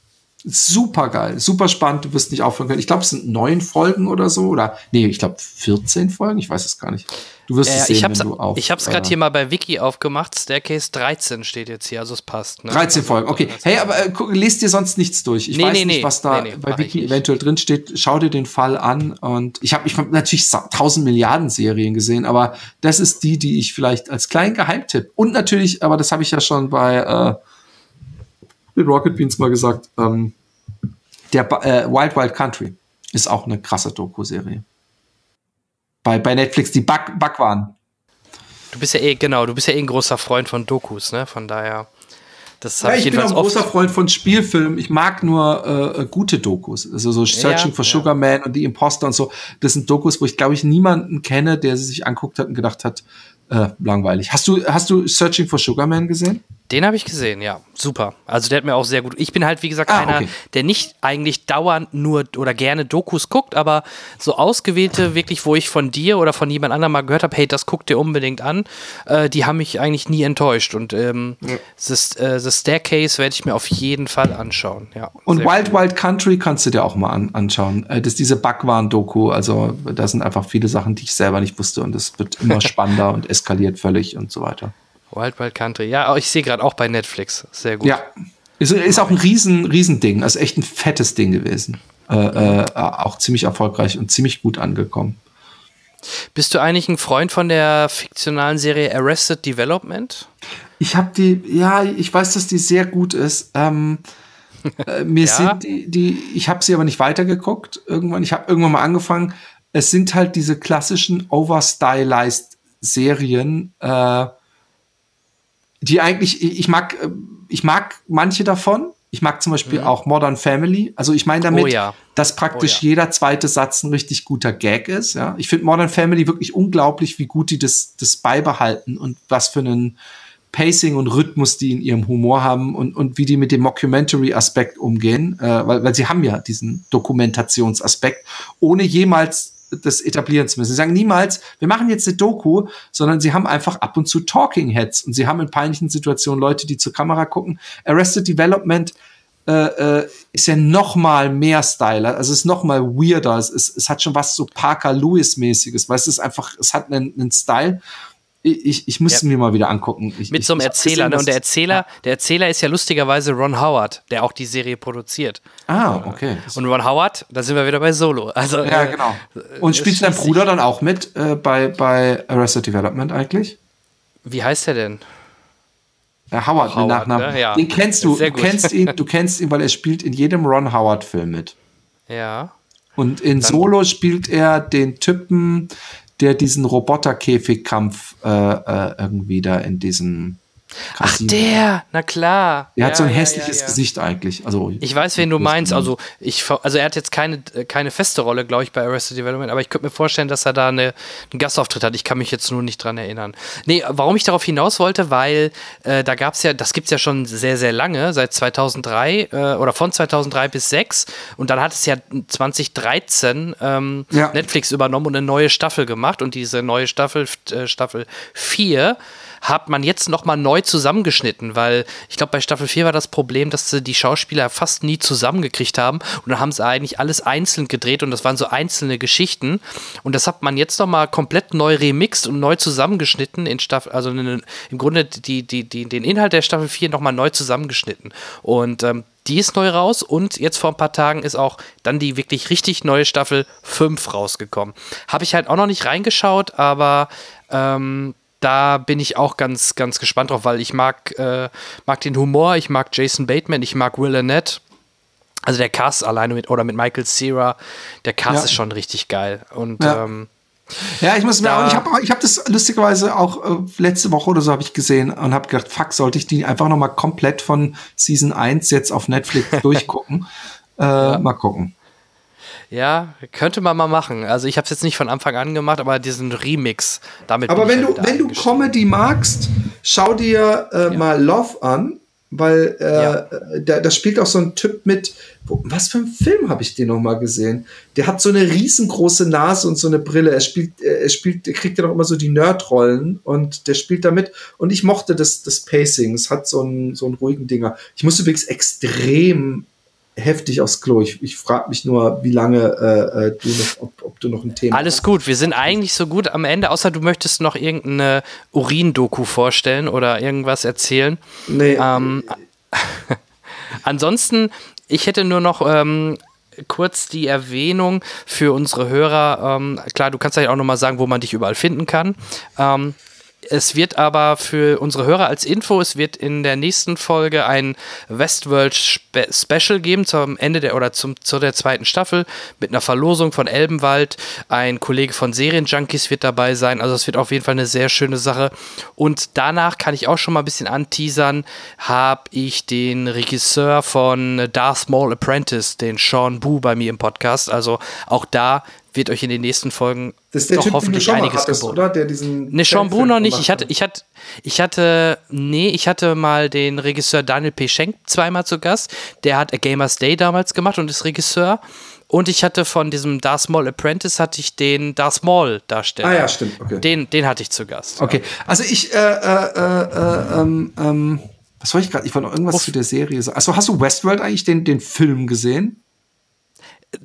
super geil, super spannend, du wirst nicht aufhören können. Ich glaube, es sind neun Folgen oder so, oder nee, ich glaube 14 Folgen, ich weiß es gar nicht. Du wirst äh, es sehen, ich hab's, wenn du auf. Ich habe es gerade äh, hier mal bei Wiki aufgemacht. Staircase 13 steht jetzt hier, also es passt. Ne? 13 Folgen, okay. Hey, aber äh, lest dir sonst nichts durch. Ich nee, weiß nee, nicht, was da nee, bei Wiki eventuell drin steht. Schau dir den Fall an und ich habe ich hab natürlich tausend Milliarden Serien gesehen, aber das ist die, die ich vielleicht als kleinen Geheimtipp und natürlich, aber das habe ich ja schon bei äh, den Rocket Beans mal gesagt, ähm, der äh, Wild Wild Country ist auch eine krasse Doku-Serie. Bei, bei Netflix, die Back, Backwaren. Du bist ja eh, genau, du bist ja eh ein großer Freund von Dokus, ne? Von daher. Das ja, ich, ich bin auch ein großer Freund von Spielfilmen. Ich mag nur äh, gute Dokus. Also so Searching ja, for ja. Sugar Man und die Imposter und so. Das sind Dokus, wo ich glaube ich niemanden kenne, der sie sich anguckt hat und gedacht hat, äh, langweilig. Hast du, hast du Searching for Sugar Man gesehen? Den habe ich gesehen, ja. Super. Also der hat mir auch sehr gut. Ich bin halt, wie gesagt, ah, einer, okay. der nicht eigentlich dauernd nur oder gerne Dokus guckt, aber so ausgewählte, wirklich, wo ich von dir oder von jemand anderem mal gehört habe, hey, das guckt dir unbedingt an, äh, die haben mich eigentlich nie enttäuscht. Und ähm, ja. das, äh, The Staircase werde ich mir auf jeden Fall anschauen. Ja, Und Wild cool. Wild Country kannst du dir auch mal an, anschauen. Äh, das ist diese Backwaren-Doku. Also da sind einfach viele Sachen, die ich selber nicht wusste und es wird immer spannender und eskaliert völlig und so weiter. Wild Wild Country. Ja, ich sehe gerade auch bei Netflix. Sehr gut. Ja. Ist, ist auch ein riesen, riesen Ding. Also echt ein fettes Ding gewesen. Äh, äh, auch ziemlich erfolgreich und ziemlich gut angekommen. Bist du eigentlich ein Freund von der fiktionalen Serie Arrested Development? Ich habe die, ja, ich weiß, dass die sehr gut ist. Ähm, äh, mir ja? sind die, die ich habe sie aber nicht weitergeguckt. Irgendwann, ich habe irgendwann mal angefangen. Es sind halt diese klassischen overstylized Serien, äh, die eigentlich, ich mag, äh, ich mag manche davon. Ich mag zum Beispiel mhm. auch Modern Family. Also ich meine damit, oh ja. dass praktisch oh ja. jeder zweite Satz ein richtig guter Gag ist. Ja, ich finde Modern Family wirklich unglaublich, wie gut die das, das beibehalten und was für einen Pacing und Rhythmus, die in ihrem Humor haben und, und wie die mit dem Mockumentary-Aspekt umgehen, äh, weil, weil sie haben ja diesen Dokumentationsaspekt, ohne jemals das etablieren zu müssen. Sie sagen niemals, wir machen jetzt eine Doku, sondern sie haben einfach ab und zu Talking Heads und sie haben in peinlichen Situationen Leute, die zur Kamera gucken. Arrested Development äh, äh, ist ja noch mal mehr Styler, also es ist noch mal weirder. Es, ist, es hat schon was so Parker Lewis mäßiges, weil es ist einfach, es hat einen, einen Style ich, ich müsste ja. mir mal wieder angucken. Ich, Mit so einem Erzähler. Gesehen, ne? und der Erzähler, der Erzähler ist ja lustigerweise Ron Howard, der auch die Serie produziert. Ah, okay. Und Ron Howard, da sind wir wieder bei Solo. Also, ja, äh, genau. Und spielt dein Bruder dann auch mit äh, bei, bei Arrested Development eigentlich? Wie heißt er denn? Äh, Howard, Howard Nachnamen. Ne? Ja. Den kennst du. Du kennst ihn, du kennst ihn, weil er spielt in jedem Ron Howard-Film mit. Ja. Und in Solo spielt er den Typen, der diesen Roboterkäfigkampf äh, äh, irgendwie da in diesem Ach, der, na klar. Der ja, hat so ein hässliches ja, ja, Gesicht eigentlich. Also, ich weiß, wen du meinst. Also, ich, also er hat jetzt keine, keine feste Rolle, glaube ich, bei Arrested Development, aber ich könnte mir vorstellen, dass er da eine, einen Gastauftritt hat. Ich kann mich jetzt nur nicht dran erinnern. Nee, warum ich darauf hinaus wollte, weil äh, da gab es ja, das gibt es ja schon sehr, sehr lange, seit 2003 äh, oder von 2003 bis 2006 und dann hat es ja 2013 ähm, Netflix übernommen und eine neue Staffel gemacht und diese neue Staffel, äh, Staffel 4 hat man jetzt nochmal neu zusammengeschnitten, weil ich glaube, bei Staffel 4 war das Problem, dass sie die Schauspieler fast nie zusammengekriegt haben und dann haben sie eigentlich alles einzeln gedreht und das waren so einzelne Geschichten und das hat man jetzt nochmal komplett neu remixt und neu zusammengeschnitten in Staffel, also in, im Grunde die, die, die, den Inhalt der Staffel 4 nochmal neu zusammengeschnitten und ähm, die ist neu raus und jetzt vor ein paar Tagen ist auch dann die wirklich richtig neue Staffel 5 rausgekommen. Habe ich halt auch noch nicht reingeschaut, aber ähm, da bin ich auch ganz, ganz gespannt drauf, weil ich mag, äh, mag den Humor, ich mag Jason Bateman, ich mag Will Arnett. Also der Cast alleine mit, oder mit Michael Cera, der Cast ja. ist schon richtig geil. Und ja. Ähm, ja, ich muss mir auch, ich habe ich hab das lustigerweise auch äh, letzte Woche oder so habe ich gesehen und habe gedacht, fuck, sollte ich die einfach noch mal komplett von Season 1 jetzt auf Netflix durchgucken. Äh, ja. Mal gucken. Ja, könnte man mal machen. Also ich habe es jetzt nicht von Anfang an gemacht, aber diesen Remix damit. Aber wenn du wenn du Comedy magst, schau dir äh, ja. mal Love an, weil äh, ja. da, da spielt auch so ein Typ mit. Wo, was für einen Film habe ich den noch mal gesehen? Der hat so eine riesengroße Nase und so eine Brille. Er spielt, äh, er spielt, er kriegt ja noch immer so die Nerdrollen und der spielt damit. Und ich mochte das, das Pacing. Es hat so einen so einen ruhigen Dinger. Ich musste übrigens extrem heftig aufs Klo. Ich, ich frage mich nur, wie lange äh, äh, du noch, ob, ob, du noch ein Thema Alles hast. gut, wir sind eigentlich so gut am Ende, außer du möchtest noch irgendeine Urin-Doku vorstellen oder irgendwas erzählen. Nee. Ähm, ansonsten, ich hätte nur noch ähm, kurz die Erwähnung für unsere Hörer. Ähm, klar, du kannst ja auch noch mal sagen, wo man dich überall finden kann. Ähm, es wird aber für unsere Hörer als Info, es wird in der nächsten Folge ein Westworld Spe Special geben zum Ende der oder zum, zu der zweiten Staffel mit einer Verlosung von Elbenwald. Ein Kollege von Serienjunkies wird dabei sein. Also es wird auf jeden Fall eine sehr schöne Sache. Und danach kann ich auch schon mal ein bisschen anteasern, habe ich den Regisseur von Darth Maul Apprentice, den Sean Boo, bei mir im Podcast. Also auch da wird euch in den nächsten Folgen das ist der doch typ, hoffentlich den du einiges hattest, geboten. Oder? Der diesen ne, Sean Bruno nicht. Ich hatte, ich hatte, ich hatte, nee, ich hatte mal den Regisseur Daniel P. Schenk zweimal zu Gast. Der hat A Gamer's Day damals gemacht und ist Regisseur. Und ich hatte von diesem Darth Maul Apprentice hatte ich den Darth Maul Darsteller. Ah ja, stimmt. Okay. Den, den hatte ich zu Gast. Okay, also ich, äh, äh, äh, ähm, ähm, was soll ich gerade? Ich wollte noch irgendwas Uff. zu der Serie sagen. Achso, hast du Westworld eigentlich den, den Film gesehen?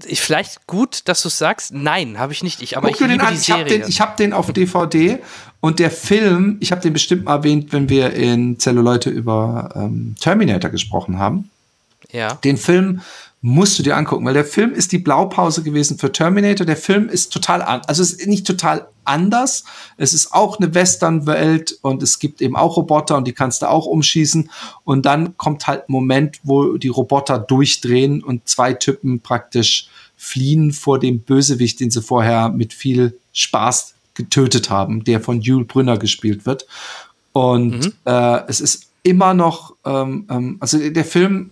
Ich, vielleicht gut, dass du es sagst. Nein, habe ich nicht. Ich, aber Guck ich den Ich habe den, hab den auf DVD und der Film, ich habe den bestimmt mal erwähnt, wenn wir in Zelluleute über ähm, Terminator gesprochen haben. Ja. Den Film musst du dir angucken, weil der Film ist die Blaupause gewesen für Terminator. Der Film ist total an, also es ist nicht total anders. Es ist auch eine Western-Welt und es gibt eben auch Roboter und die kannst du auch umschießen. Und dann kommt halt ein Moment, wo die Roboter durchdrehen und zwei Typen praktisch fliehen vor dem Bösewicht, den sie vorher mit viel Spaß getötet haben, der von Jules Brünner gespielt wird. Und mhm. äh, es ist immer noch, ähm, ähm, also der Film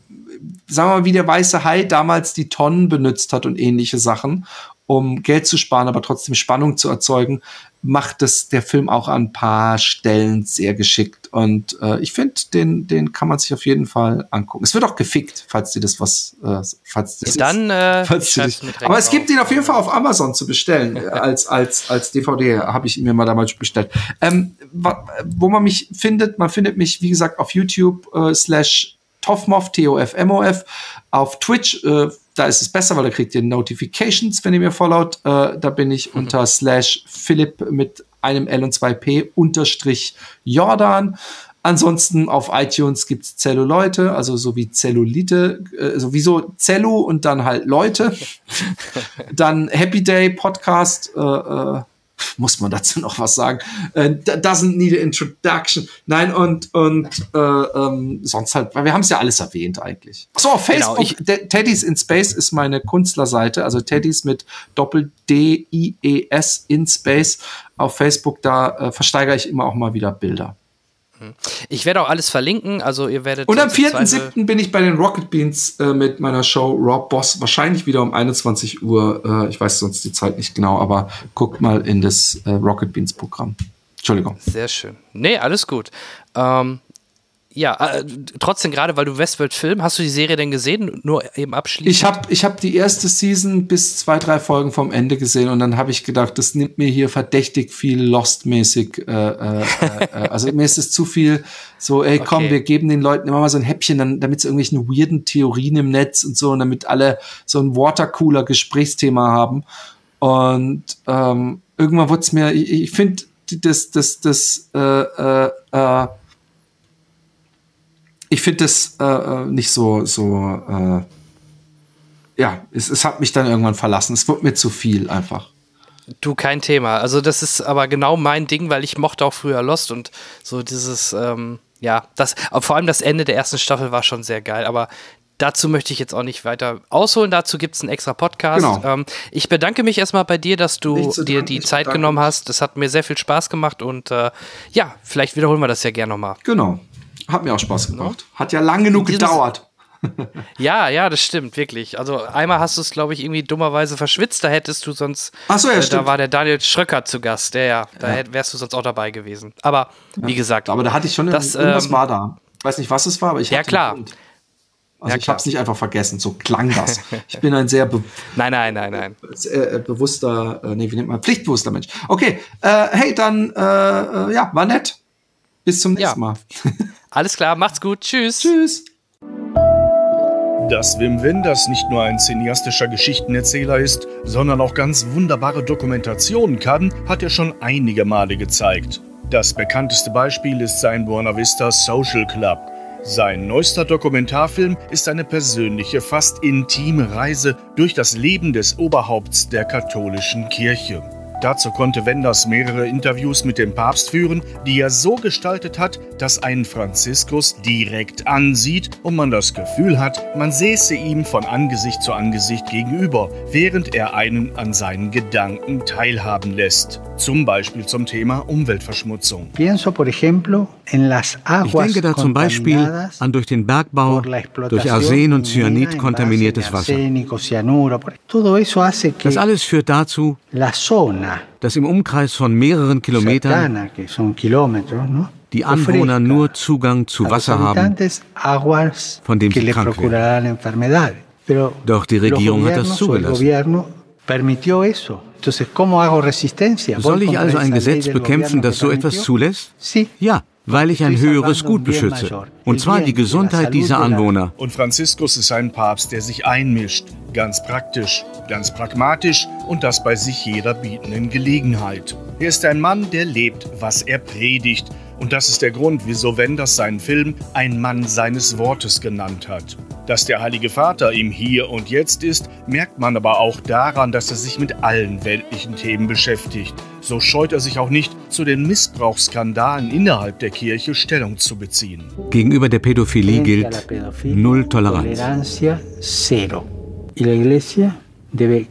sagen wir mal, wie der weiße Hai damals die Tonnen benutzt hat und ähnliche Sachen. um Geld zu sparen, aber trotzdem Spannung zu erzeugen, macht es der Film auch an ein paar Stellen sehr geschickt. Und äh, ich finde, den, den kann man sich auf jeden Fall angucken. Es wird auch gefickt, falls dir das was, äh, falls das Dann, äh, falls direkt aber es gibt ihn auf jeden Fall auf Amazon zu bestellen. als, als, als DVD habe ich ihn mir mal damals bestellt. Ähm, wo man mich findet, man findet mich, wie gesagt, auf YouTube äh, slash Toffmoff, T-O-F-M-O-F, auf Twitch, äh, da ist es besser, weil da kriegt ihr Notifications, wenn ihr mir followt. Äh, da bin ich unter slash Philipp mit einem L und zwei P unterstrich Jordan. Ansonsten auf iTunes gibt's Zelluleute, also so wie Zellulite, äh, sowieso Zellu und dann halt Leute. dann Happy Day Podcast, äh, äh, muss man dazu noch was sagen? Äh, doesn't need an introduction. Nein, und, und äh, ähm, sonst halt, weil wir haben es ja alles erwähnt eigentlich. So, auf Genau, Facebook, De- Teddy's in Space ist meine Künstlerseite, also Teddy's mit Doppel-D-I-E-S in Space auf Facebook, da äh, versteigere ich immer auch mal wieder Bilder. Ich werde auch alles verlinken, also ihr werdet. Und am sonst im Zweifel- 4.7. bin ich bei den Rocket Beans äh, mit meiner Show Rob Boss, wahrscheinlich wieder um 21 Uhr. Äh, ich weiß sonst die Zeit nicht genau, aber guckt mal in das äh, Rocket Beans Programm. Entschuldigung. Sehr schön. Nee, alles gut. Ähm, ja, äh, trotzdem gerade, weil du Westworld Film, hast du die Serie denn gesehen? Nur eben abschließend. Ich habe ich hab die erste Season bis zwei, drei Folgen vom Ende gesehen und dann habe ich gedacht, das nimmt mir hier verdächtig viel Lost-mäßig. Äh, äh, äh, also mir ist es zu viel so, ey, komm, Okay. wir geben den Leuten immer mal so ein Häppchen, dann, damit sie irgendwelchen weirden Theorien im Netz und so und damit alle so ein Watercooler-Gesprächsthema haben. Und ähm, irgendwann wurde es mir, ich, ich finde, das, das, das, äh, äh, äh, ich finde das äh, äh, nicht so, so, äh, ja, es, es hat mich dann irgendwann verlassen. Es wurde mir zu viel einfach. Du, kein Thema. Also, das ist aber genau mein Ding, weil ich mochte auch früher Lost und so dieses, ähm, ja, das, vor allem das Ende der ersten Staffel war schon sehr geil, aber dazu möchte ich jetzt auch nicht weiter ausholen. Dazu gibt es einen extra Podcast. Genau. Ähm, ich bedanke mich erstmal bei dir, dass du dir danken, die Zeit genommen hast. Das hat mir sehr viel Spaß gemacht und äh, ja, vielleicht wiederholen wir das ja gerne nochmal. Genau. Hat mir auch Spaß gemacht. Hat ja lang genug gedauert. Ja, ja, das stimmt, wirklich. Also einmal hast du es, glaube ich, irgendwie dummerweise verschwitzt, da hättest du sonst. Ach so, ja, äh, Da stimmt. war der Daniel Schröcker zu Gast, der ja, da hätt- wärst du sonst auch dabei gewesen. Aber wie gesagt, Aber da hatte ich schon Das, irgendwas ähm, war da. Ich weiß nicht, was es war, aber ich Ja, hatte klar. Also Ja, ich habe es nicht einfach vergessen. So klang das. ich bin ein sehr be nein, nein, nein, nein. äh, bewusster, äh, nee, wie nennt man, pflichtbewusster Mensch. Okay, äh, hey, dann, äh, äh, ja, war nett. Bis zum nächsten Ja. Mal. Alles klar, macht's gut, tschüss. Tschüss. Dass Wim Wenders nicht nur ein cineastischer Geschichtenerzähler ist, sondern auch ganz wunderbare Dokumentationen kann, hat er schon einige Male gezeigt. Das bekannteste Beispiel ist sein Buena Vista Social Club. Sein neuester Dokumentarfilm ist eine persönliche, fast intime Reise durch das Leben des Oberhaupts der katholischen Kirche. Dazu konnte Wenders mehrere Interviews mit dem Papst führen, die er so gestaltet hat, dass ein Franziskus direkt ansieht und man das Gefühl hat, man säße ihm von Angesicht zu Angesicht gegenüber, während er einen an seinen Gedanken teilhaben lässt. Zum Beispiel zum Thema Umweltverschmutzung. Pienso, por ejemplo, Ich denke da zum Beispiel an durch den Bergbau, durch Arsen und Cyanid kontaminiertes Wasser. Das alles führt dazu, dass im Umkreis von mehreren Kilometern die Anwohner nur Zugang zu Wasser haben. von dem sie krank werden. Doch die Regierung hat das zugelassen. Soll ich also ein Gesetz bekämpfen, das so etwas zulässt? Ja, weil ich ein höheres Gut beschütze. Und zwar die Gesundheit dieser Anwohner. Und Franziskus ist ein Papst, der sich einmischt. Ganz praktisch, ganz pragmatisch und das bei sich jeder bietenden Gelegenheit. Er ist ein Mann, der lebt, was er predigt. Und das ist der Grund, wieso Wenders seinen Film Ein Mann seines Wortes genannt hat. Dass der Heilige Vater im Hier und Jetzt ist, merkt man aber auch daran, dass er sich mit allen weltlichen Themen beschäftigt. So scheut er sich auch nicht, zu den Missbrauchsskandalen innerhalb der Kirche Stellung zu beziehen. Gegenüber der Pädophilie gilt Null Toleranz.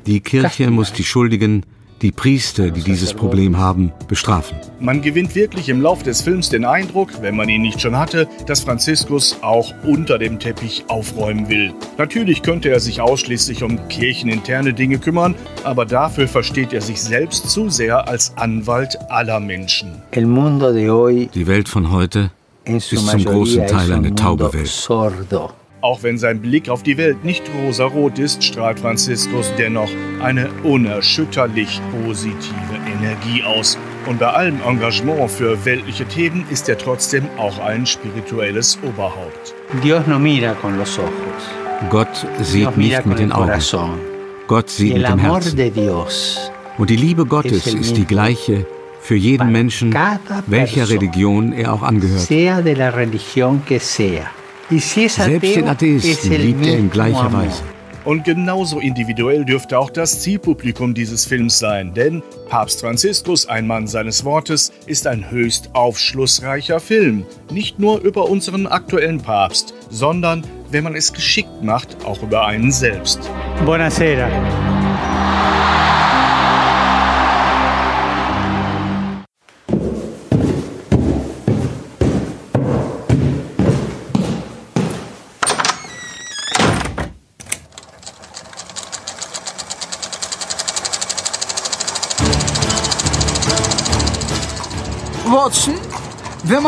Die Kirche muss die Schuldigen die Priester, die dieses Problem haben, bestrafen. Man gewinnt wirklich im Lauf des Films den Eindruck, wenn man ihn nicht schon hatte, dass Franziskus auch unter dem Teppich aufräumen will. Natürlich könnte er sich ausschließlich um kircheninterne Dinge kümmern, aber dafür versteht er sich selbst zu sehr als Anwalt aller Menschen. Die Welt von heute ist zum großen Teil eine taube Welt. Auch wenn sein Blick auf die Welt nicht rosarot ist, strahlt Franziskus dennoch eine unerschütterlich positive Energie aus. Und bei allem Engagement für weltliche Themen ist er trotzdem auch ein spirituelles Oberhaupt. Gott sieht nicht mit den Augen. Gott sieht mit dem Herzen. Und die Liebe Gottes ist die gleiche für jeden Menschen, welcher Religion er auch angehört. Selbst den Atheisten liebt er in gleicher Weise. Und genauso individuell dürfte auch das Zielpublikum dieses Films sein, denn Papst Franziskus, ein Mann seines Wortes, ist ein höchst aufschlussreicher Film. Nicht nur über unseren aktuellen Papst, sondern, wenn man es geschickt macht, auch über einen selbst. Buonasera.